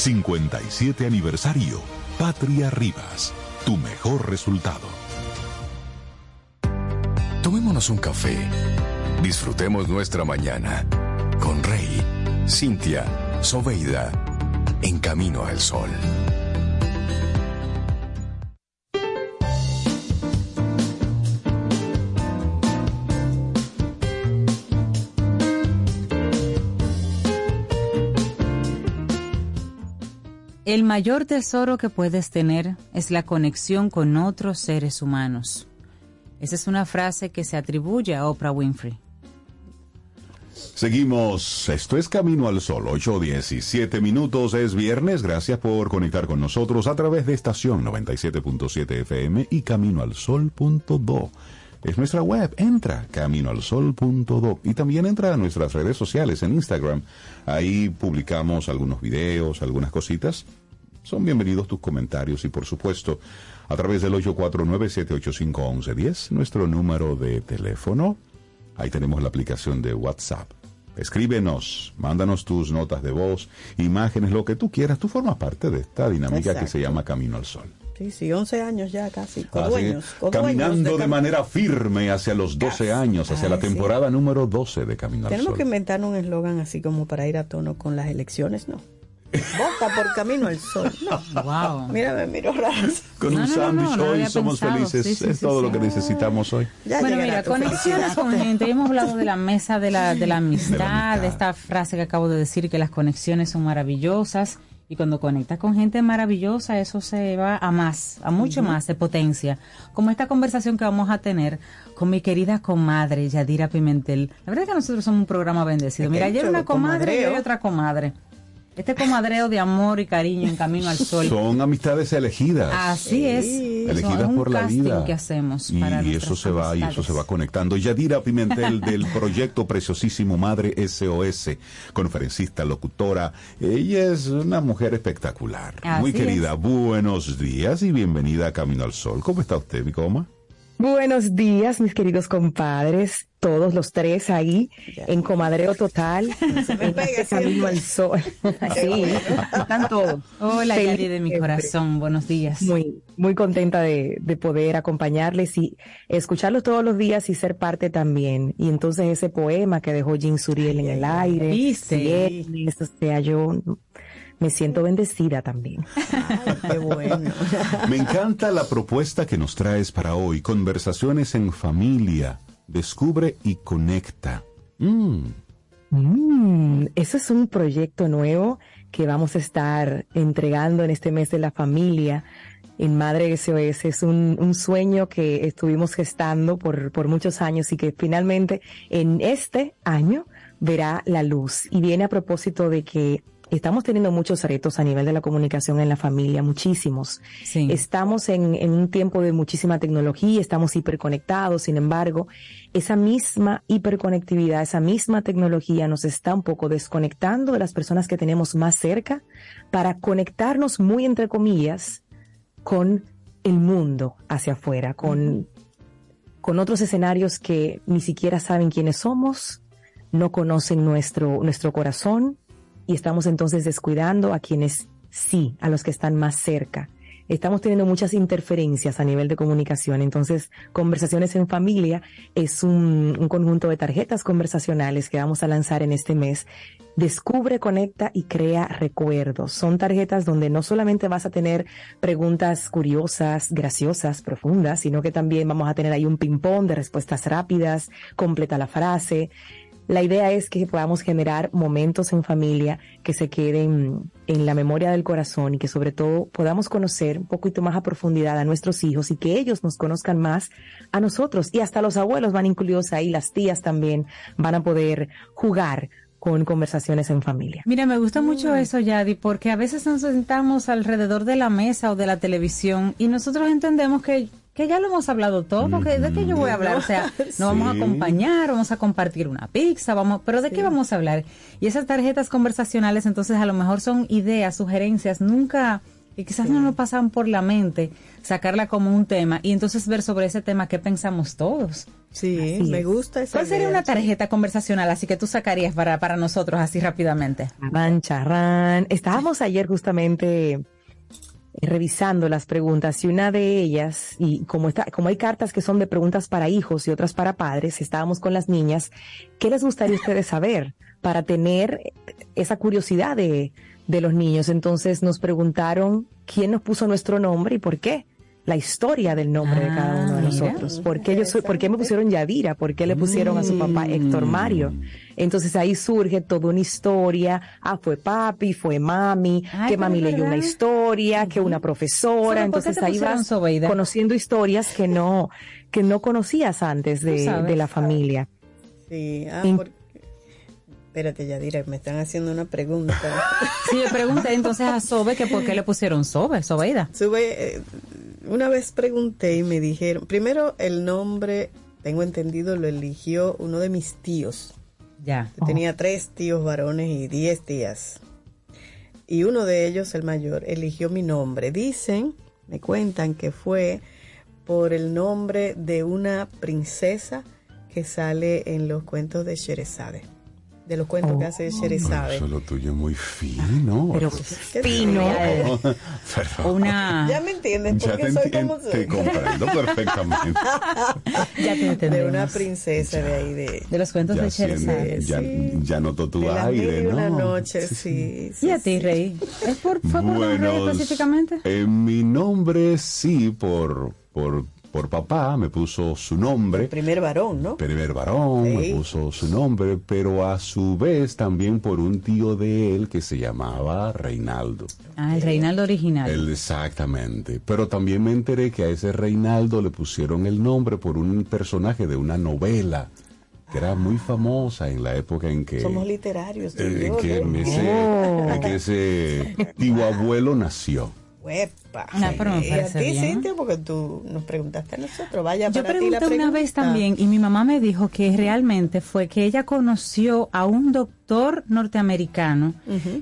Speaker 14: 57 aniversario, Patria Rivas, tu mejor resultado.
Speaker 5: Tomémonos un café. Disfrutemos nuestra mañana con Rey, Cintia, Soveida, en camino al sol.
Speaker 2: El mayor tesoro que puedes tener es la conexión con otros seres humanos. Esa es una frase que se atribuye a Oprah Winfrey.
Speaker 1: Seguimos, esto es Camino al Sol, 8.17 minutos, es viernes, gracias por conectar con nosotros a través de estación 97.7 FM y caminoalsol.do. Es nuestra web, entra caminoalsol.do y también entra a nuestras redes sociales en Instagram. Ahí publicamos algunos videos, algunas cositas. Son bienvenidos tus comentarios y por supuesto a través del 849-785-1110, nuestro número de teléfono. Ahí tenemos la aplicación de WhatsApp. Escríbenos, mándanos tus notas de voz, imágenes, lo que tú quieras. Tú formas parte de esta dinámica que se llama Camino al Sol.
Speaker 3: Sí, sí, 11 años ya casi. Con dueños. con
Speaker 1: caminando
Speaker 3: dueños
Speaker 1: de,
Speaker 3: cam-
Speaker 1: manera firme hacia los 12 años, hacia
Speaker 3: Ay,
Speaker 1: la
Speaker 3: sí.
Speaker 1: temporada número 12 de Camino al
Speaker 3: Tenemos
Speaker 1: Sol.
Speaker 3: que inventar un eslogan así como para ir a tono con las elecciones, ¿no? Vota por camino al sol. No.
Speaker 2: Wow.
Speaker 3: Mira, me miro raro.
Speaker 1: Con
Speaker 2: No,
Speaker 1: un
Speaker 2: no,
Speaker 1: sándwich
Speaker 2: no, no
Speaker 1: hoy somos
Speaker 2: pensado.
Speaker 1: felices.
Speaker 2: Sí, sí,
Speaker 1: es
Speaker 2: sí,
Speaker 1: todo
Speaker 2: sí.
Speaker 1: lo que necesitamos hoy.
Speaker 3: Ya
Speaker 2: bueno, mira, conexiones con gente. Hemos hablado de la mesa de la, de la amistad,
Speaker 1: amistad.
Speaker 2: de esta frase que acabo de decir, que las conexiones son maravillosas. Y cuando conectas con gente maravillosa, eso se va a más, a mucho más, se potencia. Como esta conversación que vamos a tener con mi querida comadre, Yadira Pimentel. La verdad es que nosotros somos un programa bendecido. Mira, ayer una comadre y hoy otra comadre. Este comadreo de amor y cariño en camino al sol.
Speaker 1: Son amistades elegidas.
Speaker 2: Así es.
Speaker 1: Elegidas
Speaker 2: es un
Speaker 1: por la vida.
Speaker 2: que hacemos
Speaker 1: y
Speaker 2: para
Speaker 1: eso se va y eso se va conectando. Yadira Pimentel del proyecto preciosísimo Madre SOS, conferencista, locutora. Ella es una mujer espectacular.
Speaker 2: Así
Speaker 1: Muy
Speaker 2: es.
Speaker 1: querida. Buenos días y bienvenida a Camino al Sol. ¿Cómo está usted, mi coma?
Speaker 15: Buenos días, mis queridos compadres, todos los tres ahí en comadreo total, en este camino al sol. sí, están todos.
Speaker 2: Hola,
Speaker 15: Feliz
Speaker 2: Yari de mi
Speaker 15: siempre.
Speaker 2: corazón. Buenos días.
Speaker 15: Muy, muy contenta de, de poder acompañarles y escucharlos todos los días y ser parte también. Y entonces ese poema que dejó Jean Suriel en el aire,
Speaker 2: ¿Viste?
Speaker 15: viernes, o sea, yo me siento bendecida también.
Speaker 3: Qué bueno.
Speaker 1: Me encanta la propuesta que nos traes para hoy. Conversaciones en familia. Descubre y conecta. Mm.
Speaker 15: Mm, eso es un proyecto nuevo que vamos a estar entregando en este mes de la familia en Madre SOS. Es un, un sueño que estuvimos gestando por, por muchos años y que finalmente en este año verá la luz. Y viene a propósito de que estamos teniendo muchos retos a nivel de la comunicación en la familia, muchísimos.
Speaker 2: Sí.
Speaker 15: Estamos en, en un tiempo de muchísima tecnología, estamos hiperconectados, sin embargo, esa misma hiperconectividad, esa misma tecnología nos está un poco desconectando de las personas que tenemos más cerca para conectarnos muy entre comillas con el mundo hacia afuera, con, con otros escenarios que ni siquiera saben quiénes somos, no conocen nuestro, nuestro corazón y estamos entonces descuidando a quienes sí, a los que están más cerca. Estamos teniendo muchas interferencias a nivel de comunicación, entonces conversaciones en familia es un, un conjunto de tarjetas conversacionales que vamos a lanzar en este mes. Descubre, conecta y crea recuerdos. Son tarjetas donde no solamente vas a tener preguntas curiosas, graciosas, profundas, sino que también vamos a tener ahí un ping-pong de respuestas rápidas, completa la frase. La idea es que podamos generar momentos en familia que se queden en la memoria del corazón y que sobre todo podamos conocer un poquito más a profundidad a nuestros hijos y que ellos nos conozcan más a nosotros. Y hasta los abuelos van incluidos ahí, las tías también van a poder jugar con conversaciones en familia.
Speaker 2: Mira, me gusta mucho eso, Yadi, porque a veces nos sentamos alrededor de la mesa o de la televisión y nosotros entendemos que, que ya lo hemos hablado todo, que ¿de qué yo voy a hablar? O sea, nos vamos a acompañar, vamos a compartir una pizza, vamos, pero ¿de qué vamos a hablar? Y esas tarjetas conversacionales, entonces a lo mejor son ideas, sugerencias, nunca, y quizás no nos pasan por la mente sacarla como un tema y entonces ver sobre ese tema qué pensamos todos.
Speaker 3: Sí,
Speaker 2: Así
Speaker 3: me
Speaker 2: es.
Speaker 3: gusta esa
Speaker 2: ¿Cuál sería
Speaker 3: idea,
Speaker 2: una tarjeta conversacional así que tú sacarías para, para nosotros así rápidamente?
Speaker 15: Charrán, charrán. Estábamos ayer justamente revisando las preguntas y una de ellas, y como está, como hay cartas que son de preguntas para hijos y otras para padres, estábamos con las niñas, ¿qué les gustaría ustedes saber para tener esa curiosidad de, de los niños? Entonces nos preguntaron quién nos puso nuestro nombre y por qué. La historia del nombre de cada uno de
Speaker 2: Ah, mira.
Speaker 15: nosotros. ¿Por qué, yo soy, ¿Por qué me pusieron Yadira? ¿Por qué le pusieron a su papá Héctor Mario? Entonces ahí surge toda una historia. Ah, fue papi, fue mami,
Speaker 2: Ay,
Speaker 15: que mami leyó una historia, que una profesora.
Speaker 2: Solo, ¿por qué
Speaker 15: Entonces ahí vas
Speaker 2: Sobeida?
Speaker 15: conociendo historias que no, que no conocías antes de,
Speaker 3: sabes.
Speaker 15: de la familia.
Speaker 3: Sí, ah, porque... Espérate, Yadira, me están haciendo una pregunta.
Speaker 2: Sí, yo pregunté entonces a Sobe que por qué le pusieron Sobe, Sobeida.
Speaker 3: Sube, eh, una vez pregunté y me dijeron, primero el nombre, tengo entendido, lo eligió uno de mis tíos.
Speaker 2: Ya.
Speaker 3: Yo Tenía tres tíos varones y diez tías. Y uno de ellos, el mayor, eligió mi nombre. Dicen, me cuentan que fue por el nombre de una princesa que sale en los cuentos de Sherezade. De los cuentos que hace Sherezade.
Speaker 1: Eso lo tuyo es muy fino.
Speaker 3: Pero fino.
Speaker 1: Perdón.
Speaker 2: Una...
Speaker 3: Ya me entienden,
Speaker 1: Ya
Speaker 3: porque
Speaker 1: te,
Speaker 3: soy
Speaker 1: enti-
Speaker 3: como
Speaker 1: te
Speaker 3: soy.
Speaker 1: comprendo perfectamente.
Speaker 2: Ya te entendemos.
Speaker 3: De una princesa de ahí, de,
Speaker 2: De los cuentos
Speaker 1: Ya,
Speaker 2: de Sherezade.
Speaker 1: ya, ya notó tu
Speaker 3: de
Speaker 1: aire,
Speaker 3: y una
Speaker 1: ¿no?
Speaker 3: noche, sí. sí,
Speaker 2: ¿Y a ti, Rey? ¿Es por, ¿Fue por
Speaker 1: Buenos-
Speaker 2: específicamente?
Speaker 1: eh, mi nombre sí, por, por, por papá, me puso su nombre.
Speaker 3: Primer varón, ¿no?
Speaker 1: Primer varón,
Speaker 3: Sí.
Speaker 1: me puso su nombre, pero a su vez también por un tío de él que se llamaba Reinaldo.
Speaker 2: Ah, el Reinaldo original.
Speaker 1: Él, exactamente. Pero también me enteré que a ese Reinaldo le pusieron el nombre por un personaje de una novela que era muy famosa en la época en que,
Speaker 3: Somos literarios.
Speaker 1: eh, en que, en
Speaker 3: ¿no?
Speaker 1: ese,
Speaker 3: Oh.
Speaker 1: en que ese tío abuelo nació.
Speaker 3: Huepa.
Speaker 2: Ah, pero me
Speaker 3: y a ti. Cintia, porque tú nos preguntaste a nosotros. Vaya
Speaker 2: Yo
Speaker 3: para ti la
Speaker 2: pregunté una vez también y mi mamá me dijo que realmente fue que ella conoció a un doctor norteamericano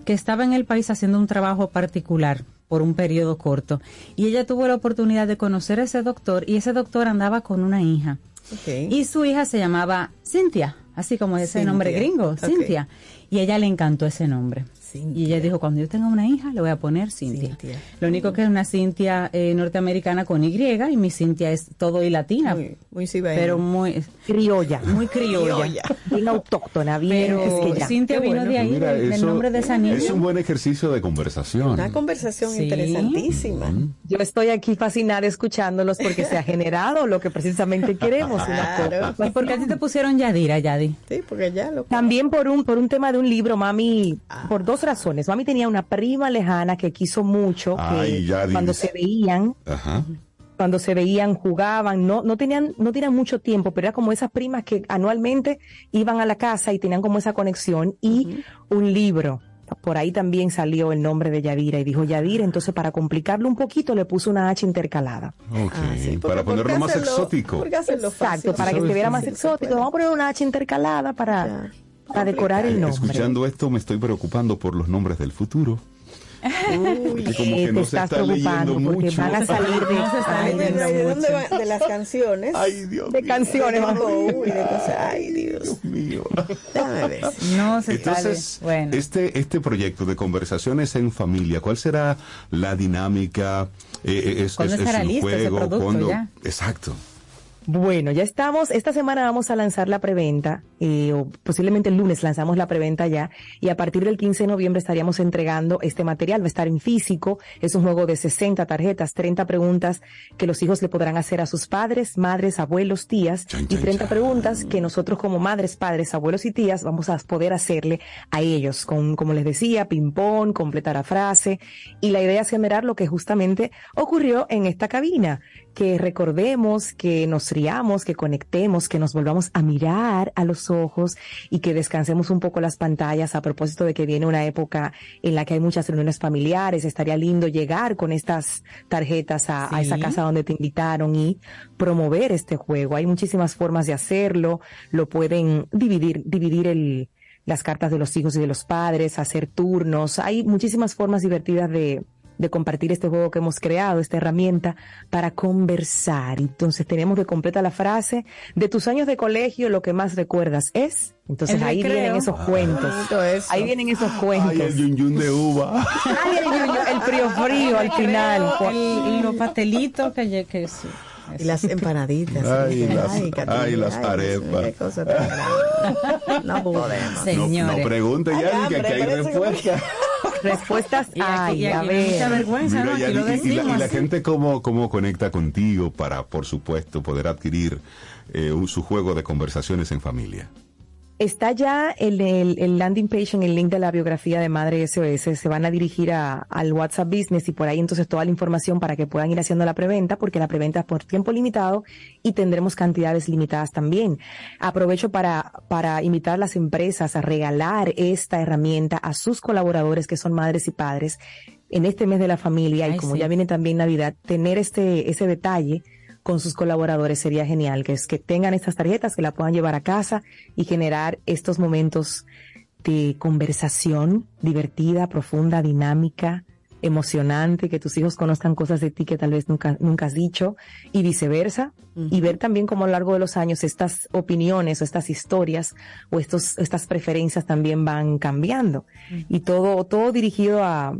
Speaker 2: que estaba en el país haciendo un trabajo particular por un periodo corto y ella tuvo la oportunidad de conocer a ese doctor y ese doctor andaba con una hija y su hija se llamaba Cintia, así como ese
Speaker 3: Cynthia.
Speaker 2: nombre gringo,
Speaker 3: Ok.
Speaker 2: Cintia, y a ella le encantó ese nombre. Y ella dijo, cuando yo tenga una hija, le voy a poner Cintia. Lo único que es una Cintia eh, norteamericana con Y y mi Cintia es todo y latina.
Speaker 3: Muy, muy cibaeña.
Speaker 2: pero muy
Speaker 15: Criolla.
Speaker 2: muy criolla.
Speaker 15: Bien autóctona, bien
Speaker 2: Pero
Speaker 15: quisqueya.
Speaker 2: Cintia
Speaker 15: Qué
Speaker 2: vino
Speaker 15: bueno.
Speaker 2: de ahí,
Speaker 1: Mira,
Speaker 2: del, del
Speaker 1: eso
Speaker 2: nombre de esa niña.
Speaker 1: Es un buen ejercicio de conversación.
Speaker 3: Una conversación
Speaker 2: Sí.
Speaker 3: interesantísima.
Speaker 15: Yo estoy aquí fascinada escuchándolos porque se ha generado lo que precisamente queremos.
Speaker 3: Claro.
Speaker 2: ¿Y por qué a ti te pusieron Yadira, Yadi?
Speaker 3: Sí, porque ya lo...
Speaker 15: También por un, por un tema de un libro, mami, por dos razones. Mami tenía una prima lejana que quiso mucho, que
Speaker 1: Ay, ya
Speaker 15: cuando
Speaker 1: dices.
Speaker 15: se veían,
Speaker 1: Ajá.
Speaker 15: cuando se veían, jugaban, no, no tenían, no tenían mucho tiempo, pero era como esas primas que anualmente iban a la casa y tenían como esa conexión y un libro. Por ahí también salió el nombre de Yadira y dijo Yadira, entonces para complicarlo un poquito le puso una H intercalada.
Speaker 1: Ok,
Speaker 3: Ah, sí, porque-
Speaker 1: para
Speaker 3: ¿por qué
Speaker 1: ponerlo más
Speaker 3: hacerlo-
Speaker 1: exótico.
Speaker 15: Exacto,
Speaker 3: fácil?
Speaker 15: para que
Speaker 1: ¿Sabes
Speaker 15: se viera más exótico. Vamos a poner una H intercalada para, para decorar el nombre.
Speaker 1: Escuchando esto me estoy preocupando por los nombres del futuro.
Speaker 3: Uy,
Speaker 1: como que
Speaker 15: te
Speaker 1: no se
Speaker 15: estás
Speaker 1: está
Speaker 15: preocupando
Speaker 1: leyendo
Speaker 15: porque
Speaker 1: mucho.
Speaker 15: van a salir de,
Speaker 2: No se está
Speaker 15: Ay,
Speaker 3: ¿de,
Speaker 2: leyendo
Speaker 3: de
Speaker 15: no.
Speaker 3: dónde va? De las canciones.
Speaker 1: Ay, Dios
Speaker 15: de
Speaker 1: mío.
Speaker 15: canciones. vamos.
Speaker 3: Uy, de cosas. Ay, Dios.
Speaker 1: mío.
Speaker 3: Déjame ver.
Speaker 2: No se
Speaker 1: Entonces.
Speaker 2: Bueno.
Speaker 1: este, este proyecto de conversaciones en familia, ¿cuál será la dinámica? Eh, eh, es,
Speaker 2: ¿Cuándo
Speaker 1: es- es
Speaker 2: estará
Speaker 1: un
Speaker 2: listo ese
Speaker 1: juego?
Speaker 2: producto
Speaker 1: ¿Cuándo?
Speaker 2: ya?
Speaker 1: Exacto.
Speaker 15: Bueno, ya estamos. Esta semana vamos a lanzar la preventa, eh, o posiblemente el lunes lanzamos la preventa ya, y a partir del 15 de noviembre estaríamos entregando este material. Va a estar en físico. Es un juego de 60 tarjetas, 30 preguntas que los hijos le podrán hacer a sus padres, madres, abuelos, tías, y
Speaker 1: chan,
Speaker 15: 30
Speaker 1: chan.
Speaker 15: preguntas que nosotros como madres, padres, abuelos y tías vamos a poder hacerle a ellos, con, como les decía, ping-pong, completar a frase. Y la idea es generar lo que justamente ocurrió en esta cabina, que recordemos, que nos sonriamos, que conectemos, que nos volvamos a mirar a los ojos y que descansemos un poco las pantallas a propósito de que viene una época en la que hay muchas reuniones familiares. Estaría lindo llegar con estas tarjetas a, a esa casa donde te invitaron y promover este juego. Hay muchísimas formas de hacerlo. Lo pueden dividir, dividir el, las cartas de los hijos y de los padres, hacer turnos. Hay muchísimas formas divertidas de, de compartir este juego que hemos creado, esta herramienta para conversar. Entonces tenemos de completa la frase, de tus años de colegio lo que más recuerdas es. Enentonces
Speaker 2: El
Speaker 15: ahí
Speaker 2: recreo.
Speaker 15: vienen esos cuentos. Ahí vienen esos cuentos.
Speaker 1: El yun yun de uva.
Speaker 15: Ay, el, yuyu, el frío frío al final.
Speaker 2: El- y los pastelitos que, que sí.
Speaker 3: Y las empanaditas.
Speaker 1: Ay, las-
Speaker 3: Catalina,
Speaker 1: ay, las arepas.
Speaker 3: Qué cosa tan grande. No podemos.
Speaker 1: No, no pregunte ya, ni que aquí hay respuesta.
Speaker 15: Respuestas hay, a
Speaker 2: mucha
Speaker 15: ver.
Speaker 1: y la gente cómo, cómo conecta contigo para, por supuesto, poder adquirir eh, un- su juego de conversaciones en familia.
Speaker 15: Está ya el, el, el landing page en el link de la biografía de Madre SOS. Se van a dirigir a- al WhatsApp Business y por ahí entonces toda la información para que puedan ir haciendo la preventa, porque la preventa es por tiempo limitado y tendremos cantidades limitadas también. Aprovecho para, para invitar a las empresas a regalar esta herramienta a sus colaboradores que son madres y padres en este mes de la familia y como
Speaker 2: sí.
Speaker 15: ya viene también Navidad, tener este, ese detalle con sus colaboradores sería genial, que es que tengan estas tarjetas, que la puedan llevar a casa y generar estos momentos de conversación divertida, profunda, dinámica, emocionante, que tus hijos conozcan cosas de ti que tal vez nunca, nunca has dicho y viceversa. Y ver también cómo a lo largo de los años estas opiniones o estas historias o estos, estas preferencias también van cambiando. Y todo, todo dirigido a,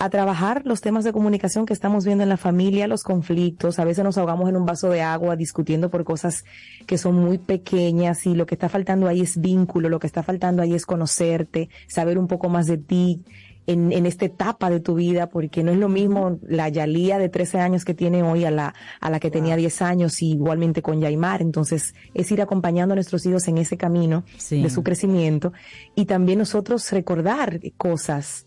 Speaker 15: a trabajar los temas de comunicación que estamos viendo en la familia, los conflictos. A veces nos ahogamos en un vaso de agua discutiendo por cosas que son muy pequeñas y lo que está faltando ahí es vínculo, lo que está faltando ahí es conocerte, saber un poco más de ti. En, en esta etapa de tu vida, porque no es lo mismo la Yalía de 13 años que tiene hoy a la, a la que tenía 10 años y igualmente con Yaimar. Entonces, es ir acompañando a nuestros hijos en ese camino
Speaker 2: Sí.
Speaker 15: de su crecimiento y también nosotros recordar cosas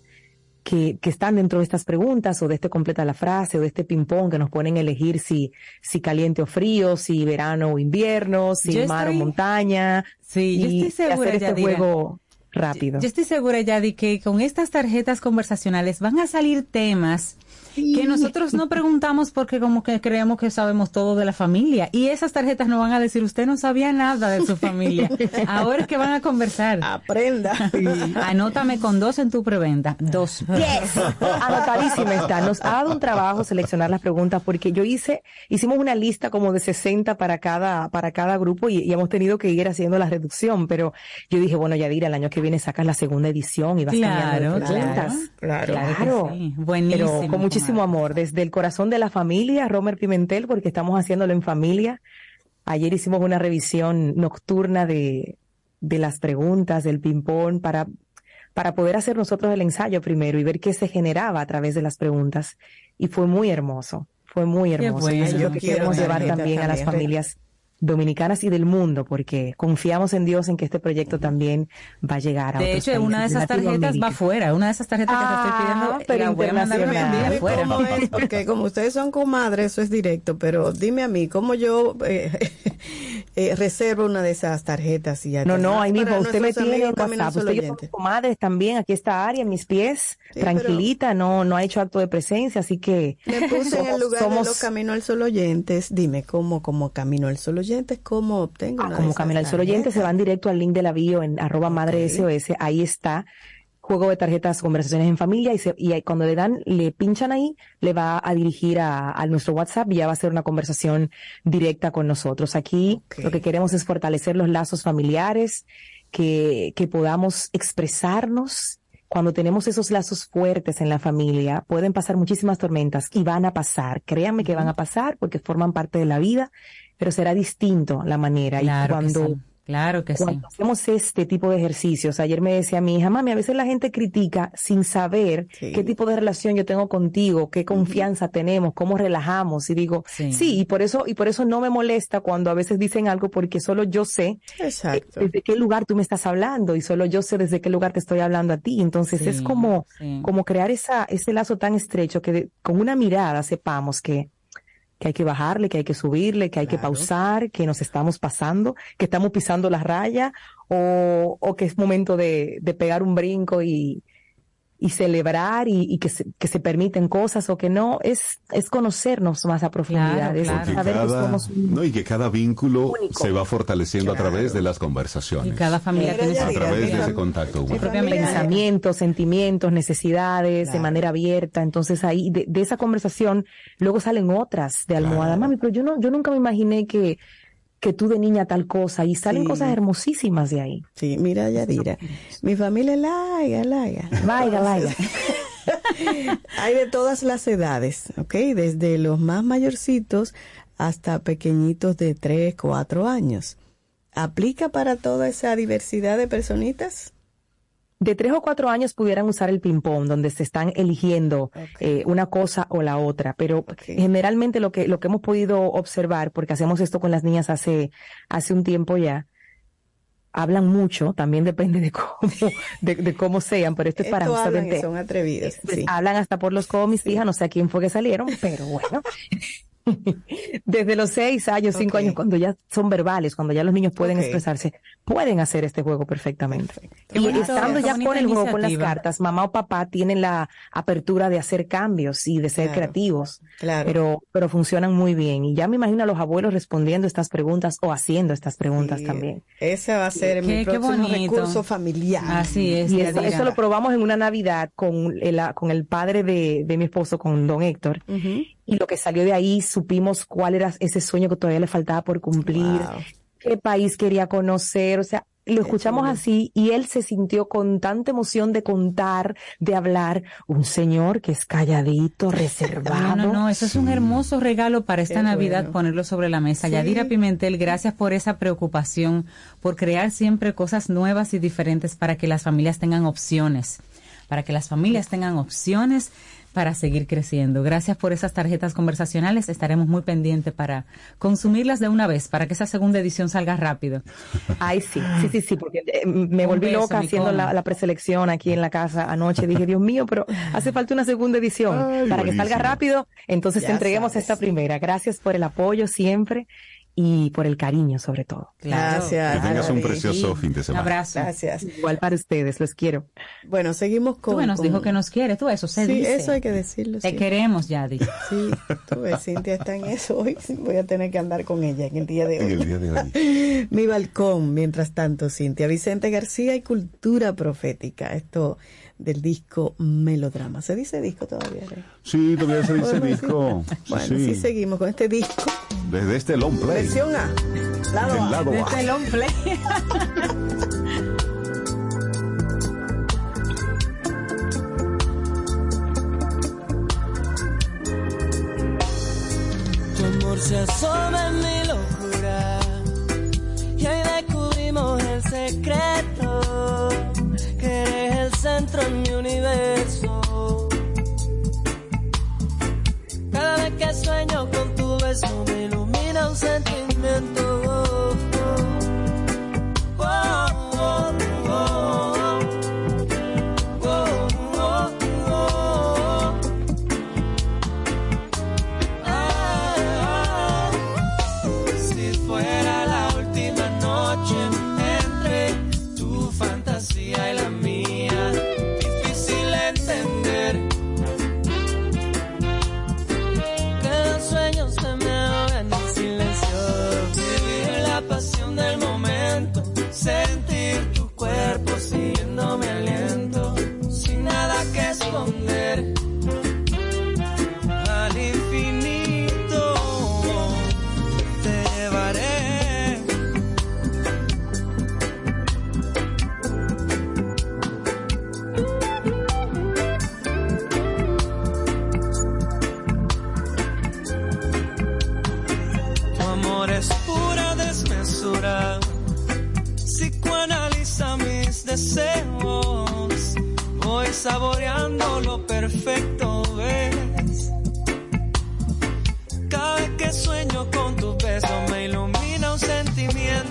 Speaker 15: que, que están dentro de estas preguntas o de este completa la frase o de este ping-pong que nos ponen a elegir si, si caliente o frío, si verano o invierno, si
Speaker 2: Yo
Speaker 15: mar o montaña.
Speaker 2: Sí, yo
Speaker 15: y
Speaker 2: estoy segura,
Speaker 15: hacer este
Speaker 2: Yadira.
Speaker 15: juego rápido.
Speaker 2: Yo estoy segura ya de que con estas tarjetas conversacionales van a salir temas que nosotros no preguntamos porque como que creemos que sabemos todo de la familia y esas tarjetas nos van a decir usted no sabía nada de su familia. Ahora es que van a conversar.
Speaker 3: Aprenda.
Speaker 2: Anótame con dos en tu preventa. Dos.
Speaker 15: Yes. Anotadísima está. Nos ha dado un trabajo seleccionar las preguntas porque yo hice, hicimos una lista como de 60 para cada, para cada grupo y, y hemos tenido que ir haciendo la reducción, pero yo dije, bueno, Yadira, el año que viene sacas la segunda edición y vas cambiando
Speaker 2: Claro,
Speaker 15: de
Speaker 2: claro,
Speaker 3: claro.
Speaker 2: Claro que sí. Buenísimo,
Speaker 15: Pero con muchísimo amor, desde el corazón de la familia, Romer Pimentel, porque estamos haciéndolo en familia. Ayer hicimos una revisión nocturna de, de las preguntas, del ping-pong, para, para poder hacer nosotros el ensayo primero y ver qué se generaba a través de las preguntas. Y fue muy hermoso, fue muy hermoso. y
Speaker 2: bueno.
Speaker 15: eso es lo que queremos llevar también a las familias dominicanas y del mundo, porque confiamos en Dios en que este proyecto también va a llegar a
Speaker 2: De
Speaker 15: otros
Speaker 2: hecho, una de esas tarjetas va afuera. Una de esas tarjetas que te
Speaker 15: Ah,
Speaker 2: estoy pidiendo
Speaker 15: pero
Speaker 2: la voy a mandar
Speaker 3: cómo es, porque como ustedes son comadres, eso es directo, pero dime a mí, ¿cómo yo eh, eh, reservo una de esas tarjetas? Y ya
Speaker 15: No, no, ahí mismo usted me tiene en WhatsApp. Usted yo somos comadres también, aquí está Ari en mis pies,
Speaker 3: Sí,
Speaker 15: tranquilita, no, no ha hecho acto de presencia, así que
Speaker 3: Me puse en el
Speaker 15: somos-
Speaker 3: lugar
Speaker 15: somos-
Speaker 3: de los Camino al Sol Oyentes. Dime, ¿cómo como Camino al Sol Oyentes? ¿Cómo obtengo
Speaker 15: Ah, como Camino al Sol Oyente, se van directo al link de la bio en arroba madre SOS, ahí está, juego de tarjetas, conversaciones en familia, y, se- y cuando le dan, le pinchan ahí, le va a dirigir a, a nuestro WhatsApp y ya va a ser una conversación directa con nosotros. Aquí lo que queremos es fortalecer los lazos familiares, que, que podamos expresarnos. Cuando tenemos esos lazos fuertes en la familia, pueden pasar muchísimas tormentas y van a pasar. Créanme que van a pasar porque forman parte de la vida, pero será distinto la manera.
Speaker 2: Claro
Speaker 15: y
Speaker 2: que
Speaker 15: cuando
Speaker 2: sí. Claro que sí.
Speaker 15: cuando hacemos este tipo de ejercicios, ayer me decía mi hija, mami, a veces la gente critica sin saber
Speaker 3: Sí.
Speaker 15: qué tipo de relación yo tengo contigo, qué confianza tenemos, cómo relajamos. Y digo,
Speaker 2: Sí.
Speaker 15: sí. y por eso, y por eso no me molesta cuando a veces dicen algo porque solo yo sé eh,
Speaker 3: Exacto.
Speaker 15: desde qué lugar tú me estás hablando y solo yo sé desde qué lugar te estoy hablando a ti. Entonces
Speaker 2: Sí,
Speaker 15: es como, como crear esa, ese lazo tan estrecho que de- con una mirada sepamos que que hay que bajarle, que hay que subirle, que hay que pausar, que nos estamos pasando, que estamos pisando la raya o, o que es momento de, de pegar un brinco y, y celebrar y, y que, se, que se permiten cosas o que no, es, es conocernos más a profundidad. es
Speaker 1: Porque
Speaker 15: saber que
Speaker 1: cada-
Speaker 15: somos un-
Speaker 1: no, y que cada vínculo
Speaker 15: Único.
Speaker 1: se va fortaleciendo a través de las conversaciones.
Speaker 2: Y cada familia tiene
Speaker 1: a través de ese contacto humano.
Speaker 15: pensamientos, sentimientos, necesidades de manera abierta. Entonces ahí de, de esa conversación luego salen otras de almohada. Mami, pero yo no, yo nunca me imaginé que, que tú de niña tal cosa y salen
Speaker 3: Sí.
Speaker 15: cosas hermosísimas de ahí.
Speaker 3: Sí, mira Yadira, mi familia es laiga, laiga.
Speaker 15: Laiga, laiga.
Speaker 3: Hay de todas las edades, ¿ok? Desde los más mayorcitos hasta pequeñitos de 3, 4 años. ¿Aplica para toda esa diversidad de personitas?
Speaker 15: De tres o cuatro años pudieran usar el ping-pong, donde se están eligiendo eh, una cosa o la otra, pero generalmente lo que, lo que hemos podido observar, porque hacemos esto con las niñas hace, hace un tiempo ya, hablan mucho, también depende de cómo, de, de cómo sean, pero esto es para
Speaker 3: Esto hablan
Speaker 15: justamente
Speaker 3: y son atrevidas.
Speaker 15: pues,
Speaker 3: sí.
Speaker 15: hablan hasta por los codos, hija, no sé a quién fue que salieron, pero bueno. Desde los seis años, cinco años, cuando ya son verbales, cuando ya los niños pueden expresarse, pueden hacer este juego perfectamente. Y
Speaker 2: bonito,
Speaker 15: estando ya con el juego, con las cartas, mamá o papá tienen la apertura de hacer cambios y de ser
Speaker 3: Claro.
Speaker 15: creativos.
Speaker 3: Claro.
Speaker 15: Pero, pero funcionan muy bien. Y ya me imagino a los abuelos respondiendo estas preguntas o haciendo estas preguntas
Speaker 3: Sí,
Speaker 15: también.
Speaker 3: Ese va a ser
Speaker 2: Qué-
Speaker 3: mi
Speaker 2: qué
Speaker 3: próximo
Speaker 2: bonito.
Speaker 3: recurso familiar.
Speaker 2: Así es.
Speaker 15: Y eso, lo probamos en una Navidad con el, con el padre de, de mi esposo, con don Héctor.
Speaker 3: Ujú.
Speaker 15: Y lo que salió de ahí, supimos cuál era ese sueño que todavía le faltaba por cumplir,
Speaker 3: Wow.
Speaker 15: qué país quería conocer, o sea, lo escuchamos así y él se sintió con tanta emoción de contar, de hablar, un señor que es calladito, reservado.
Speaker 2: No, no, no, eso es un hermoso regalo para esta
Speaker 15: Qué
Speaker 2: Navidad
Speaker 15: bueno.
Speaker 2: ponerlo sobre la mesa.
Speaker 15: Sí.
Speaker 2: Yadira Pimentel, gracias por esa preocupación, por crear siempre cosas nuevas y diferentes para que las familias tengan opciones, para que las familias tengan opciones para seguir creciendo. Gracias por esas tarjetas conversacionales. Estaremos muy pendientes para consumirlas de una vez, para que esa segunda edición salga rápido.
Speaker 15: Ay, sí, sí, sí, sí, porque eh, me
Speaker 2: Un
Speaker 15: volví
Speaker 2: beso,
Speaker 15: loca haciendo la, la preselección aquí en la casa anoche. Dije, Dios mío, pero hace falta una segunda edición
Speaker 1: Ay,
Speaker 15: para que salga rápido. Entonces
Speaker 3: Ya
Speaker 15: entreguemos
Speaker 3: sabes.
Speaker 15: esta primera. Gracias por el apoyo siempre y por el cariño sobre todo.
Speaker 3: Gracias.
Speaker 1: Que tengas un precioso fin de
Speaker 2: Un
Speaker 1: semana.
Speaker 2: abrazo.
Speaker 3: Gracias.
Speaker 15: Igual para ustedes, los quiero.
Speaker 3: Bueno, seguimos con...
Speaker 2: Tú nos
Speaker 3: con-
Speaker 2: dijo que nos quiere, tú eso se
Speaker 3: Sí,
Speaker 2: dice.
Speaker 3: eso hay que decirlo.
Speaker 2: Te
Speaker 3: sí.
Speaker 2: queremos, Yadi.
Speaker 3: Sí, tú ves, Cintia está en eso hoy. Voy a tener que andar con ella en el día de
Speaker 1: En
Speaker 3: hoy.
Speaker 1: el día de hoy.
Speaker 3: Mi balcón, mientras tanto, Cintia. Vicente García y Cultura Profética. Esto del disco Melodrama. ¿Se dice disco todavía? Rey?
Speaker 1: Sí, todavía se dice disco.
Speaker 3: Bueno,
Speaker 1: sí.
Speaker 3: sí seguimos con este disco.
Speaker 1: Desde este long play.
Speaker 3: Versión A. Lado
Speaker 1: Del
Speaker 3: A.
Speaker 1: lado A.
Speaker 2: Desde el long play.
Speaker 13: Tu amor se asoma en mi locura y hoy descubrimos el secreto que eres el centro en mi universo. Cada vez que sueño con tu beso me ilumina un sentimiento. Saboreando lo perfecto, ves. Cada vez que sueño con tus besos me ilumina un sentimiento.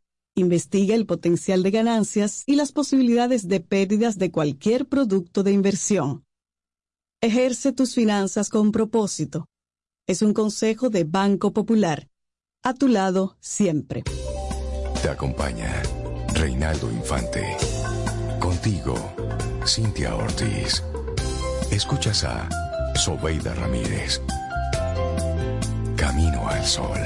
Speaker 3: Investiga el potencial de ganancias y las posibilidades de pérdidas de cualquier producto de inversión. Ejerce tus finanzas con propósito. Es un consejo de Banco Popular. A tu lado siempre.
Speaker 5: Te acompaña Reinaldo Infante. Contigo, Cintia Ortiz. Escuchas a Sobeida Ramírez. Camino al Sol.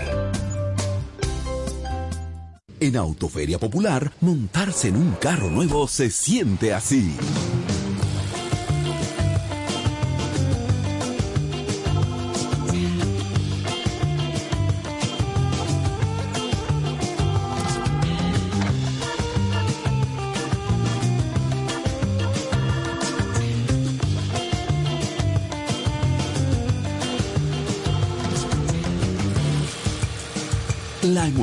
Speaker 9: En Autoferia Popular, montarse en un carro nuevo se siente así.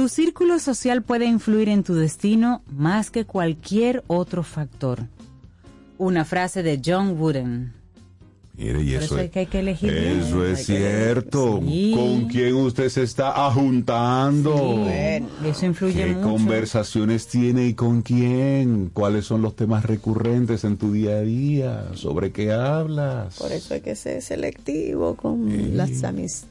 Speaker 2: Tu círculo social puede influir en tu destino más que cualquier otro factor. Una frase de John Wooden.
Speaker 1: Mire, y
Speaker 2: Por
Speaker 1: eso
Speaker 2: eso
Speaker 1: es,
Speaker 2: que hay que elegir
Speaker 1: eso es cierto.
Speaker 2: Sí.
Speaker 1: ¿Con quién usted se está ajuntando?
Speaker 2: Sí, eso influye
Speaker 1: ¿Qué
Speaker 2: mucho.
Speaker 1: conversaciones tiene y con quién? ¿Cuáles son los temas recurrentes en tu día a día? ¿Sobre qué hablas?
Speaker 3: Por eso hay que ser selectivo con las amistades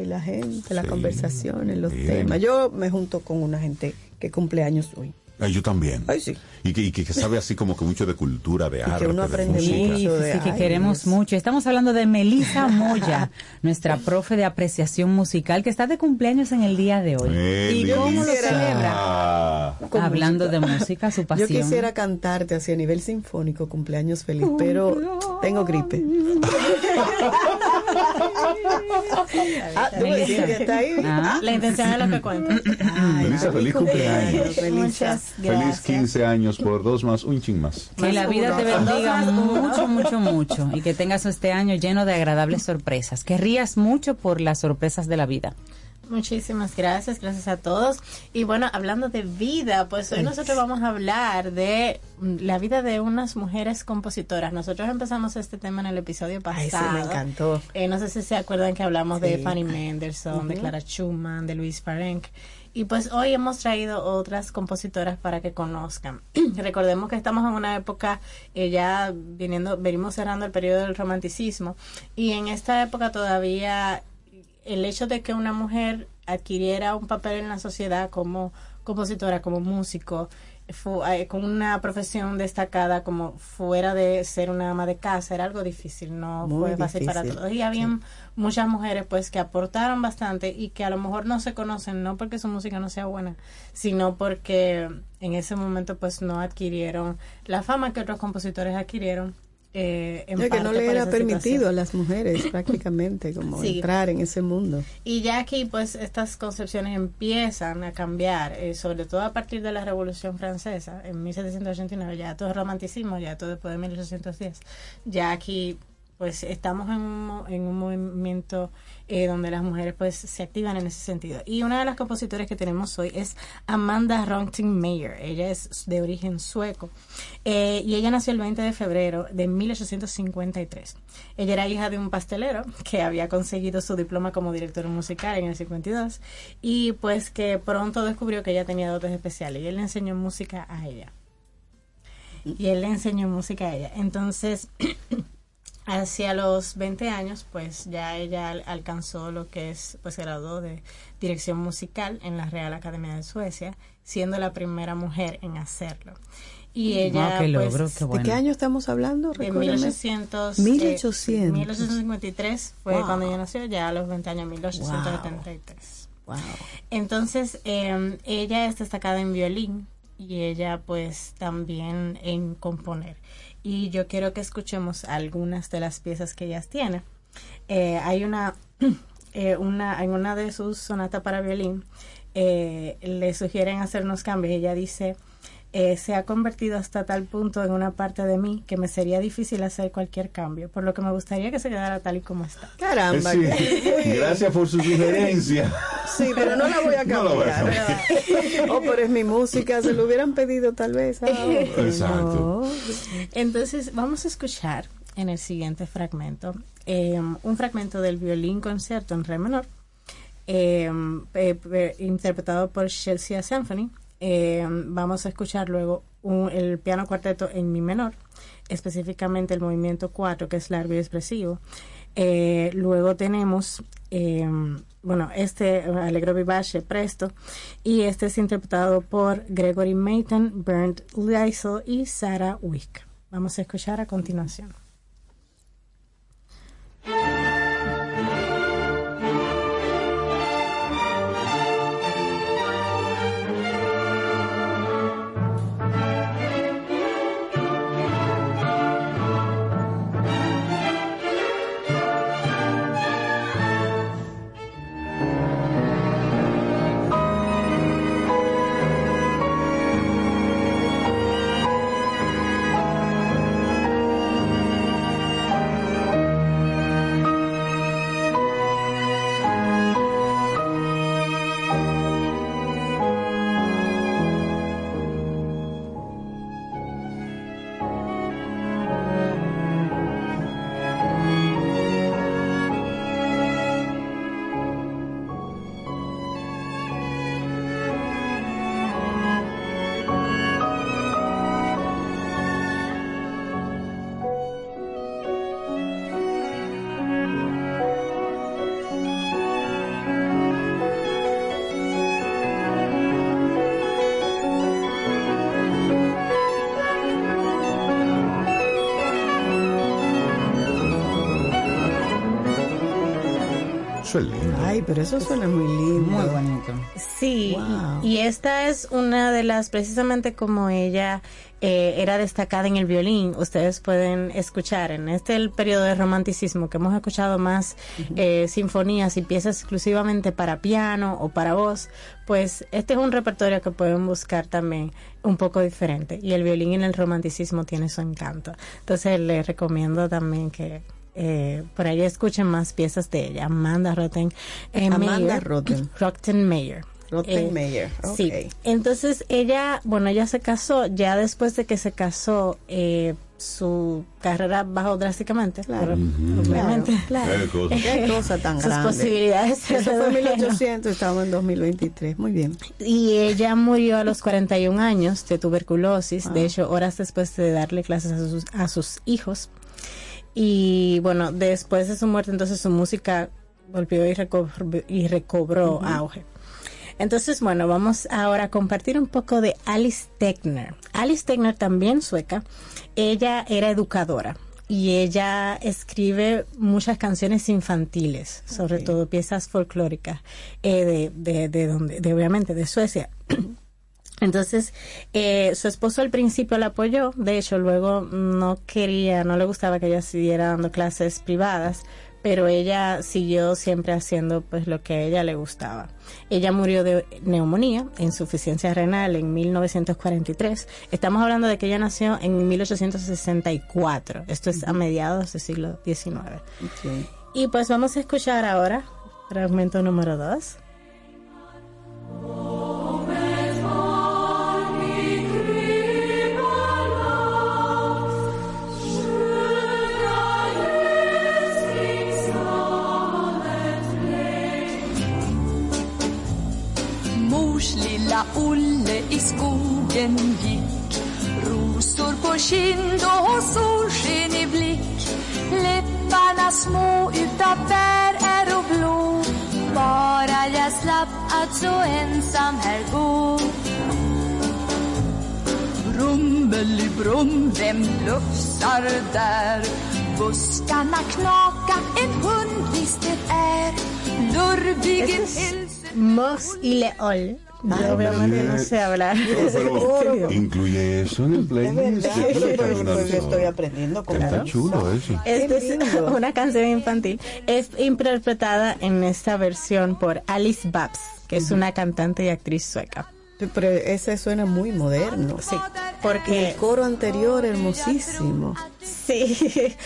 Speaker 3: y la gente, las conversaciones, los temas. Yo me junto con una gente que cumple años hoy.
Speaker 1: Ah, yo también.
Speaker 3: Ay, sí.
Speaker 1: Y que, y que sabe así como que mucho de cultura, de arte,
Speaker 3: uno
Speaker 1: de
Speaker 3: aprende
Speaker 1: música.
Speaker 2: Sí,
Speaker 3: mucho de-
Speaker 2: sí, que
Speaker 3: ay,
Speaker 2: queremos
Speaker 3: Dios.
Speaker 2: mucho. Estamos hablando de Melisa Moya, nuestra profe de apreciación musical, que está de cumpleaños en el día de hoy.
Speaker 1: ¿Y
Speaker 2: cómo lo celebra?
Speaker 3: Con
Speaker 2: Hablando
Speaker 3: música.
Speaker 2: de música, su
Speaker 3: Yo
Speaker 2: pasión.
Speaker 3: quisiera cantarte así a nivel sinfónico, cumpleaños feliz, pero tengo gripe. ah, tú me dices que está ahí.
Speaker 2: Ah.
Speaker 16: La intención es lo que cuenta.
Speaker 1: Melissa, feliz cumpleaños.
Speaker 16: Muchas
Speaker 1: Feliz
Speaker 16: gracias.
Speaker 1: 15 años por dos más, un ching más.
Speaker 2: Que la vida te bendiga mucho, mucho, mucho y que tengas este año lleno de agradables sorpresas. Que rías mucho por las sorpresas de la vida.
Speaker 16: Muchísimas gracias, gracias a todos. Y bueno, hablando de vida, pues hoy nosotros vamos a hablar de la vida de unas mujeres compositoras. Nosotros empezamos este tema en el episodio
Speaker 3: Ay,
Speaker 16: pasado.
Speaker 3: sí, me encantó.
Speaker 16: Eh, no sé si se acuerdan que hablamos de. Fanny Mendelssohn, de. Clara Schumann, de Luis Parenk. Y pues hoy hemos traído otras compositoras para que conozcan. Recordemos que estamos en una época eh, ya viniendo, venimos cerrando el periodo del romanticismo y en esta época todavía el hecho de que una mujer adquiriera un papel en la sociedad como compositora, como músico, eh, con una profesión destacada como fuera de ser una ama de casa, era algo difícil, no
Speaker 3: Muy
Speaker 16: fue fácil para todos. Y habían muchas mujeres pues que aportaron bastante y que a lo mejor no se conocen, no porque su música no sea buena, sino porque en ese momento pues no adquirieron la fama que otros compositores adquirieron. Eh, en
Speaker 3: Ya que no le era permitido
Speaker 16: situación.
Speaker 3: a las mujeres prácticamente como
Speaker 16: Sí.
Speaker 3: entrar en ese mundo.
Speaker 16: Y ya aquí, pues, estas concepciones empiezan a cambiar, eh, sobre todo a partir de la Revolución Francesa, en 1789, ya todo es romanticismo, ya todo después de 1810. Ya aquí, pues, estamos en un, en un movimiento eh, donde las mujeres, pues, se activan en ese sentido. Y una de las compositores que tenemos hoy es Amanda Meyer. Ella es de origen sueco. Eh, y ella nació el 20 de febrero de 1853. Ella era hija de un pastelero que había conseguido su diploma como director musical en el 52 y pues que pronto descubrió que ella tenía dotes especiales y él le enseñó música a ella. Y él le enseñó música a ella. Entonces, hacia los 20 años, pues ya ella al- alcanzó lo que es, pues se graduó de dirección musical en la Real Academia de Suecia, siendo la primera mujer en hacerlo. Y ella,
Speaker 2: qué
Speaker 16: pues,
Speaker 2: logro, qué
Speaker 3: ¿De qué año estamos hablando?
Speaker 16: de
Speaker 3: Recuérdame.
Speaker 16: 1800,
Speaker 3: 1800.
Speaker 16: eh, 1853 fue
Speaker 3: Wow.
Speaker 16: cuando ella nació, ya a los 20 años, 1873.
Speaker 3: Wow.
Speaker 16: Entonces, eh, ella es destacada en violín y ella pues también en componer. Y yo quiero que escuchemos algunas de las piezas que ellas tiene. Eh, hay una, eh, una, en una de sus sonatas para violín, eh, le sugieren hacer unos cambios. Ella dice, eh, se ha convertido hasta tal punto en una parte de mí que me sería difícil hacer cualquier cambio, por lo que me gustaría que se quedara tal y como está.
Speaker 3: Caramba.
Speaker 1: Sí.
Speaker 3: que-
Speaker 1: Gracias por su sugerencia.
Speaker 3: Sí, pero no la voy a
Speaker 1: No la voy a
Speaker 3: cambiar. oh, pero es mi música, se lo hubieran pedido tal vez. Ah,
Speaker 1: Exacto.
Speaker 3: no.
Speaker 16: Entonces, vamos a escuchar en el siguiente fragmento eh, un fragmento del violín concierto en re menor, eh, eh, eh, interpretado por Chelsea Symphony. Eh, vamos a escuchar luego un- el piano cuarteto en mi menor, específicamente el movimiento 4, que es largo y expresivo. Eh, luego tenemos, eh, bueno, este Allegro Vivace Presto, y este es interpretado por Gregory Mayton, Bernd Leisel y Sarah Wick. Vamos a escuchar a continuación.
Speaker 3: Ay, pero eso suena muy lindo.
Speaker 2: Muy bonito.
Speaker 16: Sí,
Speaker 3: Wow.
Speaker 16: y esta es una de las, precisamente como ella eh, era destacada en el violín, ustedes pueden escuchar en este el periodo de romanticismo que hemos escuchado más eh, sinfonías y piezas exclusivamente para piano o para voz, pues este es un repertorio que pueden buscar también un poco diferente y el violín en el romanticismo tiene su encanto. Entonces les recomiendo también que eh, por ahí escuchen más piezas de ella, Amanda Rotten eh,
Speaker 3: Amanda
Speaker 16: Meyer.
Speaker 3: Rotten.
Speaker 16: Rottenmeier.
Speaker 3: Rottenmeier, ok.
Speaker 16: Sí. Entonces ella, bueno, ella se casó, ya después de que se casó, eh, su carrera bajó drásticamente.
Speaker 3: Claro.
Speaker 16: pero, Obviamente.
Speaker 3: Claro,
Speaker 1: Qué cosa.
Speaker 3: Qué cosa tan
Speaker 16: Sus
Speaker 3: grande.
Speaker 16: posibilidades
Speaker 3: Eso fue en
Speaker 16: redujeron.
Speaker 3: 1800, estamos en 2023. Muy bien.
Speaker 16: Y ella murió a los 41 años de tuberculosis, de hecho, horas después de darle clases a sus, a sus hijos. Y bueno, después de su muerte, entonces su música volvió y recobró, y recobró auge. Entonces, bueno, vamos ahora a compartir un poco de Alice Tegner. Alice Tegner, también sueca, ella era educadora y ella escribe muchas canciones infantiles, sobre todo piezas folclóricas eh, de, de, de, donde, de obviamente de Suecia. Entonces, eh, su esposo al principio la apoyó, de hecho luego no quería, no le gustaba que ella siguiera dando clases privadas, pero ella siguió siempre haciendo pues lo que a ella le gustaba. Ella murió de neumonía, insuficiencia renal en 1943. Estamos hablando de que ella nació en 1864. Esto es a mediados del siglo XIX. Y pues vamos a escuchar ahora fragmento número 2.
Speaker 17: Mors lilla Olle i skogen gick. Rosor på kind och solsken i blick. Läpparna små utav bär är och blå. Bara jag slapp att så ensam här gå. Brummelibrum, vem blufsar där? Buskarna knaka, en hund visst det är Lurvigen hälsar
Speaker 16: Mos y Leol. Yo obviamente no sé hablar.
Speaker 1: Incluye eso en el playlist. Sol.
Speaker 3: Estoy aprendiendo con
Speaker 1: Está chulo eso.
Speaker 16: Esta es una canción infantil. Es interpretada en esta versión por Alice Babs, que es una cantante y actriz sueca.
Speaker 3: Pero ese suena muy moderno.
Speaker 16: Sí, porque
Speaker 3: el coro anterior, hermosísimo.
Speaker 16: sí,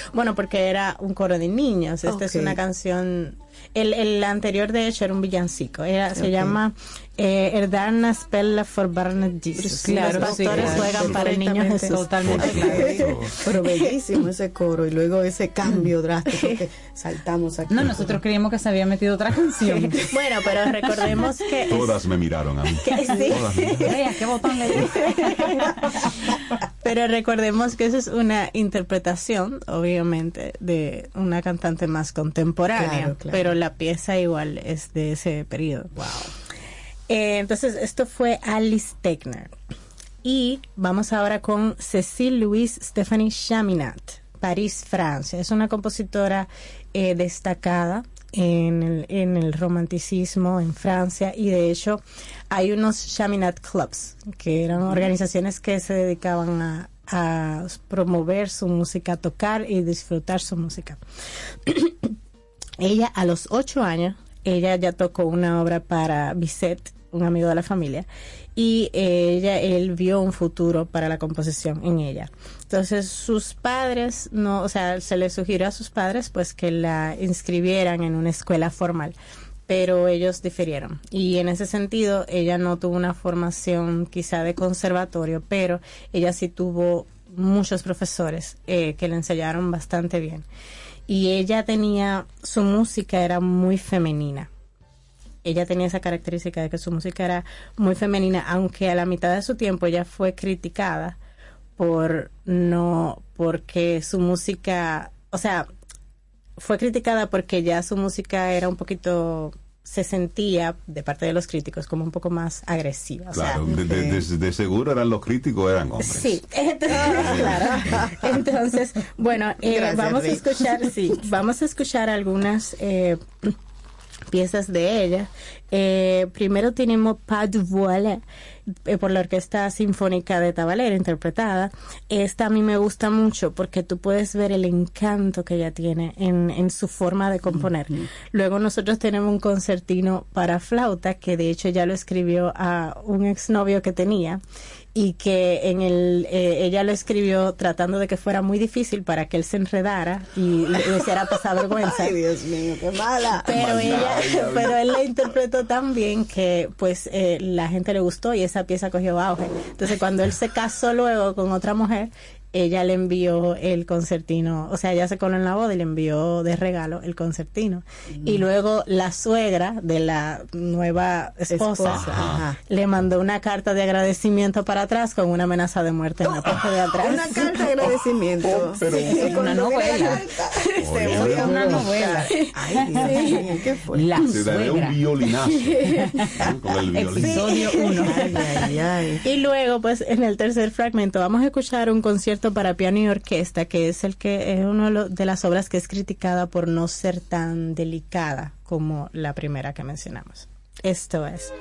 Speaker 16: bueno, porque era un coro de niños. Esta es una canción. El, el anterior, de hecho, era un villancico. Era, Se llama eh, Erdarna Spella for Barnet Jesus.
Speaker 2: Claro,
Speaker 16: Los
Speaker 2: sí,
Speaker 16: pastores
Speaker 2: claro.
Speaker 16: juegan para el niño. Jesús.
Speaker 2: Totalmente claro.
Speaker 3: Pero bellísimo ese coro y luego ese cambio drástico que saltamos aquí.
Speaker 2: No, nosotros creíamos que se había metido otra canción.
Speaker 16: Bueno, pero recordemos que
Speaker 1: Todas me miraron a mí.
Speaker 16: que sí.
Speaker 1: Todas me miraron.
Speaker 2: Ey, ¿a qué botón le?
Speaker 16: Pero recordemos que eso es una interpretación, obviamente, de una cantante más contemporánea,
Speaker 3: Claro, claro.
Speaker 16: pero la pieza igual es de ese periodo. Wow. Entonces, esto fue Alice Tegner. Y vamos ahora con Cécile Louise Stephanie Chaminade, París, Francia. Es una compositora eh, destacada en el, en el romanticismo en Francia y de hecho hay unos Chaminade Clubs, que eran organizaciones que se dedicaban a, a promover su música, a tocar y disfrutar su música. ella a los ocho años, ella ya tocó una obra para Bizet, un amigo de la familia, y ella, él vio un futuro para la composición en ella. Entonces sus padres, no, o sea, se le sugirió a sus padres pues que la inscribieran en una escuela formal, pero ellos difirieron. Y en ese sentido, ella no tuvo una formación quizá de conservatorio, pero ella sí tuvo muchos profesores eh, que le enseñaron bastante bien. Y ella tenía, su música era muy femenina ella tenía esa característica de que su música era muy femenina, aunque a la mitad de su tiempo ella fue criticada por no, porque su música, o sea, fue criticada porque ya su música era un poquito, se sentía de parte de los críticos como un poco más agresiva. O sea,
Speaker 1: Claro, de, de- de- de seguro eran los críticos, eran hombres.
Speaker 16: Sí, entonces, claro. Entonces, bueno, eh,
Speaker 3: Gracias,
Speaker 16: vamos a escuchar, sí, vamos a escuchar algunas eh, piezas de ella. Eh, primero tenemos Pas Voile, eh, por la Orquesta Sinfónica de Tabalera, interpretada. Esta a mí me gusta mucho porque tú puedes ver el encanto que ella tiene en, en su forma de componer. Luego nosotros tenemos un concertino para flauta que de hecho ya lo escribió a un exnovio que tenía y que en el eh, ella lo escribió tratando de que fuera muy difícil para que él se enredara y le hiciera pasar vergüenza.
Speaker 3: Ay, Dios mío, qué mala.
Speaker 16: Pero ella, pero él la interpretó tan bien que pues eh, la gente le gustó y esa pieza cogió auge. Entonces cuando él se casó luego con otra mujer, ella le envió el concertino, o sea, ella se coló en la boda y le envió de regalo el concertino. Y luego la suegra de la nueva esposa, le mandó una carta de agradecimiento para atrás con una amenaza de muerte en la parte de atrás.
Speaker 3: Una carta de agradecimiento.
Speaker 16: pero-
Speaker 3: Sí,
Speaker 16: Una novela.
Speaker 3: se
Speaker 1: una
Speaker 2: novela.
Speaker 3: Ay, Dios mío, ¿qué fue?
Speaker 2: La
Speaker 1: Te daré un
Speaker 2: suegra.
Speaker 1: violinazo. ¿no? Con el violín.
Speaker 2: Episodio 1.
Speaker 3: Ay, ay, ay.
Speaker 16: Y luego, pues, en el tercer fragmento vamos a escuchar un concierto para piano y orquesta, que es el que es una de, las obras que es criticada por no ser tan delicada como la primera que mencionamos. Esto es.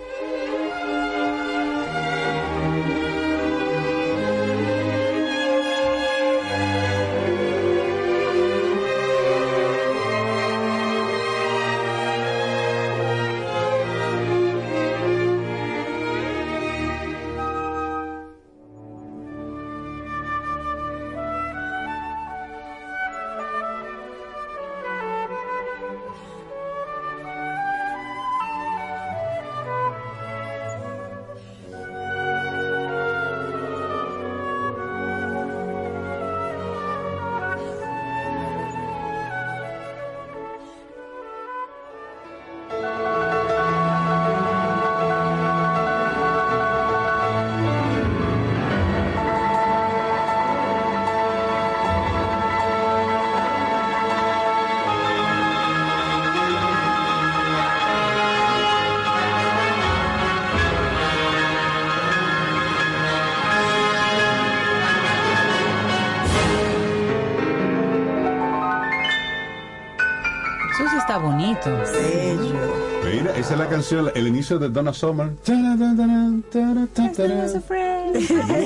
Speaker 2: Bonito.
Speaker 3: Bello.
Speaker 1: Mira, esa es la canción, el inicio de Donna Summer.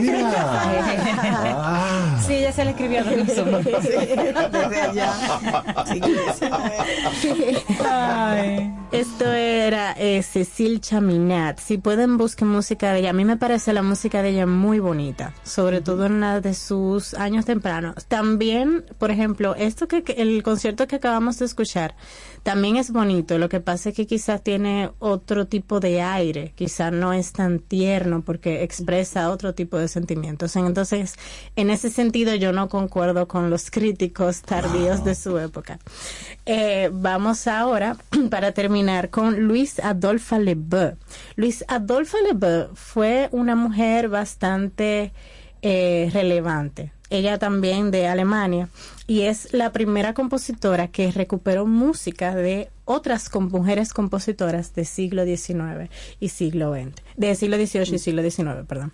Speaker 1: Mira. Ah.
Speaker 2: Sí, ella se le escribió a Donna Summer.
Speaker 3: Desde allá.
Speaker 2: Ay.
Speaker 16: Esto era eh, Cecil Chaminat. Si pueden, busquen música de ella. A mí me parece la música de ella muy bonita, sobre todo en la de sus años tempranos. También, por ejemplo, esto que que- el concierto que acabamos de escuchar también es bonito. Lo que pasa es que quizás tiene otro tipo de aire, quizás no es tan tierno porque expresa otro tipo de sentimientos. Entonces, en ese sentido, yo no concuerdo con los críticos tardíos de su época. Eh, vamos ahora, para terminar, con Luis Adolphe Lebeau. Luis Adolphe Lebeau fue una mujer bastante eh, relevante. Ella también de Alemania y es la primera compositora que recuperó música de otras mujeres compositoras del siglo XIX y siglo XX, del siglo XVIII y siglo XIX, perdón.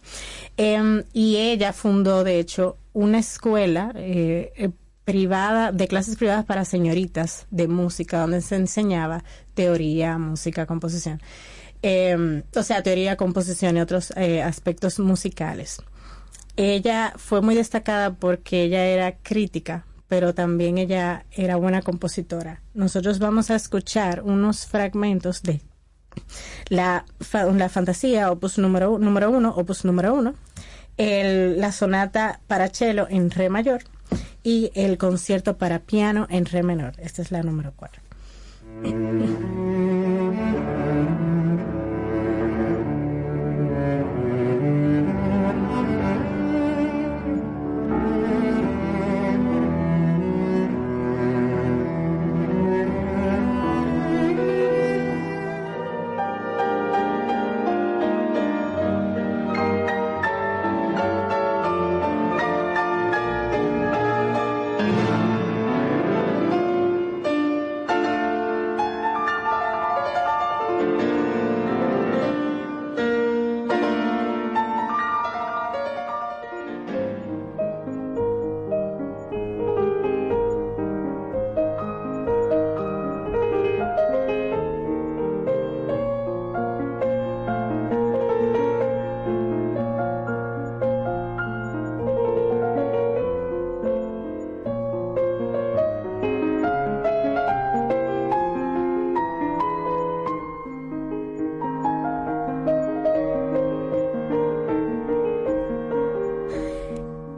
Speaker 16: Em, y ella fundó, de hecho, una escuela eh, eh, privada, de clases privadas para señoritas de música, donde se enseñaba teoría, música, composición. Em, o sea, teoría, composición y otros eh, aspectos musicales. Ella fue muy destacada porque ella era crítica, pero también ella era buena compositora. Nosotros vamos a escuchar unos fragmentos de la, la fantasía, opus número, número uno, opus número uno, el- la sonata para cello en re mayor y el concierto para piano en re menor. Esta es la número cuatro.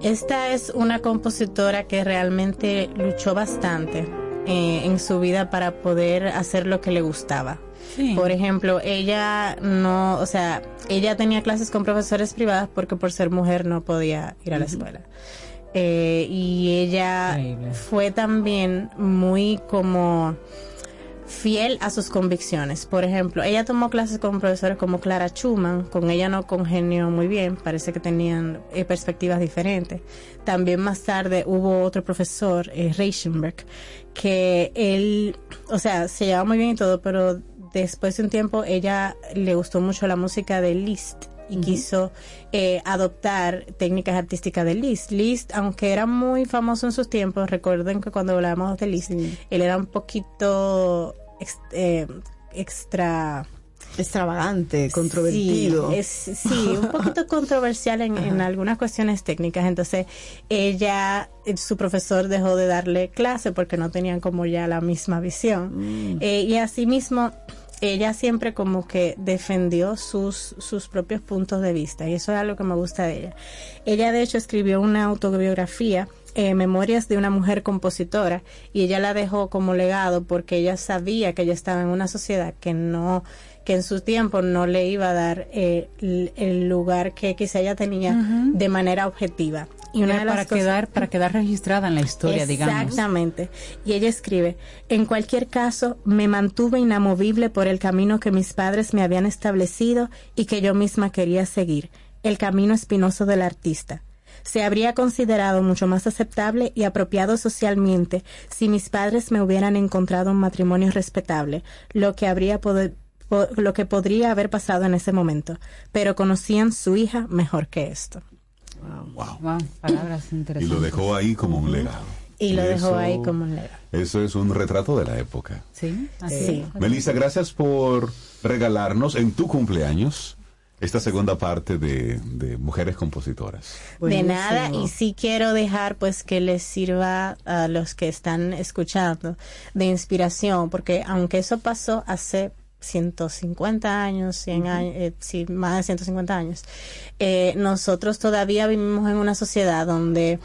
Speaker 16: Esta es una compositora que realmente luchó bastante eh, en su vida para poder hacer lo que le gustaba. Por ejemplo, ella no, o sea, ella tenía clases con profesores privadas porque por ser mujer no podía ir a la escuela. Eh, y ella fue también muy como fiel a sus convicciones. Por ejemplo, ella tomó clases con profesores como Clara Schumann, con ella no congenió muy bien, parece que tenían eh, perspectivas diferentes. También más tarde hubo otro profesor, eh, Reichenberg, que él, o sea, se llevaba muy bien y todo, pero después de un tiempo ella le gustó mucho la música de Liszt y quiso eh, adoptar técnicas artísticas de Liszt. Liszt, aunque era muy famoso en sus tiempos, recuerden que cuando hablábamos de Liszt, él era un poquito ex- eh, extra
Speaker 3: extravagante, controvertido.
Speaker 16: Sí, es, sí, un poquito controversial en, en algunas cuestiones técnicas. Entonces, ella, eh, su profesor dejó de darle clase porque no tenían como ya la misma visión. Eh, y asimismo, ella siempre como que defendió sus, sus propios puntos de vista y eso es algo que me gusta de ella. Ella de hecho escribió una autobiografía, eh, Memorias de una mujer compositora, y ella la dejó como legado porque ella sabía que ella estaba en una sociedad que no que en su tiempo no le iba a dar eh, el, lugar que quizá ella tenía de manera objetiva. Y una de las
Speaker 2: para
Speaker 16: cosas-
Speaker 2: quedar para quedar registrada en la historia, digamos.
Speaker 16: Exactamente. Y ella escribe, en cualquier caso, me mantuve inamovible por el camino que mis padres me habían establecido y que yo misma quería seguir, el camino espinoso del artista. Se habría considerado mucho más aceptable y apropiado socialmente si mis padres me hubieran encontrado un matrimonio respetable, lo que habría po- lo que podría haber pasado en ese momento, pero conocían su hija mejor que esto.
Speaker 2: Wow, palabras
Speaker 1: Y
Speaker 2: interesantes.
Speaker 1: lo dejó ahí como un legado.
Speaker 16: Y lo dejó
Speaker 1: Eso-
Speaker 16: ahí como un legado.
Speaker 1: Eso es un retrato de la época.
Speaker 2: Sí, así
Speaker 16: Sí.
Speaker 1: Melissa, gracias por regalarnos en tu cumpleaños esta segunda parte de, de Mujeres Compositoras.
Speaker 16: De nada, y sí quiero dejar pues que les sirva a los que están escuchando de inspiración, porque aunque eso pasó hace 150 años, 100
Speaker 2: Ujú.
Speaker 16: años, eh, sí, más de 150 años, eh, nosotros todavía vivimos en una sociedad donde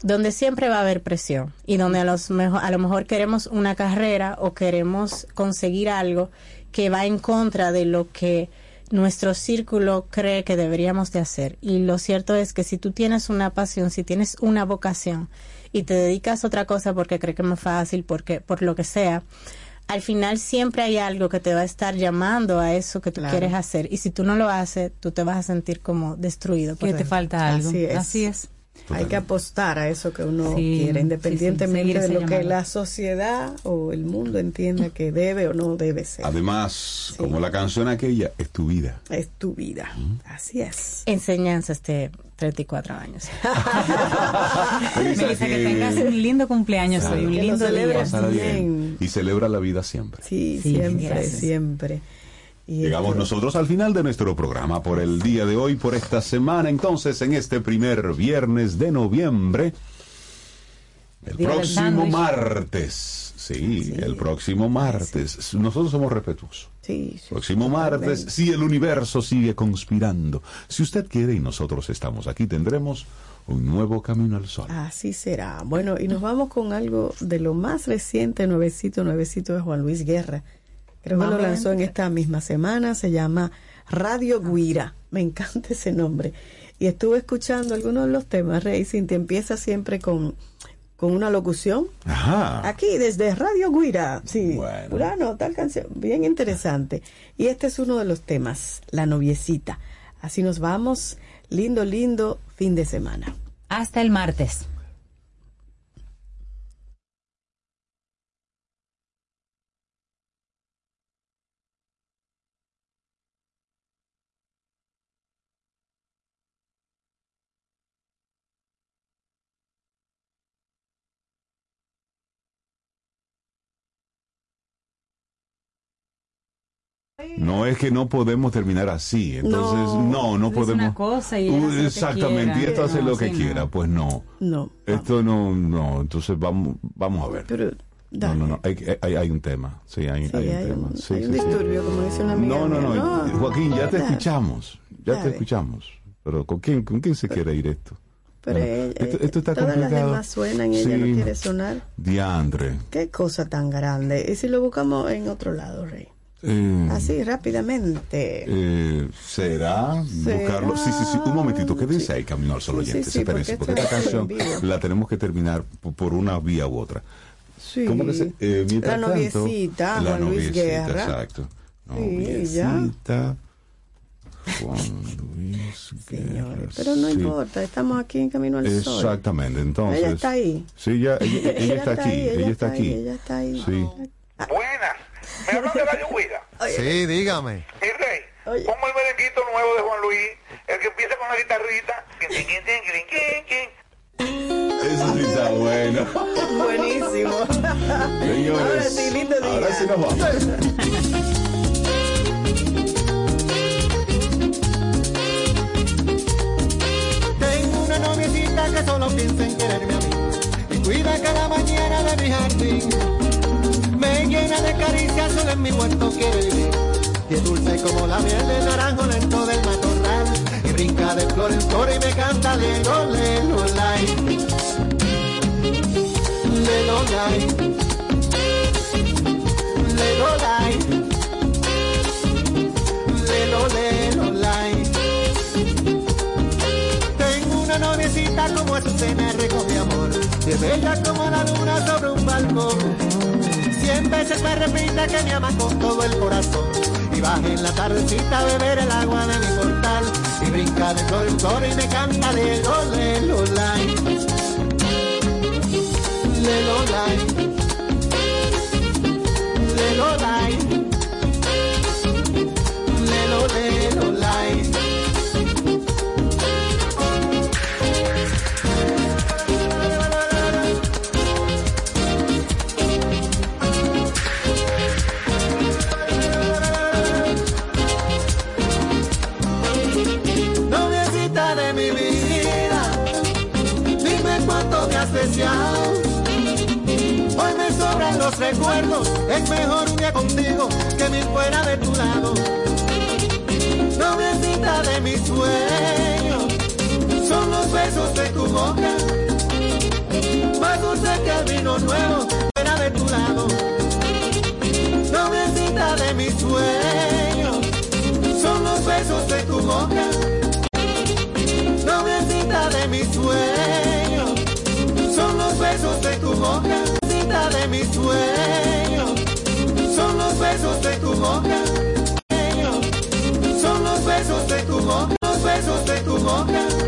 Speaker 16: donde siempre va a haber presión y donde a, los mejo- a lo mejor queremos una carrera o queremos conseguir algo que va en contra de lo que nuestro círculo cree que deberíamos de hacer. Y lo cierto es que si tú tienes una pasión, si tienes una vocación y te dedicas a otra cosa porque crees que es más fácil, porque por lo que sea, al final siempre hay algo que te va a estar llamando a eso que tú
Speaker 3: Claro.
Speaker 16: quieres hacer. Y si tú no lo haces, tú te vas a sentir como destruido.
Speaker 2: Que te falta algo.
Speaker 3: Así es.
Speaker 2: Así es.
Speaker 3: Hay que apostar a eso que uno
Speaker 2: Sí,
Speaker 3: quiere, independientemente
Speaker 2: sí,
Speaker 3: de lo que la sociedad o el mundo entienda que debe o no debe ser.
Speaker 1: Además, como la canción aquella, es tu vida.
Speaker 3: Es tu vida. Así es.
Speaker 16: Enseñanza este 34 años.
Speaker 2: Melissa, que tengas un lindo cumpleaños hoy, un lindo
Speaker 1: bien. Y celebra la vida siempre.
Speaker 3: Sí,
Speaker 2: Sí,
Speaker 3: siempre,
Speaker 2: gracias.
Speaker 3: siempre. Y
Speaker 1: Llegamos
Speaker 3: esto-
Speaker 1: nosotros al final de nuestro programa por el día de hoy, por esta semana. Entonces, en este primer viernes de noviembre, el
Speaker 2: Día
Speaker 1: próximo martes, sí, el próximo martes, nosotros somos respetuosos.
Speaker 3: Sí,
Speaker 1: Próximo martes, si el universo sigue conspirando, si usted quiere y nosotros estamos aquí, tendremos un nuevo camino al sol.
Speaker 3: Así será. Bueno, y nos vamos con algo de lo más reciente, nuevecito, nuevecito de Juan Luis Guerra. Creo que lo lanzó en esta misma semana, se llama Radio Guira. Me encanta ese nombre. Y estuve escuchando algunos de los temas, Rey Cintia empieza siempre con, con una locución.
Speaker 1: Ajá.
Speaker 3: Aquí desde Radio Guira. Sí,
Speaker 1: Bueno.
Speaker 3: tal canción. Bien interesante. Y este es uno de los temas, La noviecita. Así nos vamos. Lindo, lindo fin de semana.
Speaker 2: Hasta el martes.
Speaker 1: No es que no podemos terminar así, entonces no, no,
Speaker 2: dices
Speaker 1: podemos.
Speaker 2: una cosa y
Speaker 1: Uh, exactamente, y esto hace
Speaker 2: No,
Speaker 1: lo que
Speaker 2: sí, no.
Speaker 1: quiera, pues no.
Speaker 3: No.
Speaker 1: Esto no, no, entonces vamos, vamos a ver.
Speaker 3: Pero,
Speaker 1: no, no, no, hay, hay, hay un tema, sí, hay,
Speaker 3: Sí,
Speaker 1: hay un
Speaker 3: hay
Speaker 1: tema.
Speaker 3: un-
Speaker 1: Sí,
Speaker 3: hay un
Speaker 1: sí, sí.
Speaker 3: disturbio, como dice una amiga
Speaker 1: No, no, no, Joaquín, ya te escuchamos, ya te
Speaker 3: Dale.
Speaker 1: escuchamos. Pero ¿con quién, con quién se quiere ir esto?
Speaker 3: Pero ella-
Speaker 1: esto, esto está
Speaker 3: todas las
Speaker 1: complicado.
Speaker 3: demás suenan y ella no
Speaker 1: Sí.
Speaker 3: quiere sonar.
Speaker 1: Diandre.
Speaker 3: Qué cosa tan grande. ¿Y si lo buscamos en otro lado, Rey?
Speaker 1: Eh,
Speaker 3: Así, rápidamente.
Speaker 1: eh, ¿Será?
Speaker 3: ¿Será?
Speaker 1: Buscarlo. Sí, sí, sí. Un momentito. Quédense ahí, Camino al Sol
Speaker 3: Sí, sí,
Speaker 1: oyentes.
Speaker 3: sí, porque
Speaker 1: porque esta canción la tenemos que terminar po- por una vía u otra.
Speaker 3: Sí.
Speaker 1: ¿Cómo que se, eh, mientras
Speaker 3: La
Speaker 1: tanto,
Speaker 3: noviecita,
Speaker 1: la
Speaker 3: Juan Luis
Speaker 1: noviecita,
Speaker 3: Guerra.
Speaker 1: Exacto.
Speaker 3: Sí.
Speaker 1: Noviecita. Juan Luis Guerra.
Speaker 3: Pero no
Speaker 1: sí.
Speaker 3: importa, estamos aquí en Camino al Sol.
Speaker 1: Exactamente, entonces.
Speaker 3: Ella está ahí.
Speaker 1: Sí, ella, ella, ella está aquí,
Speaker 3: ahí,
Speaker 1: ella está aquí.
Speaker 3: Ella está ahí.
Speaker 1: Sí.
Speaker 18: Buenas. ¿Me hablan de Radio Huida?
Speaker 19: Sí, dígame.
Speaker 18: Y Rey, pongo el merenguito nuevo de Juan Luis, el que empieza con la guitarrita.
Speaker 1: Eso sí está bueno.
Speaker 3: Buenísimo.
Speaker 1: Señores,
Speaker 3: Ahora sí, lindo día.
Speaker 1: ahora sí nos vamos.
Speaker 20: Tengo una noviecita que solo piensa en quererme a mí y cuida cada mañana de mi jardín. De caricias, solo en mi huerto quiere vivir. Y es dulce como la miel de naranjo lento del matorral. Y brinca de flor en flor y me canta lelo, lelo, lai. Lelo, lai. Lelo, lai. Lelo, lelo, lai. Tengo una noviecita como Azucena rico mi amor Y es bella como la luna sobre un balcón Cien veces me repite que me ama con todo el corazón. Y baja en la tardecita a beber el agua de mi portal. Y brinca de flor en flor y me canta de lo, le, lo, lai Le, lo, lai Le, lo, lai Le, lo, le, lo, los recuerdos, es mejor un día contigo que mil fuera de tu lado. Noviecita de mis sueños, son los besos de tu boca, más dulce que el vino nuevo fuera de tu lado. Noviecita de mis sueños, son los besos de tu boca noviecita de mis sueños, son los besos de tu boca, de mis sueños. Son los besos de tu boca. Son los besos de tu boca. Los besos de tu boca.